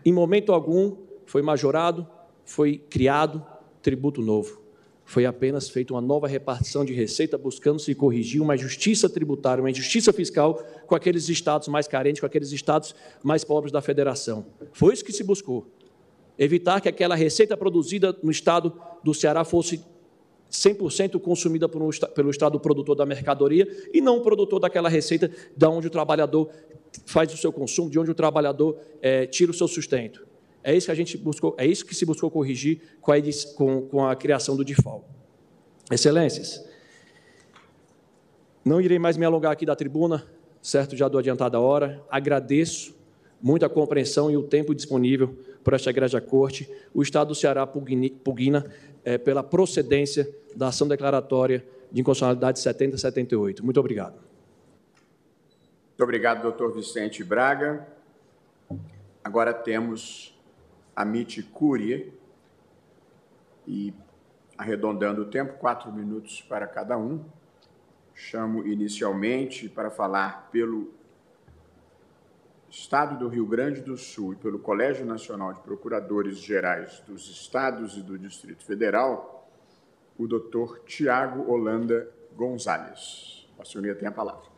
em momento algum foi majorado, foi criado tributo novo. Foi apenas feita uma nova repartição de receita, buscando se corrigir uma justiça tributária, uma injustiça fiscal com aqueles estados mais carentes, com aqueles estados mais pobres da federação. Foi isso que se buscou. Evitar que aquela receita produzida no estado do Ceará fosse 100% consumida por um, pelo Estado produtor da mercadoria e não o produtor daquela receita de onde o trabalhador faz o seu consumo, de onde o trabalhador é, tira o seu sustento. É isso que a gente buscou, é isso que se buscou corrigir com a, com, com a criação do DIFAL. Excelências, não irei mais me alongar aqui da tribuna, certo? Já do adiantada hora. Agradeço muito a compreensão e o tempo disponível por esta igreja corte. O Estado do Ceará pugna é, pela procedência da ação declaratória de inconstitucionalidade 7078. Muito obrigado. Muito obrigado, doutor Vicente Braga. Agora temos a MIT Curie, e arredondando o tempo, quatro minutos para cada um. Chamo inicialmente para falar pelo Estado do Rio Grande do Sul e pelo Colégio Nacional de Procuradores Gerais dos Estados e do Distrito Federal, o doutor Tiago Holanda Gonzalez. A senhoria tem a palavra.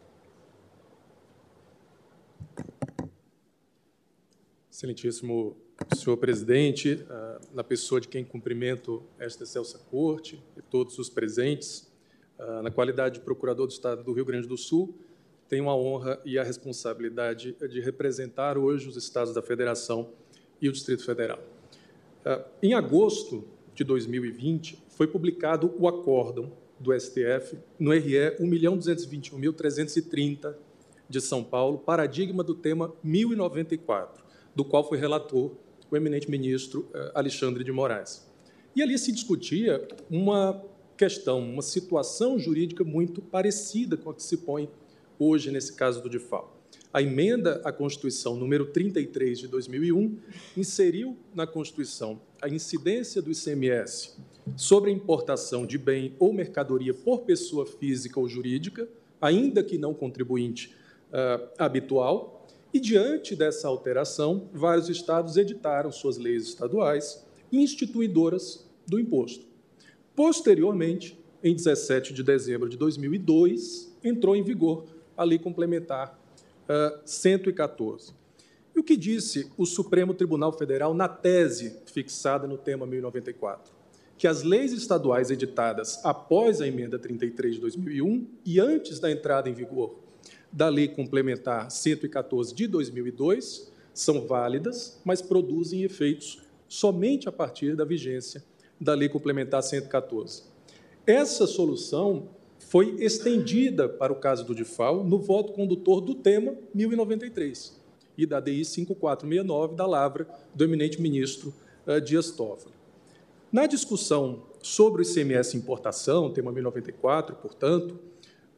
Excelentíssimo senhor presidente, ah, na pessoa de quem cumprimento esta excelsa corte e todos os presentes, Ah, na qualidade de procurador do Estado do Rio Grande do Sul, tenho a honra e a responsabilidade de representar hoje os estados da Federação e o Distrito Federal. Ah, em agosto de 2020, foi publicado o acórdão do STF no RE 1.221.330 de São Paulo, paradigma do tema 1094, do qual foi relator o eminente ministro eh, Alexandre de Moraes. E ali se discutia uma questão, uma situação jurídica muito parecida com a que se põe hoje nesse caso do DIFAL. A emenda à Constituição número 33 de 2001 inseriu na Constituição a incidência do ICMS sobre a importação de bem ou mercadoria por pessoa física ou jurídica, ainda que não contribuinte uh, habitual, e diante dessa alteração, vários estados editaram suas leis estaduais instituidoras do imposto. Posteriormente, em 17 de dezembro de 2002, entrou em vigor a Lei Complementar 114. E o que disse o Supremo Tribunal Federal na tese fixada no tema 1094? Que as leis estaduais editadas após a emenda 33 de 2001 e antes da entrada em vigor da Lei Complementar 114 de 2002 são válidas, mas produzem efeitos somente a partir da vigência da Lei Complementar 114. Essa solução foi estendida para o caso do DIFAL no voto condutor do tema 1093 e da DI 5469 da Lavra do eminente ministro uh, Dias Toffoli. Na discussão sobre o ICMS importação, tema 1094, portanto,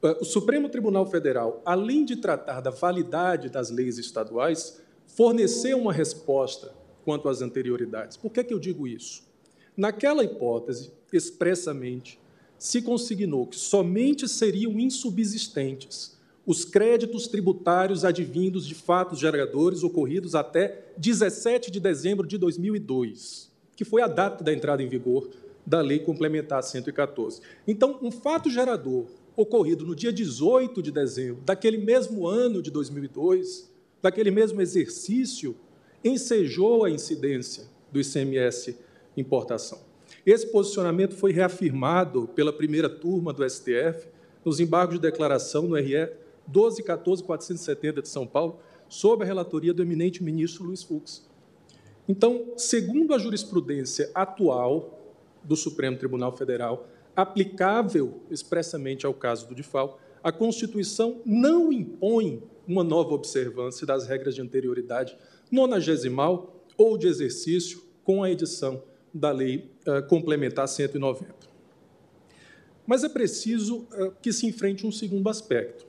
uh, o Supremo Tribunal Federal, além de tratar da validade das leis estaduais, forneceu uma resposta quanto às anterioridades. Por que, que eu digo isso? Naquela hipótese, expressamente, se consignou que somente seriam insubsistentes os créditos tributários advindos de fatos geradores ocorridos até 17 de dezembro de 2002, que foi a data da entrada em vigor da Lei Complementar 114. Então, um fato gerador ocorrido no dia 18 de dezembro daquele mesmo ano de 2002, daquele mesmo exercício, ensejou a incidência do ICMS importação. Esse posicionamento foi reafirmado pela primeira turma do STF nos embargos de declaração no RE 12.14.470 de São Paulo, sob a relatoria do eminente ministro Luiz Fux. Então, segundo a jurisprudência atual do Supremo Tribunal Federal, aplicável expressamente ao caso do DIFAL, a Constituição não impõe uma nova observância das regras de anterioridade nonagesimal ou de exercício com a edição da Lei uh, Complementar 190. Mas é preciso uh, que se enfrente um segundo aspecto.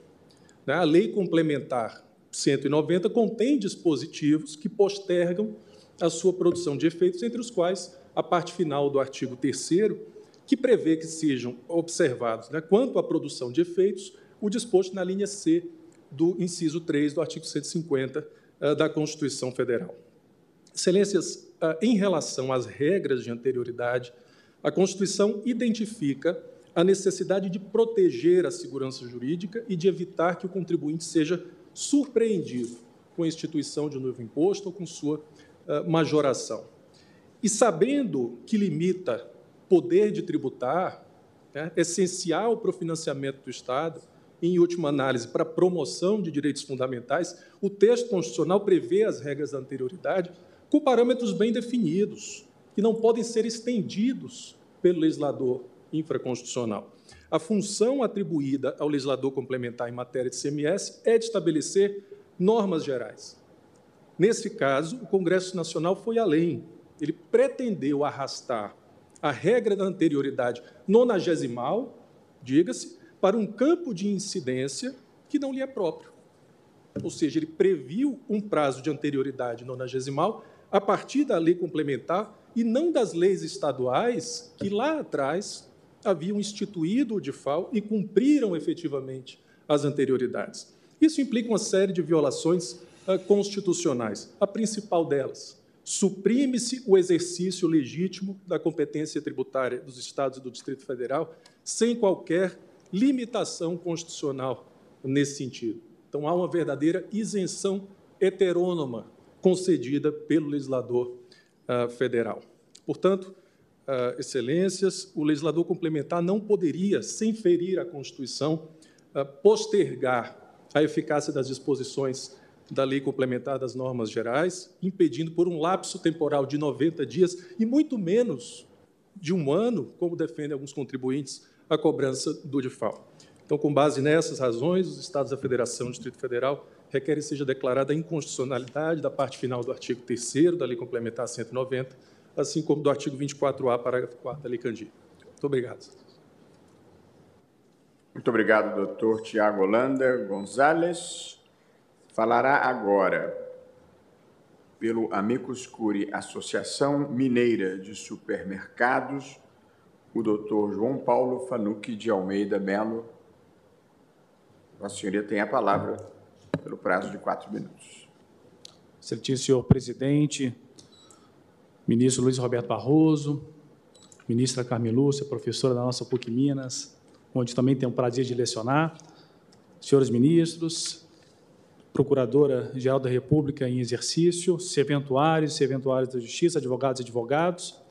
Né? A Lei Complementar 190 contém dispositivos que postergam a sua produção de efeitos, entre os quais a parte final do artigo 3 que prevê que sejam observados, né, quanto à produção de efeitos, o disposto na linha C do inciso 3 do artigo 150 uh, da Constituição Federal. Excelências, em relação às regras de anterioridade, a Constituição identifica a necessidade de proteger a segurança jurídica e de evitar que o contribuinte seja surpreendido com a instituição de um novo imposto ou com sua majoração. E sabendo que limita poder de tributar, né, essencial para o financiamento do Estado, em última análise, para a promoção de direitos fundamentais, o texto constitucional prevê as regras da anterioridade com parâmetros bem definidos, que não podem ser estendidos pelo legislador infraconstitucional. A função atribuída ao legislador complementar em matéria de CMS é de estabelecer normas gerais. Nesse caso, o Congresso Nacional foi além. Ele pretendeu arrastar a regra da anterioridade nonagesimal, diga-se, para um campo de incidência que não lhe é próprio. Ou seja, ele previu um prazo de anterioridade nonagesimal a partir da lei complementar e não das leis estaduais que lá atrás haviam instituído o DIFAL e cumpriram efetivamente as anterioridades. Isso implica uma série de violações uh, constitucionais. A principal delas, suprime-se o exercício legítimo da competência tributária dos estados e do Distrito Federal sem qualquer limitação constitucional nesse sentido. Então há uma verdadeira isenção heterônoma concedida pelo legislador uh, federal. Portanto, uh, excelências, o legislador complementar não poderia, sem ferir a Constituição, uh, postergar a eficácia das disposições da lei complementar das normas gerais, impedindo por um lapso temporal de 90 dias e muito menos de um ano, como defendem alguns contribuintes, a cobrança do DIFAL. Então, com base nessas razões, os Estados da Federação Distrito Federal requerem seja declarada a inconstitucionalidade da parte final do artigo 3 da Lei Complementar 190, assim como do artigo 24A, parágrafo 4 da Lei Candir. Muito obrigado. Muito obrigado, doutor Tiago Holanda Gonzalez. Falará agora, pelo Amicus Curi Associação Mineira de Supermercados, o doutor João Paulo Fanucchi de Almeida Melo. Vossa Senhoria tem a palavra pelo prazo de quatro minutos. Excelentíssimo senhor presidente, ministro Luiz Roberto Barroso, ministra Carmen Lúcia, professora da nossa PUC Minas, onde também tenho o prazer de lecionar, senhores ministros, Procuradora-Geral da República em exercício, serventuários e serventuários da Justiça, advogados e advogados,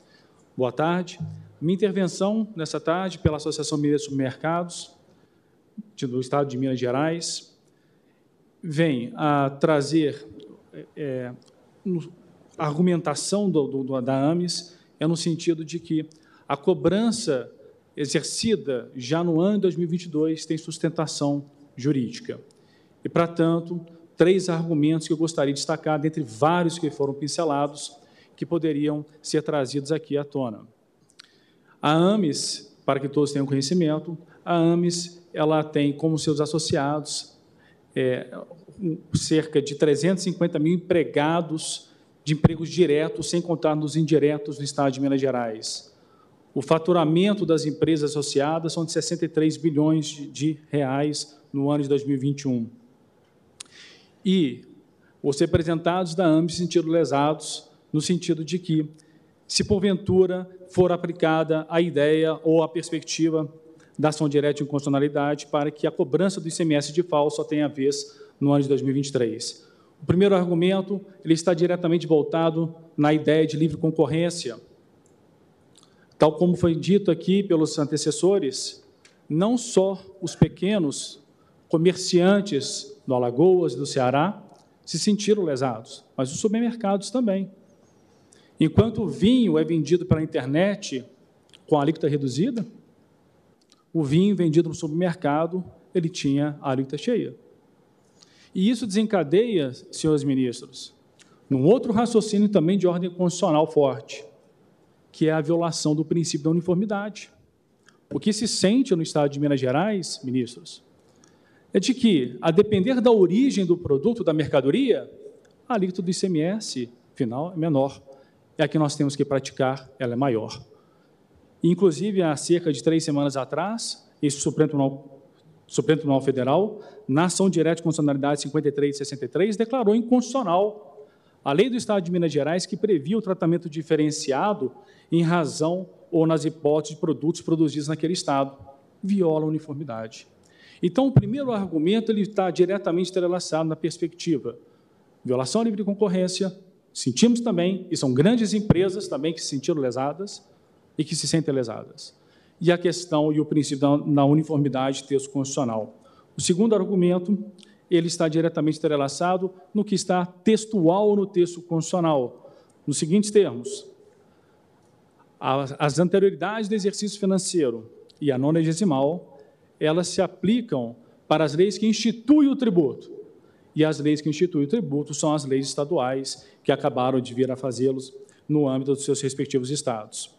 boa tarde. Minha intervenção nessa tarde pela Associação Mineira de Supermercados do Estado de Minas Gerais vem a trazer é, a argumentação do, do, da AMES é no sentido de que a cobrança exercida já no ano de 2022 tem sustentação jurídica. E, para tanto, três argumentos que eu gostaria de destacar, dentre vários que foram pincelados, que poderiam ser trazidos aqui à tona. A AMES, para que todos tenham conhecimento, a AMES ela tem como seus associados é, cerca de 350 mil empregados de empregos diretos, sem contar nos indiretos do Estado de Minas Gerais. O faturamento das empresas associadas são de 63 bilhões de reais no ano de 2021. E os representados da AMB se sentiram lesados no sentido de que, se porventura for aplicada a ideia ou a perspectiva da ação direta de inconstitucionalidade para que a cobrança do ICMS de FAO só tenha vez no ano de 2023. O primeiro argumento ele está diretamente voltado na ideia de livre concorrência, Tal como foi dito aqui pelos antecessores, não só os pequenos comerciantes do Alagoas e do Ceará se sentiram lesados, mas os supermercados também. Enquanto o vinho é vendido pela internet com alíquota reduzida, o vinho vendido no supermercado, ele tinha alíquota cheia. E isso desencadeia, senhores ministros, num outro raciocínio também de ordem constitucional forte que é a violação do princípio da uniformidade. O que se sente no Estado de Minas Gerais, ministros, é de que, a depender da origem do produto, da mercadoria, a alíquota do ICMS final é menor. É a que nós temos que praticar, ela é maior. Inclusive, há cerca de três semanas atrás, esse Supremo Tribunal, Supremo Tribunal Federal, na ação direta de constitucionalidade 53 e 63, declarou inconstitucional a lei do Estado de Minas Gerais que previa o tratamento diferenciado em razão ou nas hipóteses de produtos produzidos naquele Estado. Viola a uniformidade. Então, o primeiro argumento ele está diretamente entrelaçado na perspectiva violação à livre concorrência, sentimos também, e são grandes empresas também que se sentiram lesadas e que se sentem lesadas. E a questão e o princípio da, na uniformidade texto constitucional. O segundo argumento, ele está diretamente entrelaçado no que está textual no texto constitucional, nos seguintes termos: as anterioridades do exercício financeiro e a nonagesimal, elas se aplicam para as leis que instituem o tributo. E as leis que instituem o tributo são as leis estaduais que acabaram de vir a fazê-los no âmbito dos seus respectivos estados.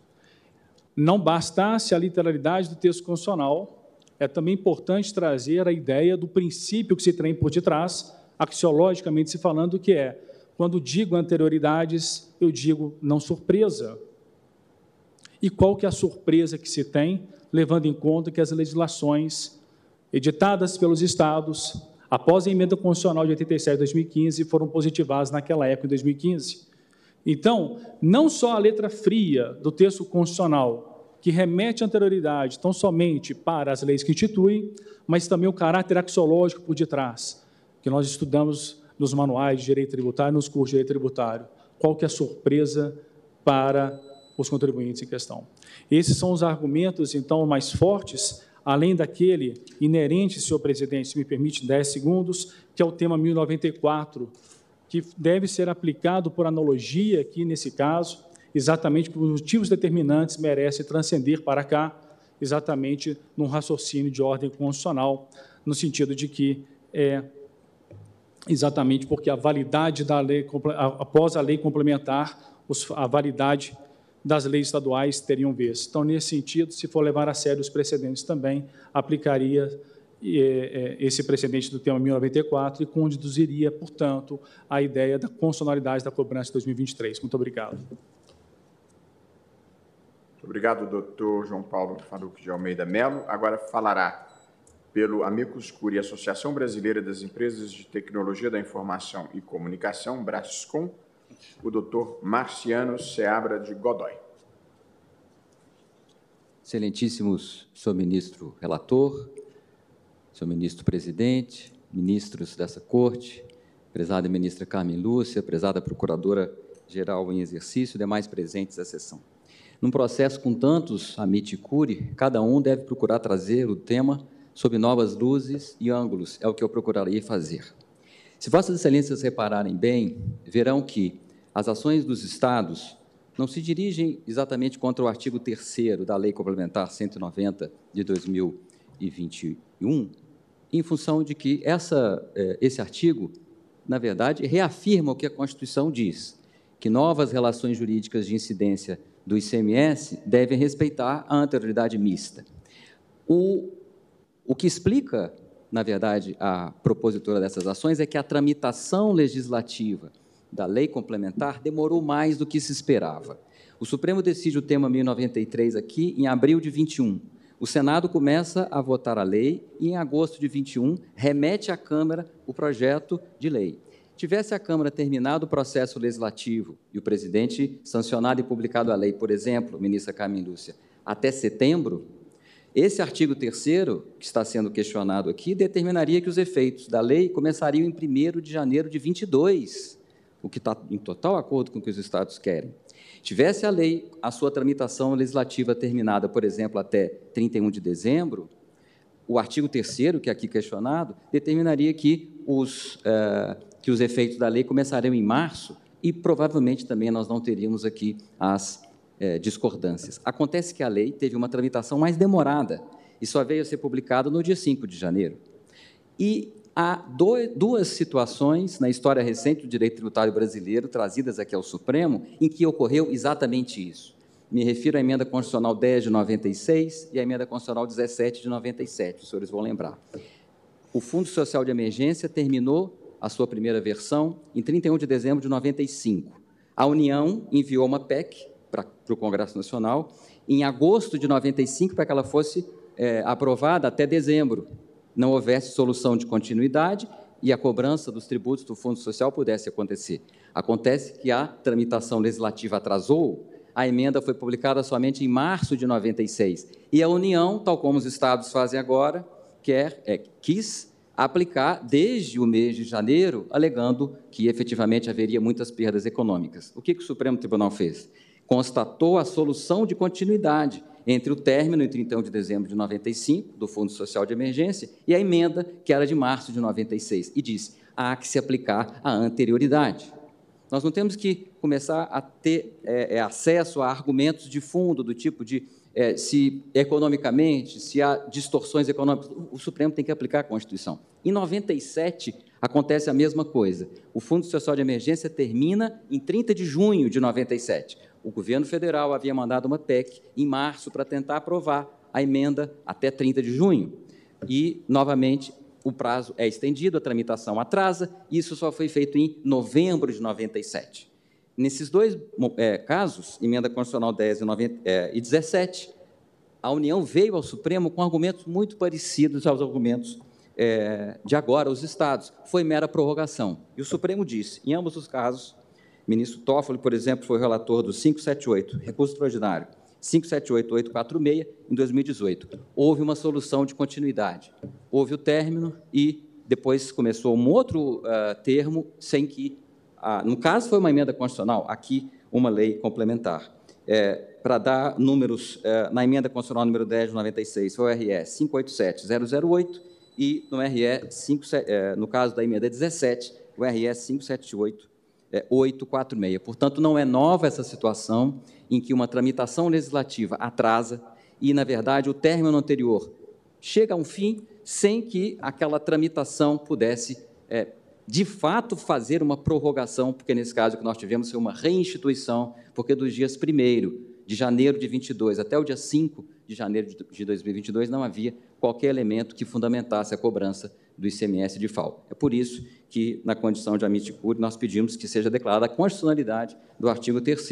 Não bastasse a literalidade do texto constitucional, é também importante trazer a ideia do princípio que se tem por detrás, axiologicamente se falando, que é, quando digo anterioridades, eu digo não surpresa, e qual que é a surpresa que se tem, levando em conta que as legislações editadas pelos estados após a emenda constitucional de 87 de 2015 foram positivadas naquela época, em 2015. Então, não só a letra fria do texto constitucional, que remete à anterioridade tão somente para as leis que instituem, mas também o caráter axiológico por detrás, que nós estudamos nos manuais de direito tributário, nos cursos de direito tributário. Qual que é a surpresa para os contribuintes em questão. Esses são os argumentos, então, mais fortes, além daquele inerente, senhor presidente, se me permite 10 segundos, que é o tema 1094, que deve ser aplicado por analogia aqui nesse caso, exatamente por motivos determinantes, merece transcender para cá, exatamente num raciocínio de ordem constitucional, no sentido de que é exatamente porque a validade da lei, após a lei complementar, a validade das leis estaduais teriam vez. Então, nesse sentido, se for levar a sério os precedentes também, aplicaria esse precedente do tema 1094 e conduziria, portanto, a ideia da constitucionalidade da cobrança de 2023. Muito obrigado. Muito obrigado, doutor João Paulo Faruque de Almeida Melo. Agora falará pelo Amicus Curi, Associação Brasileira das Empresas de Tecnologia da Informação e Comunicação, Brascom, o doutor Marciano Seabra de Godoy. Excelentíssimos senhor ministro relator, senhor ministro presidente, ministros dessa corte, prezada ministra Carmen Lúcia, prezada procuradora-geral em exercício, demais presentes da sessão. Num processo com tantos amit curi, cada um deve procurar trazer o tema sob novas luzes e ângulos, é o que eu procurarei fazer. Se Vossas Excelências repararem bem, verão que as ações dos Estados não se dirigem exatamente contra o artigo 3 da Lei Complementar 190 de 2021, em função de que essa, eh, esse artigo, na verdade, reafirma o que a Constituição diz, que novas relações jurídicas de incidência do ICMS devem respeitar a anterioridade mista. O o que explica, na verdade, a propositora dessas ações é que a tramitação legislativa da lei complementar demorou mais do que se esperava. O Supremo decide o tema 1093 aqui em abril de 21. O Senado começa a votar a lei e, em agosto de 21, remete à Câmara o projeto de lei. Tivesse a Câmara terminado o processo legislativo e o presidente sancionado e publicado a lei, por exemplo, ministra Carmen Lúcia, até setembro, esse artigo 3 que está sendo questionado aqui, determinaria que os efeitos da lei começariam em 1 de janeiro de 22, o que está em total acordo com o que os Estados querem. Tivesse a lei, a sua tramitação legislativa terminada, por exemplo, até 31 de dezembro, o artigo 3 que é aqui questionado, determinaria que os, uh, que os efeitos da lei começariam em março e provavelmente também nós não teríamos aqui as é, discordâncias. Acontece que a lei teve uma tramitação mais demorada e só veio a ser publicada no dia 5 de janeiro. E há duas situações na história recente do direito tributário brasileiro, trazidas aqui ao Supremo, em que ocorreu exatamente isso. Me refiro à emenda constitucional 10 de 96 e à emenda constitucional 17 de 97, os senhores vão lembrar. O Fundo Social de Emergência terminou a sua primeira versão em 31 de dezembro de 95. A União enviou uma PEC para o Congresso Nacional, em agosto de 95, para que ela fosse é, aprovada até dezembro. Não houvesse solução de continuidade e a cobrança dos tributos do Fundo Social pudesse acontecer. Acontece que a tramitação legislativa atrasou, a emenda foi publicada somente em março de 96. E a União, tal como os estados fazem agora, quer, é, quis aplicar desde o mês de janeiro, alegando que efetivamente haveria muitas perdas econômicas. O que, que o Supremo Tribunal fez? constatou a solução de continuidade entre o término em 31 de dezembro de 95 do Fundo Social de Emergência e a emenda que era de março de 96 e disse: há que se aplicar a anterioridade. Nós não temos que começar a ter é, é, acesso a argumentos de fundo do tipo de é, se economicamente, se há distorções econômicas, o Supremo tem que aplicar a Constituição. Em 97 acontece a mesma coisa. O Fundo Social de Emergência termina em 30 de junho de 97. O governo federal havia mandado uma PEC em março para tentar aprovar a emenda até 30 de junho. E, novamente, o prazo é estendido, a tramitação atrasa, e isso só foi feito em novembro de 97. Nesses dois é, casos, emenda constitucional 10 e, 90, é, e 17, a União veio ao Supremo com argumentos muito parecidos aos argumentos é, de agora, os estados. Foi mera prorrogação. E o Supremo disse, em ambos os casos, ministro Toffoli, por exemplo, foi relator do 578, recurso extraordinário, 578846, em 2018. Houve uma solução de continuidade. Houve o término e depois começou um outro uh, termo, sem que, uh, no caso foi uma emenda constitucional, aqui uma lei complementar. é, para dar números, é, na emenda constitucional número 10 de 96, foi o RE 587-008 e no RE 5, é, no caso da emenda 17, o RE 578 é, 846. Portanto, não é nova essa situação em que uma tramitação legislativa atrasa e, na verdade, o término anterior chega a um fim sem que aquela tramitação pudesse, é, de fato, fazer uma prorrogação, porque nesse caso que nós tivemos foi uma reinstituição, porque dos dias 1 de janeiro de 22 até o dia 5 de janeiro de 2022 não havia qualquer elemento que fundamentasse a cobrança do ICMS de FAO. É por isso que, na condição de amiticure, nós pedimos que seja declarada a constitucionalidade do artigo 3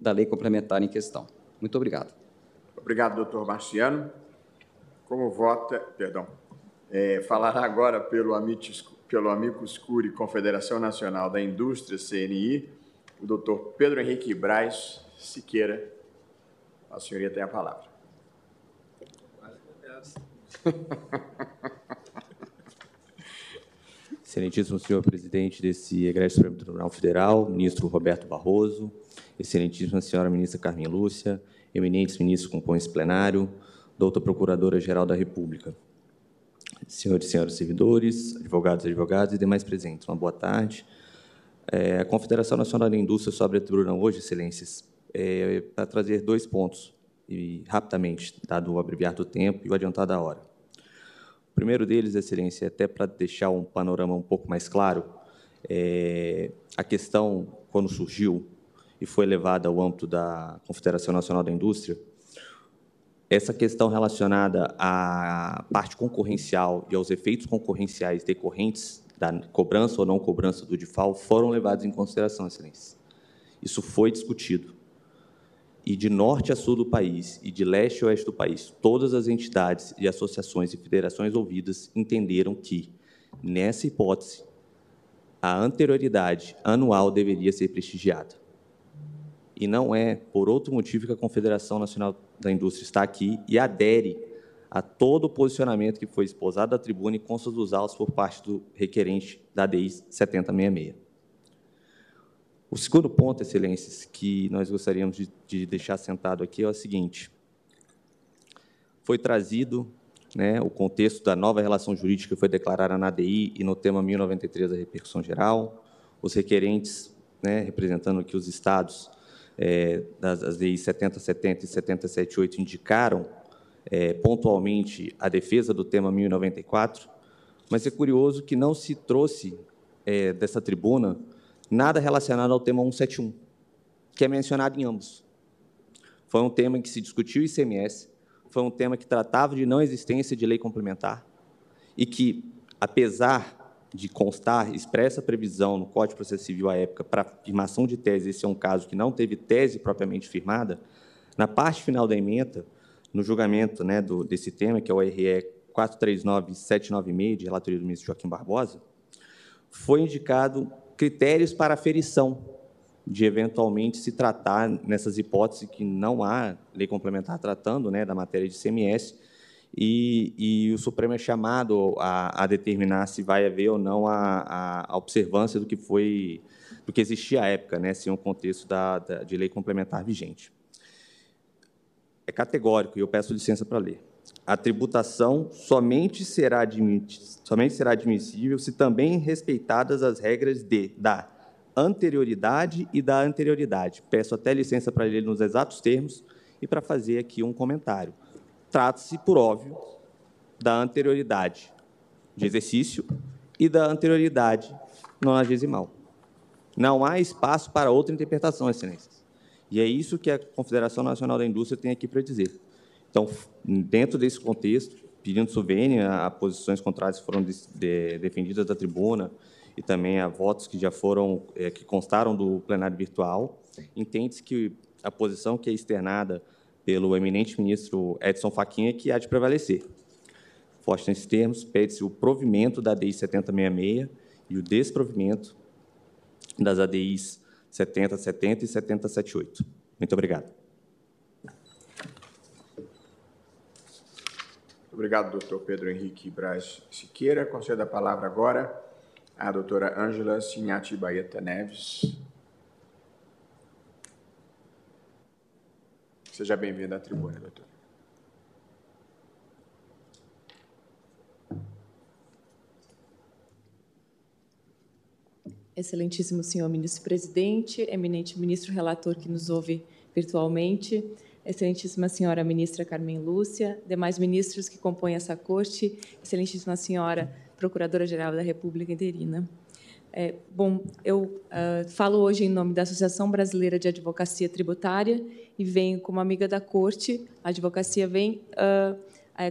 da lei complementar em questão. Muito obrigado. Obrigado, doutor Marciano. Como vota, perdão, é, falará agora pelo, Amitis, pelo Amicus Curi Confederação Nacional da Indústria, CNI, o doutor Pedro Henrique Braz Siqueira. A senhoria tem a palavra. Excelentíssimo senhor presidente desse egresso Supremo Tribunal Federal, ministro Roberto Barroso, excelentíssima senhora ministra Carmen Lúcia, eminentes ministros compõem esse plenário, doutora Procuradora-Geral da República, senhores e senhoras servidores, advogados e advogadas e demais presentes, uma boa tarde. É, a Confederação Nacional da Indústria sobre a tribuna hoje, excelências, é, para trazer dois pontos, e rapidamente, dado o abreviar do tempo e o adiantar da hora primeiro deles, Excelência, até para deixar um panorama um pouco mais claro, é, a questão, quando surgiu e foi levada ao âmbito da Confederação Nacional da Indústria, essa questão relacionada à parte concorrencial e aos efeitos concorrenciais decorrentes da cobrança ou não cobrança do DIFAL foram levados em consideração, Excelência. Isso foi discutido e de norte a sul do país e de leste a oeste do país, todas as entidades e associações e federações ouvidas entenderam que, nessa hipótese, a anterioridade anual deveria ser prestigiada. E não é por outro motivo que a Confederação Nacional da Indústria está aqui e adere a todo o posicionamento que foi esposado da tribuna e consta dos autos por parte do requerente da DI 7066. O segundo ponto, excelências, que nós gostaríamos de, de deixar sentado aqui é o seguinte: foi trazido né, o contexto da nova relação jurídica que foi declarada na ADI e no tema 1093 da repercussão geral, os requerentes, né, representando aqui os estados é, das, DI 7070 e 7078, indicaram é, pontualmente a defesa do tema 1094, mas é curioso que não se trouxe é, dessa tribuna nada relacionado ao tema 171, que é mencionado em ambos. Foi um tema em que se discutiu ICMS, foi um tema que tratava de não existência de lei complementar e que, apesar de constar expressa previsão no Código de Processo Civil à época para afirmação de tese, esse é um caso que não teve tese propriamente firmada, na parte final da emenda, no julgamento né, do, desse tema, que é o RE 439796, de relatoria do ministro Joaquim Barbosa, foi indicado critérios para aferição de eventualmente se tratar nessas hipóteses que não há lei complementar tratando né, da matéria de CMS, e, e o Supremo é chamado a, a, determinar se vai haver ou não a, a, observância do que foi do que existia à época, né, se um contexto da, da, de lei complementar vigente. É categórico, e eu peço licença para ler a tributação somente será, somente será admissível se também respeitadas as regras de, da anterioridade e da anterioridade. Peço até licença para ler nos exatos termos e para fazer aqui um comentário. Trata-se, por óbvio, da anterioridade de exercício e da anterioridade nonagesimal. Não há espaço para outra interpretação, excelências. E é isso que a Confederação Nacional da Indústria tem aqui para dizer. Então, dentro desse contexto, pedindo suvênia a posições contrárias que foram de, de, defendidas da tribuna e também a votos que já foram, é, que constaram do plenário virtual, entende-se que a posição que é externada pelo eminente ministro Edson Fachin é que há de prevalecer. Forte nesses termos, pede-se o provimento da ADI 7066 e o desprovimento das ADIs 7070 e 7078. Muito obrigado. Obrigado, doutor Pedro Henrique Braz Siqueira. Concedo a palavra agora à doutora Ângela Sinhati Baeta Neves. Seja bem-vindo à tribuna, doutor. Excelentíssimo senhor ministro-presidente, eminente ministro relator que nos ouve virtualmente, excelentíssima senhora ministra Carmen Lúcia, demais ministros que compõem essa corte, excelentíssima senhora procuradora-geral da República interina. É, bom, eu uh, falo hoje em nome da Associação Brasileira de Advocacia Tributária e venho como amiga da corte. A advocacia vem uh,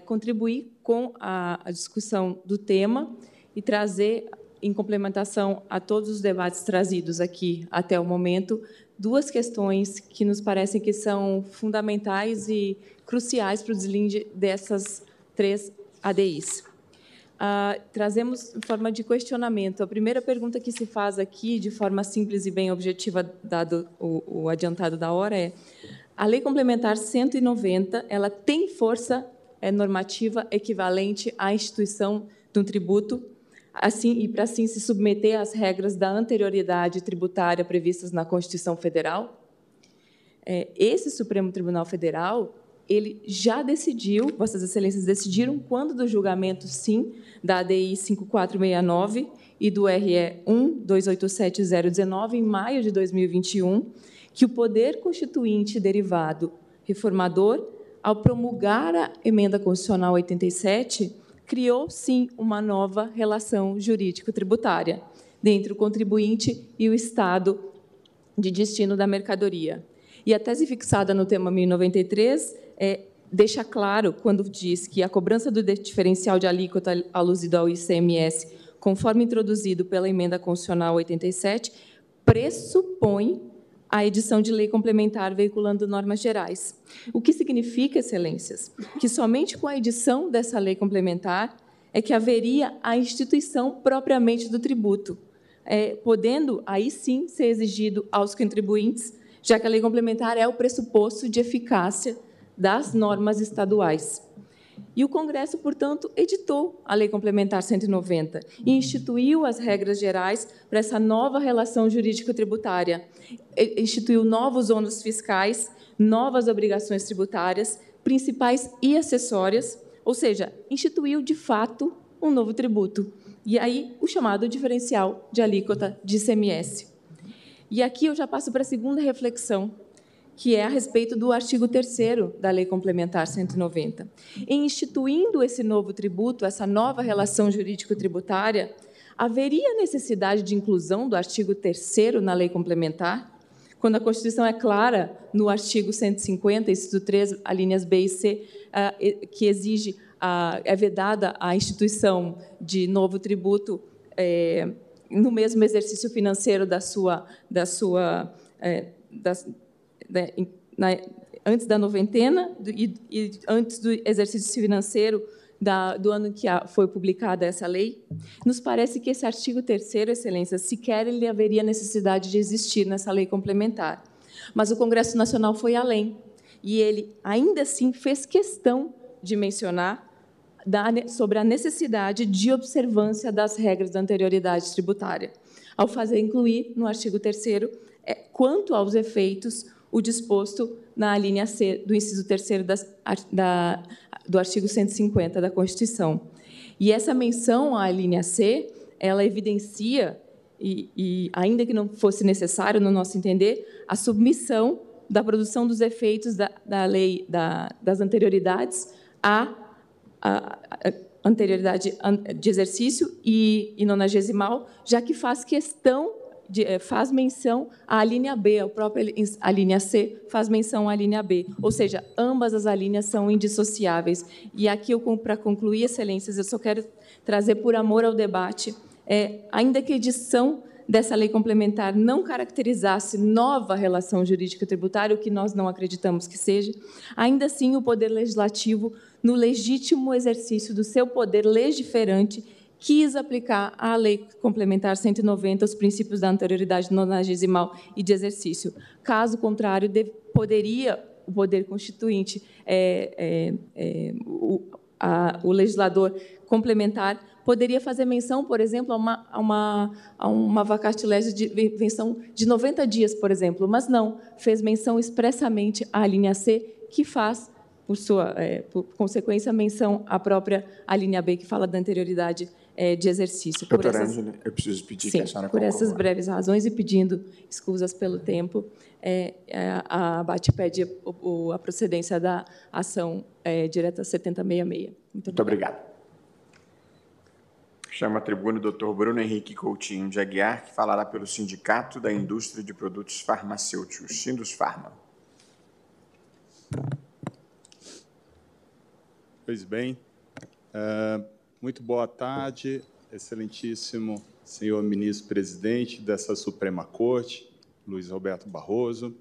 contribuir com a, a discussão do tema e trazer em complementação a todos os debates trazidos aqui até o momento, duas questões que nos parecem que são fundamentais e cruciais para o deslinde dessas três ADIs. Ah, trazemos em forma de questionamento. A primeira pergunta que se faz aqui, de forma simples e bem objetiva, dado o, o adiantado da hora, é: a Lei Complementar 190 ela tem força é, normativa equivalente à instituição de um tributo assim e para assim se submeter às regras da anterioridade tributária previstas na Constituição Federal. É, esse Supremo Tribunal Federal ele já decidiu, Vossas Excelências decidiram quando do julgamento sim da ADI 5469 e do RE 1287019 em maio de 2021, que o poder constituinte derivado reformador ao promulgar a emenda constitucional 87 criou, sim, uma nova relação jurídico-tributária entre o contribuinte e o Estado de destino da mercadoria. E a tese fixada no tema 1093 é, deixa claro, quando diz que a cobrança do diferencial de alíquota alusido ao ICMS, conforme introduzido pela emenda constitucional 87, pressupõe a edição de lei complementar veiculando normas gerais. O que significa, excelências, que somente com a edição dessa lei complementar é que haveria a instituição propriamente do tributo, é, podendo aí sim ser exigido aos contribuintes, já que a lei complementar é o pressuposto de eficácia das normas estaduais. E o Congresso, portanto, editou a Lei Complementar 190 e instituiu as regras gerais para essa nova relação jurídico-tributária. Instituiu novos ônus fiscais, novas obrigações tributárias, principais e acessórias, ou seja, instituiu de fato um novo tributo. E aí o chamado diferencial de alíquota de ICMS. E aqui eu já passo para a segunda reflexão que é a respeito do artigo 3 da Lei Complementar 190. Em instituindo esse novo tributo, essa nova relação jurídico-tributária, haveria necessidade de inclusão do artigo 3 na Lei Complementar? Quando a Constituição é clara no artigo 150, inciso 3, alíneas B e C, ah, que exige, é vedada a instituição de novo tributo é, no mesmo exercício financeiro da sua, da sua da, né, na, antes da noventena e, e, antes do exercício financeiro da, do ano que a, foi publicada essa lei, nos parece que esse artigo 3 Excelência, sequer ele haveria necessidade de existir nessa lei complementar. Mas o Congresso Nacional foi além, e ele, ainda assim, fez questão de mencionar da, sobre a necessidade de observância das regras da anterioridade tributária, ao fazer incluir no artigo 3 é, quanto aos efeitos o disposto na linha C do inciso 3 da, do artigo 150 da Constituição. E essa menção à linha C, ela evidencia, e, e ainda que não fosse necessário, no nosso entender, a submissão da produção dos efeitos da, da lei da, das anterioridades à, à, à anterioridade de exercício e, e nonagesimal, já que faz questão de, eh, faz menção à linha B, a própria a linha C faz menção à linha B, ou seja, ambas as linhas são indissociáveis. E aqui, para concluir, excelências, eu só quero trazer por amor ao debate, é, ainda que a edição dessa lei complementar não caracterizasse nova relação jurídica tributária, o que nós não acreditamos que seja, ainda assim o Poder Legislativo, no legítimo exercício do seu poder legiferante, quis aplicar à Lei Complementar 190 os princípios da anterioridade nonagesimal e de exercício. Caso contrário, poderia o poder constituinte, é, é, é, o, a, o, legislador complementar, poderia fazer menção, por exemplo, a uma, a uma, a uma de menção de 90 dias, por exemplo, mas não, fez menção expressamente à linha C, que faz, por, sua, é, por consequência, menção à própria alínea B, que fala da anterioridade é, de exercício. Doutora essas... Angela, eu preciso pedir Sim, que a senhora por conclua. essas breves razões e pedindo escusas pelo tempo, é, a ABAT pede o, a procedência da ação é, direta 7066. Muito, Muito obrigado. Chama a tribuna o doutor Bruno Henrique Coutinho de Aguiar, que falará pelo Sindicato da Indústria de Produtos Farmacêuticos, Sindus Farma. Pois bem, uh, muito boa tarde, excelentíssimo senhor ministro-presidente dessa Suprema Corte, Luiz Roberto Barroso.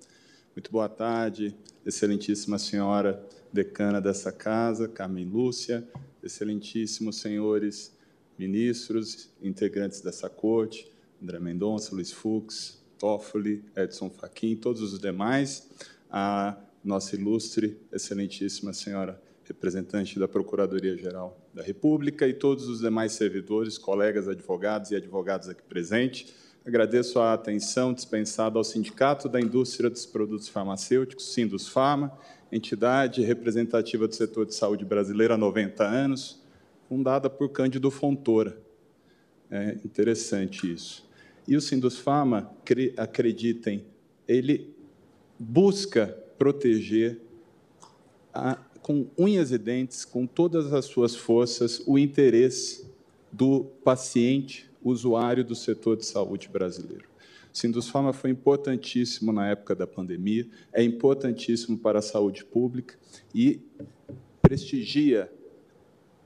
Muito boa tarde, excelentíssima senhora decana dessa casa, Carmen Lúcia, excelentíssimos senhores ministros, integrantes dessa corte, André Mendonça, Luiz Fux, Toffoli, Edson Fachin, todos os demais, a nossa ilustre, excelentíssima senhora representante da Procuradoria-Geral da República e todos os demais servidores, colegas advogados e advogados aqui presentes. Agradeço a atenção dispensada ao Sindicato da Indústria dos Produtos Farmacêuticos, Sindus Farma, entidade representativa do setor de saúde brasileiro há 90 anos, fundada por Cândido Fontoura. É interessante isso. E o Sindus Farma, acreditem, ele busca proteger a, com unhas e dentes, com todas as suas forças, o interesse do paciente, usuário do setor de saúde brasileiro. O Sindus Farma foi importantíssimo na época da pandemia, é importantíssimo para a saúde pública e prestigia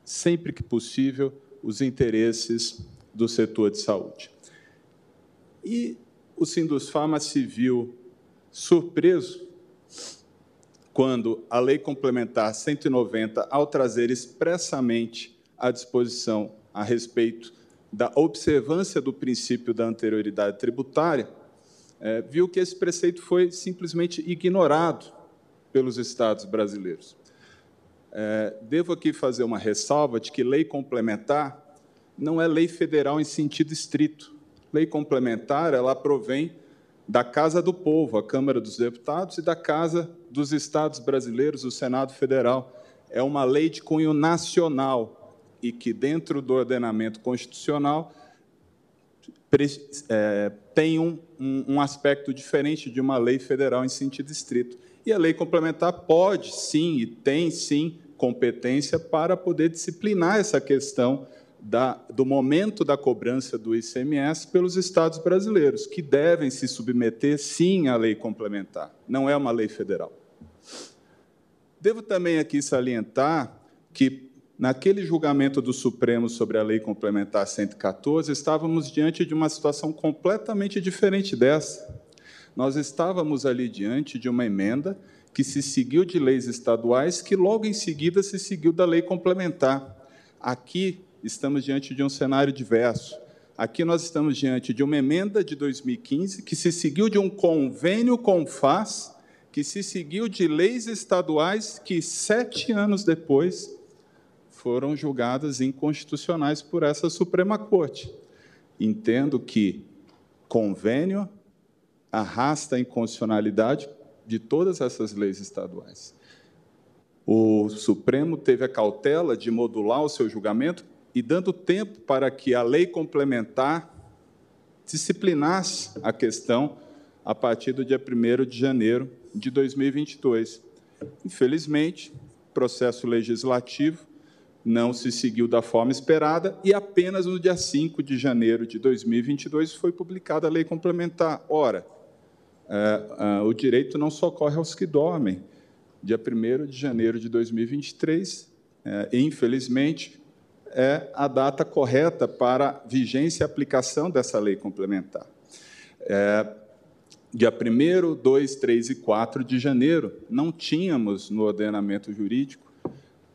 sempre que possível, os interesses do setor de saúde. E o Sindusfarma se viu surpreso quando a Lei Complementar 190, ao trazer expressamente a disposição a respeito da observância do princípio da anterioridade tributária, é, viu que esse preceito foi simplesmente ignorado pelos estados brasileiros. É, devo aqui fazer uma ressalva de que lei complementar não é lei federal em sentido estrito. Lei complementar, ela provém da Casa do Povo, a Câmara dos Deputados, e da Casa dos Estados Brasileiros, o Senado Federal. É uma lei de cunho nacional e que, dentro do ordenamento constitucional, é, tem um, aspecto diferente de uma lei federal em sentido estrito. E a lei complementar pode, sim, e tem, sim, competência para poder disciplinar essa questão da, do momento da cobrança do ICMS pelos estados brasileiros, que devem se submeter, sim, à lei complementar. Não é uma lei federal. Devo também aqui salientar que, naquele julgamento do Supremo sobre a Lei Complementar 114, estávamos diante de uma situação completamente diferente dessa nós estávamos ali diante de uma emenda que se seguiu de leis estaduais, que logo em seguida se seguiu da lei complementar. Aqui estamos diante de um cenário diverso. Aqui nós estamos diante de uma emenda de 2015 que se seguiu de um convênio com FAS, que se seguiu de leis estaduais que, sete anos depois, foram julgadas inconstitucionais por essa Suprema Corte. Entendo que convênio arrasta a inconstitucionalidade de todas essas leis estaduais. O Supremo teve a cautela de modular o seu julgamento e dando tempo para que a lei complementar disciplinasse a questão a partir do dia 1 de janeiro de 2022. Infelizmente, o processo legislativo não se seguiu da forma esperada e apenas no dia 5 de janeiro de 2022 foi publicada a lei complementar. Ora, é, o direito não socorre aos que dormem. Dia 1 de janeiro de 2023, é, infelizmente, é a data correta para vigência e aplicação dessa lei complementar. É, dia 1, 2, 3 e 4 de janeiro, não tínhamos no ordenamento jurídico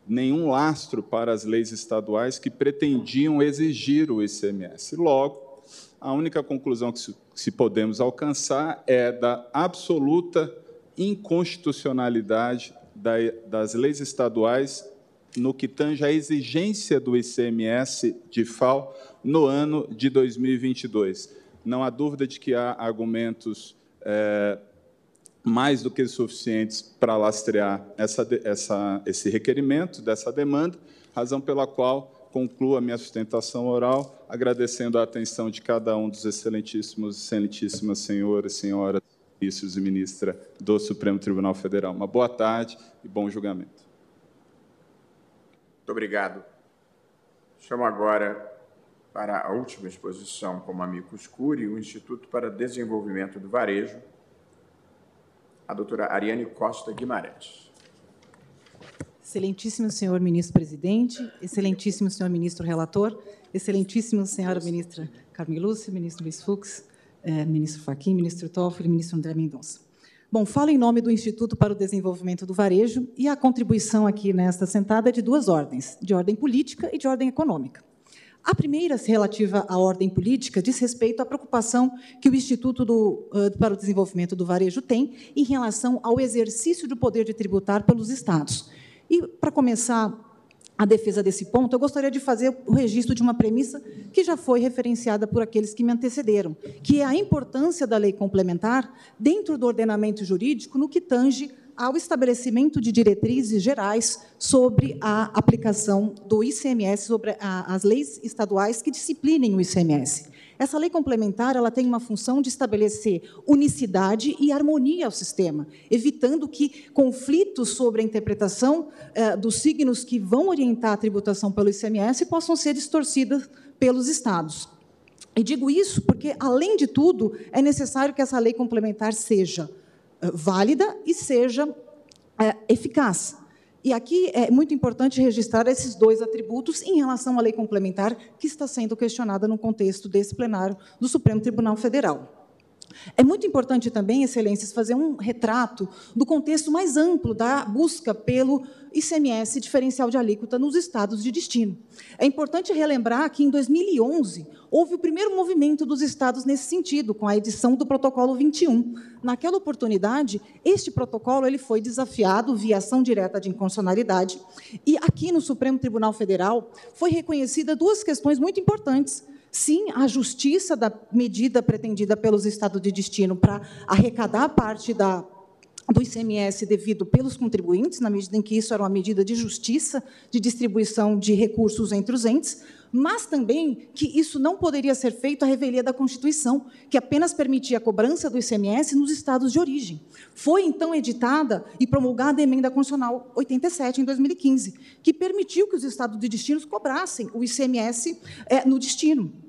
nenhum lastro para as leis estaduais que pretendiam exigir o ICMS. Logo, a única conclusão que se podemos alcançar é da absoluta inconstitucionalidade das leis estaduais no que tange à exigência do ICMS de FAO no ano de 2022. Não há dúvida de que há argumentos é, mais do que suficientes para lastrear essa, essa, esse requerimento dessa demanda, razão pela qual concluo a minha sustentação oral, agradecendo a atenção de cada um dos excelentíssimos e excelentíssimas senhoras, senhoras, ministros e ministra do Supremo Tribunal Federal. Uma boa tarde e bom julgamento. Muito obrigado. Chamo agora para a última exposição como amigo escure o Instituto para Desenvolvimento do Varejo, a doutora Ariane Costa Guimarães. Excelentíssimo senhor ministro-presidente, excelentíssimo senhor ministro-relator, excelentíssimo senhora ministra Carmen Lúcia, ministro Luiz Fux, eh, ministro Fachin, ministro Toffoli, ministro André Mendonça. Bom, falo em nome do Instituto para o Desenvolvimento do Varejo e a contribuição aqui nesta sentada é de duas ordens, de ordem política e de ordem econômica. A primeira, relativa à ordem política, diz respeito à preocupação que o Instituto do, uh, para o Desenvolvimento do Varejo tem em relação ao exercício do poder de tributar pelos Estados. E, para começar a defesa desse ponto, eu gostaria de fazer o registro de uma premissa que já foi referenciada por aqueles que me antecederam, que é a importância da lei complementar dentro do ordenamento jurídico no que tange ao estabelecimento de diretrizes gerais sobre a aplicação do ICMS, sobre as leis estaduais que disciplinem o ICMS. Essa lei complementar ela tem uma função de estabelecer unicidade e harmonia ao sistema, evitando que conflitos sobre a interpretação eh, dos signos que vão orientar a tributação pelo ICMS possam ser distorcidas pelos estados. E digo isso porque, além de tudo, é necessário que essa lei complementar seja eh, válida e seja é, eficaz. E aqui é muito importante registrar esses dois atributos em relação à lei complementar que está sendo questionada no contexto desse plenário do Supremo Tribunal Federal. É muito importante também, Excelências, fazer um retrato do contexto mais amplo da busca pelo ICMS diferencial de alíquota nos estados de destino. É importante relembrar que, em 2011, houve o primeiro movimento dos estados nesse sentido, com a edição do Protocolo 21. Naquela oportunidade, este protocolo ele foi desafiado via ação direta de inconstitucionalidade, e aqui no Supremo Tribunal Federal foi reconhecida duas questões muito importantes Sim, a justiça da medida pretendida pelos estados de destino para arrecadar parte da, do ICMS devido pelos contribuintes, na medida em que isso era uma medida de justiça, de distribuição de recursos entre os entes, mas também que isso não poderia ser feito à revelia da Constituição, que apenas permitia a cobrança do ICMS nos estados de origem. Foi, então, editada e promulgada a Emenda Constitucional 87, em 2015, que permitiu que os estados de destinos cobrassem o ICMS é, eh, no destino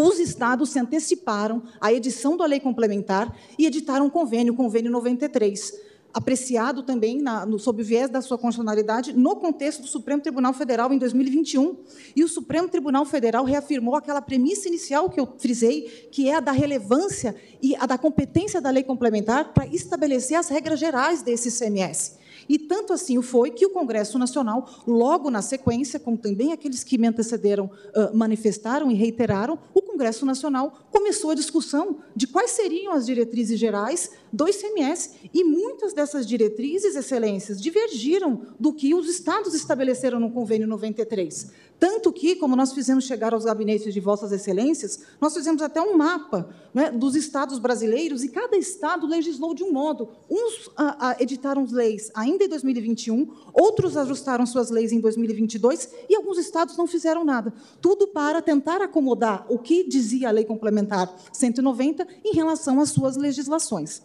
os estados se anteciparam à edição da lei complementar e editaram um convênio, o convênio 93, apreciado também na, no, sob o viés da sua constitucionalidade no contexto do Supremo Tribunal Federal em 2021. E o Supremo Tribunal Federal reafirmou aquela premissa inicial que eu frisei, que é a da relevância e a da competência da lei complementar para estabelecer as regras gerais desse ICMS. E tanto assim foi que o Congresso Nacional, logo na sequência, como também aqueles que me antecederam manifestaram e reiteraram, o Congresso Nacional começou a discussão de quais seriam as diretrizes gerais do ICMS. E muitas dessas diretrizes, excelências, divergiram do que os estados estabeleceram no Convênio 93. Tanto que, como nós fizemos chegar aos gabinetes de Vossas Excelências, nós fizemos até um mapa né, dos estados brasileiros e cada estado legislou de um modo. Uns a, a, editaram leis ainda em 2021, outros ajustaram suas leis em 2022 e alguns estados não fizeram nada. Tudo para tentar acomodar o que dizia a Lei Complementar 190 em relação às suas legislações.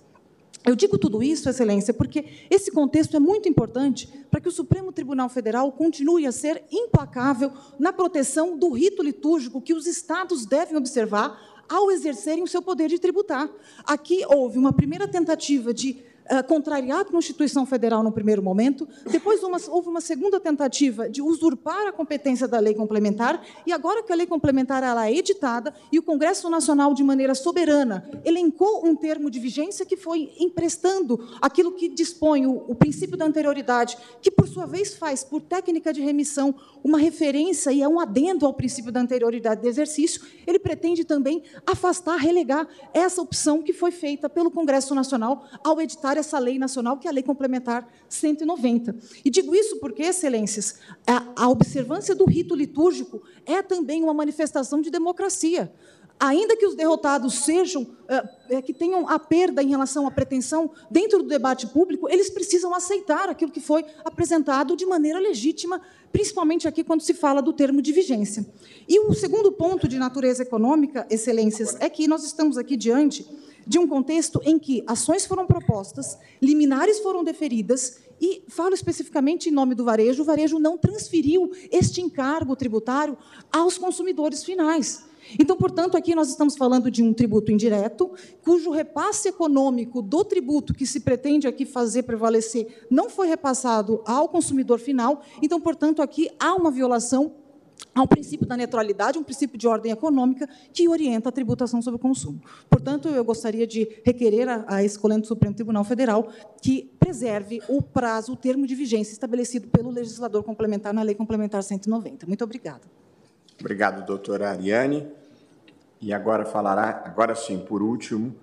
Eu digo tudo isso, Excelência, porque esse contexto é muito importante para que o Supremo Tribunal Federal continue a ser implacável na proteção do rito litúrgico que os estados devem observar ao exercerem o seu poder de tributar. Aqui houve uma primeira tentativa de uh, contrariar a Constituição Federal no primeiro momento, depois uma, houve uma segunda tentativa de usurpar a competência da lei complementar, e agora que a lei complementar ela é editada e o Congresso Nacional, de maneira soberana, elencou um termo de vigência que foi emprestando aquilo que dispõe o, o princípio da anterioridade, que, por sua vez, faz, por técnica de remissão, uma referência e é um adendo ao princípio da anterioridade de exercício, ele pretende também afastar, relegar essa opção que foi feita pelo Congresso Nacional ao editar essa lei nacional, que é a Lei Complementar 190. E digo isso porque, excelências, a, a observância do rito litúrgico é também uma manifestação de democracia. ainda que os derrotados sejam, é, que tenham a perda em relação à pretensão dentro do debate público, eles precisam aceitar aquilo que foi apresentado de maneira legítima, principalmente aqui quando se fala do termo de vigência. E o segundo ponto de natureza econômica, excelências, é que nós estamos aqui diante de um contexto em que ações foram propostas, liminares foram deferidas e falo especificamente em nome do varejo, o varejo não transferiu este encargo tributário aos consumidores finais. Então, portanto, aqui nós estamos falando de um tributo indireto, cujo repasse econômico do tributo que se pretende aqui fazer prevalecer não foi repassado ao consumidor final. Então, portanto, aqui há uma violação Há um princípio da neutralidade, um princípio de ordem econômica que orienta a tributação sobre o consumo. Portanto, eu gostaria de requerer a, a esse colente do Supremo Tribunal Federal que preserve o prazo, o termo de vigência estabelecido pelo legislador complementar na Lei Complementar 190. Muito obrigada. Obrigado, doutora Ariane. E agora falará, agora sim, por último,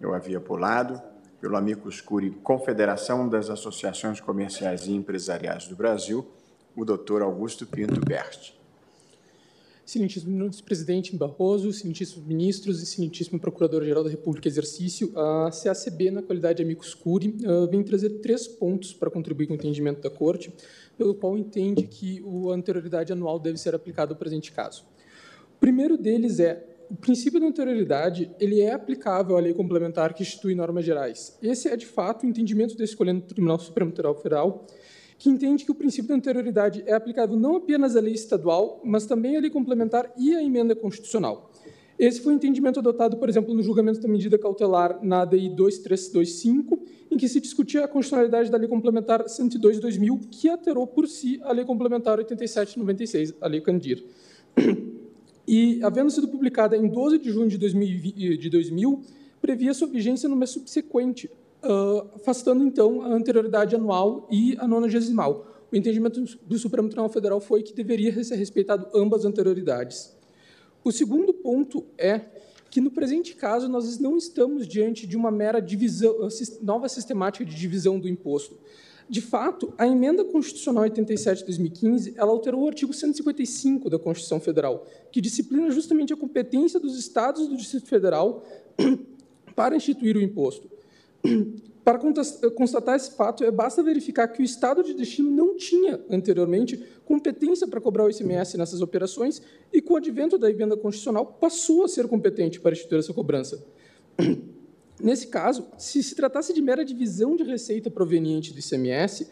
eu havia pulado, pelo amigo Curi Confederação das Associações Comerciais e Empresariais do Brasil, o doutor Augusto Pinto Berti. Excelentíssimo presidente Barroso, excelentíssimos ministros excelentíssimo procurador-geral da República exercício, a CACB, na qualidade de amicus curi, ah, vem trazer três pontos para contribuir com o entendimento da Corte, pelo qual entende que a anterioridade anual deve ser aplicada ao presente caso. O primeiro deles é o princípio da anterioridade ele é aplicável à lei complementar que institui normas gerais. Esse é, de fato, o entendimento desse escolhendo do Tribunal Supremo Federal, que entende que o princípio da anterioridade é aplicável não apenas à lei estadual, mas também à lei complementar e à emenda constitucional. Esse foi o entendimento adotado, por exemplo, no julgamento da medida cautelar na ADI 2325, em que se discutia a constitucionalidade da Lei Complementar 102 de 2000, que alterou por si a Lei Complementar 8796, a Lei Candir. E, havendo sido publicada em 12 de junho de 2000, de 2000 previa sua vigência no mês subsequente, uh, afastando, então, a anterioridade anual e a nonagesimal. O entendimento do Supremo Tribunal Federal foi que deveria ser respeitado ambas as anterioridades. O segundo ponto é que, no presente caso, nós não estamos diante de uma mera divisão, nova sistemática de divisão do imposto. De fato, a emenda constitucional 87 de 2015, ela alterou o artigo 155 da Constituição Federal, que disciplina justamente a competência dos estados do Distrito Federal para instituir o imposto. Para constatar esse fato, é basta verificar que o Estado de destino não tinha, anteriormente, competência para cobrar o ICMS nessas operações e, com o advento da emenda constitucional, passou a ser competente para instituir essa cobrança. Nesse caso, se se tratasse de mera divisão de receita proveniente do ICMS,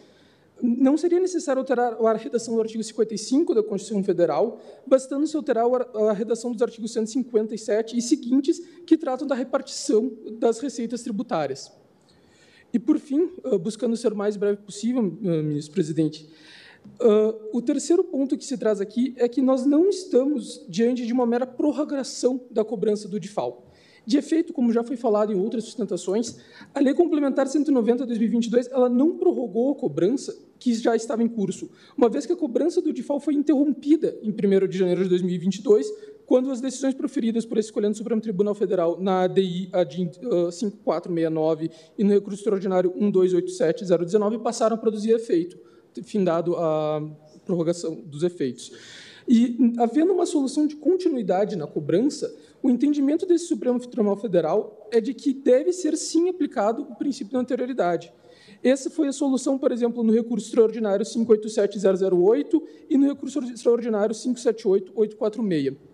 não seria necessário alterar a redação do artigo 55 da Constituição Federal, bastando se alterar a redação dos artigos 157 e seguintes, que tratam da repartição das receitas tributárias. E, por fim, ah, buscando ser o mais breve possível, ah, ministro presidente, ah, o terceiro ponto que se traz aqui é que nós não estamos diante de uma mera prorrogação da cobrança do DIFAL. De efeito, como já foi falado em outras sustentações, a Lei Complementar 190 de 2022 ela não prorrogou a cobrança que já estava em curso, uma vez que a cobrança do DIFAL foi interrompida em 1 de janeiro de 2022, quando as decisões proferidas por esse escolhendo Supremo Tribunal Federal na ADI ADIN 5469 e no recurso extraordinário 1287019 passaram a produzir efeito, findado a prorrogação dos efeitos. E, havendo uma solução de continuidade na cobrança, o entendimento desse Supremo Tribunal Federal é de que deve ser, sim, aplicado o princípio da anterioridade. Essa foi a solução, por exemplo, no recurso extraordinário 587008 e no recurso extraordinário 578846.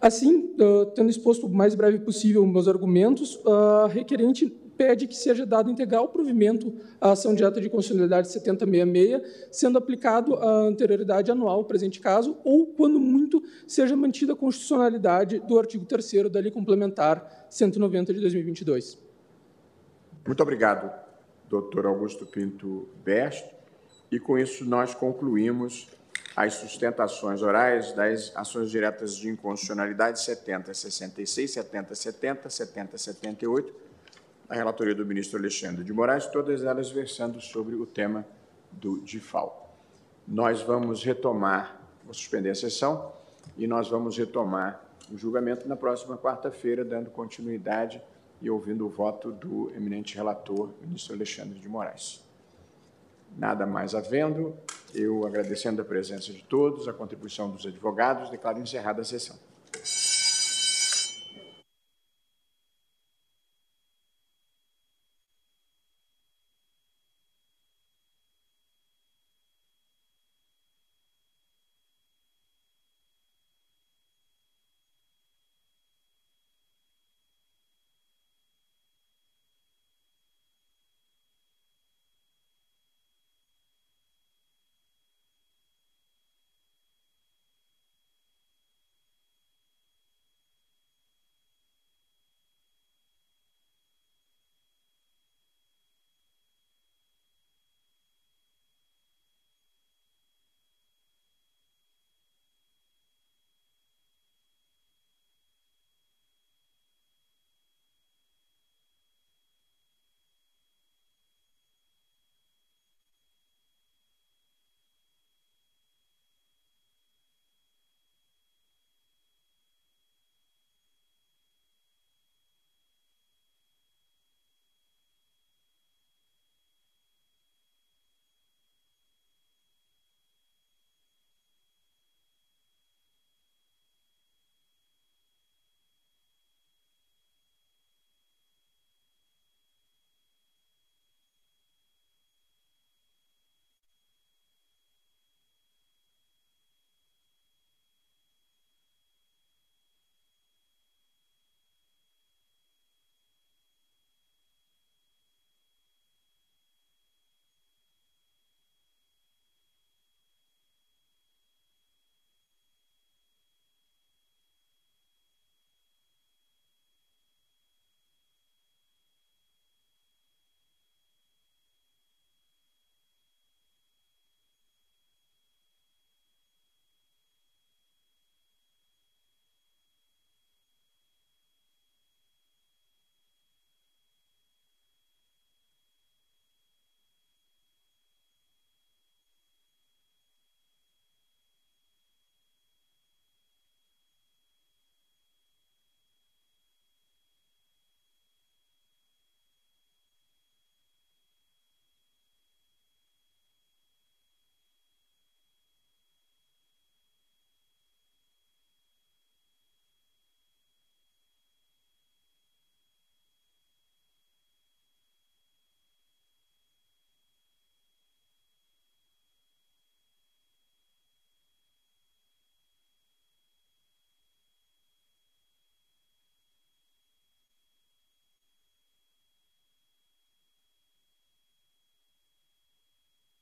Assim, tendo exposto o mais breve possível meus argumentos, a requerente pede que seja dado integral provimento à ação direta de constitucionalidade 7066, sendo aplicado a anterioridade anual, presente caso, ou, quando muito, seja mantida a constitucionalidade do artigo 3 da Lei Complementar 190 de 2022. Muito obrigado, doutor Augusto Pinto Best. E, com isso, nós concluímos as sustentações orais das ações diretas de inconstitucionalidade 70, 66, 70, 70, 70, 78, a relatoria do ministro Alexandre de Moraes, todas elas versando sobre o tema do DIFAL. Nós vamos retomar, vou suspender a sessão, e nós vamos retomar o julgamento na próxima quarta-feira, dando continuidade e ouvindo o voto do eminente relator, ministro Alexandre de Moraes. Nada mais havendo, eu agradecendo a presença de todos, a contribuição dos advogados, declaro encerrada a sessão.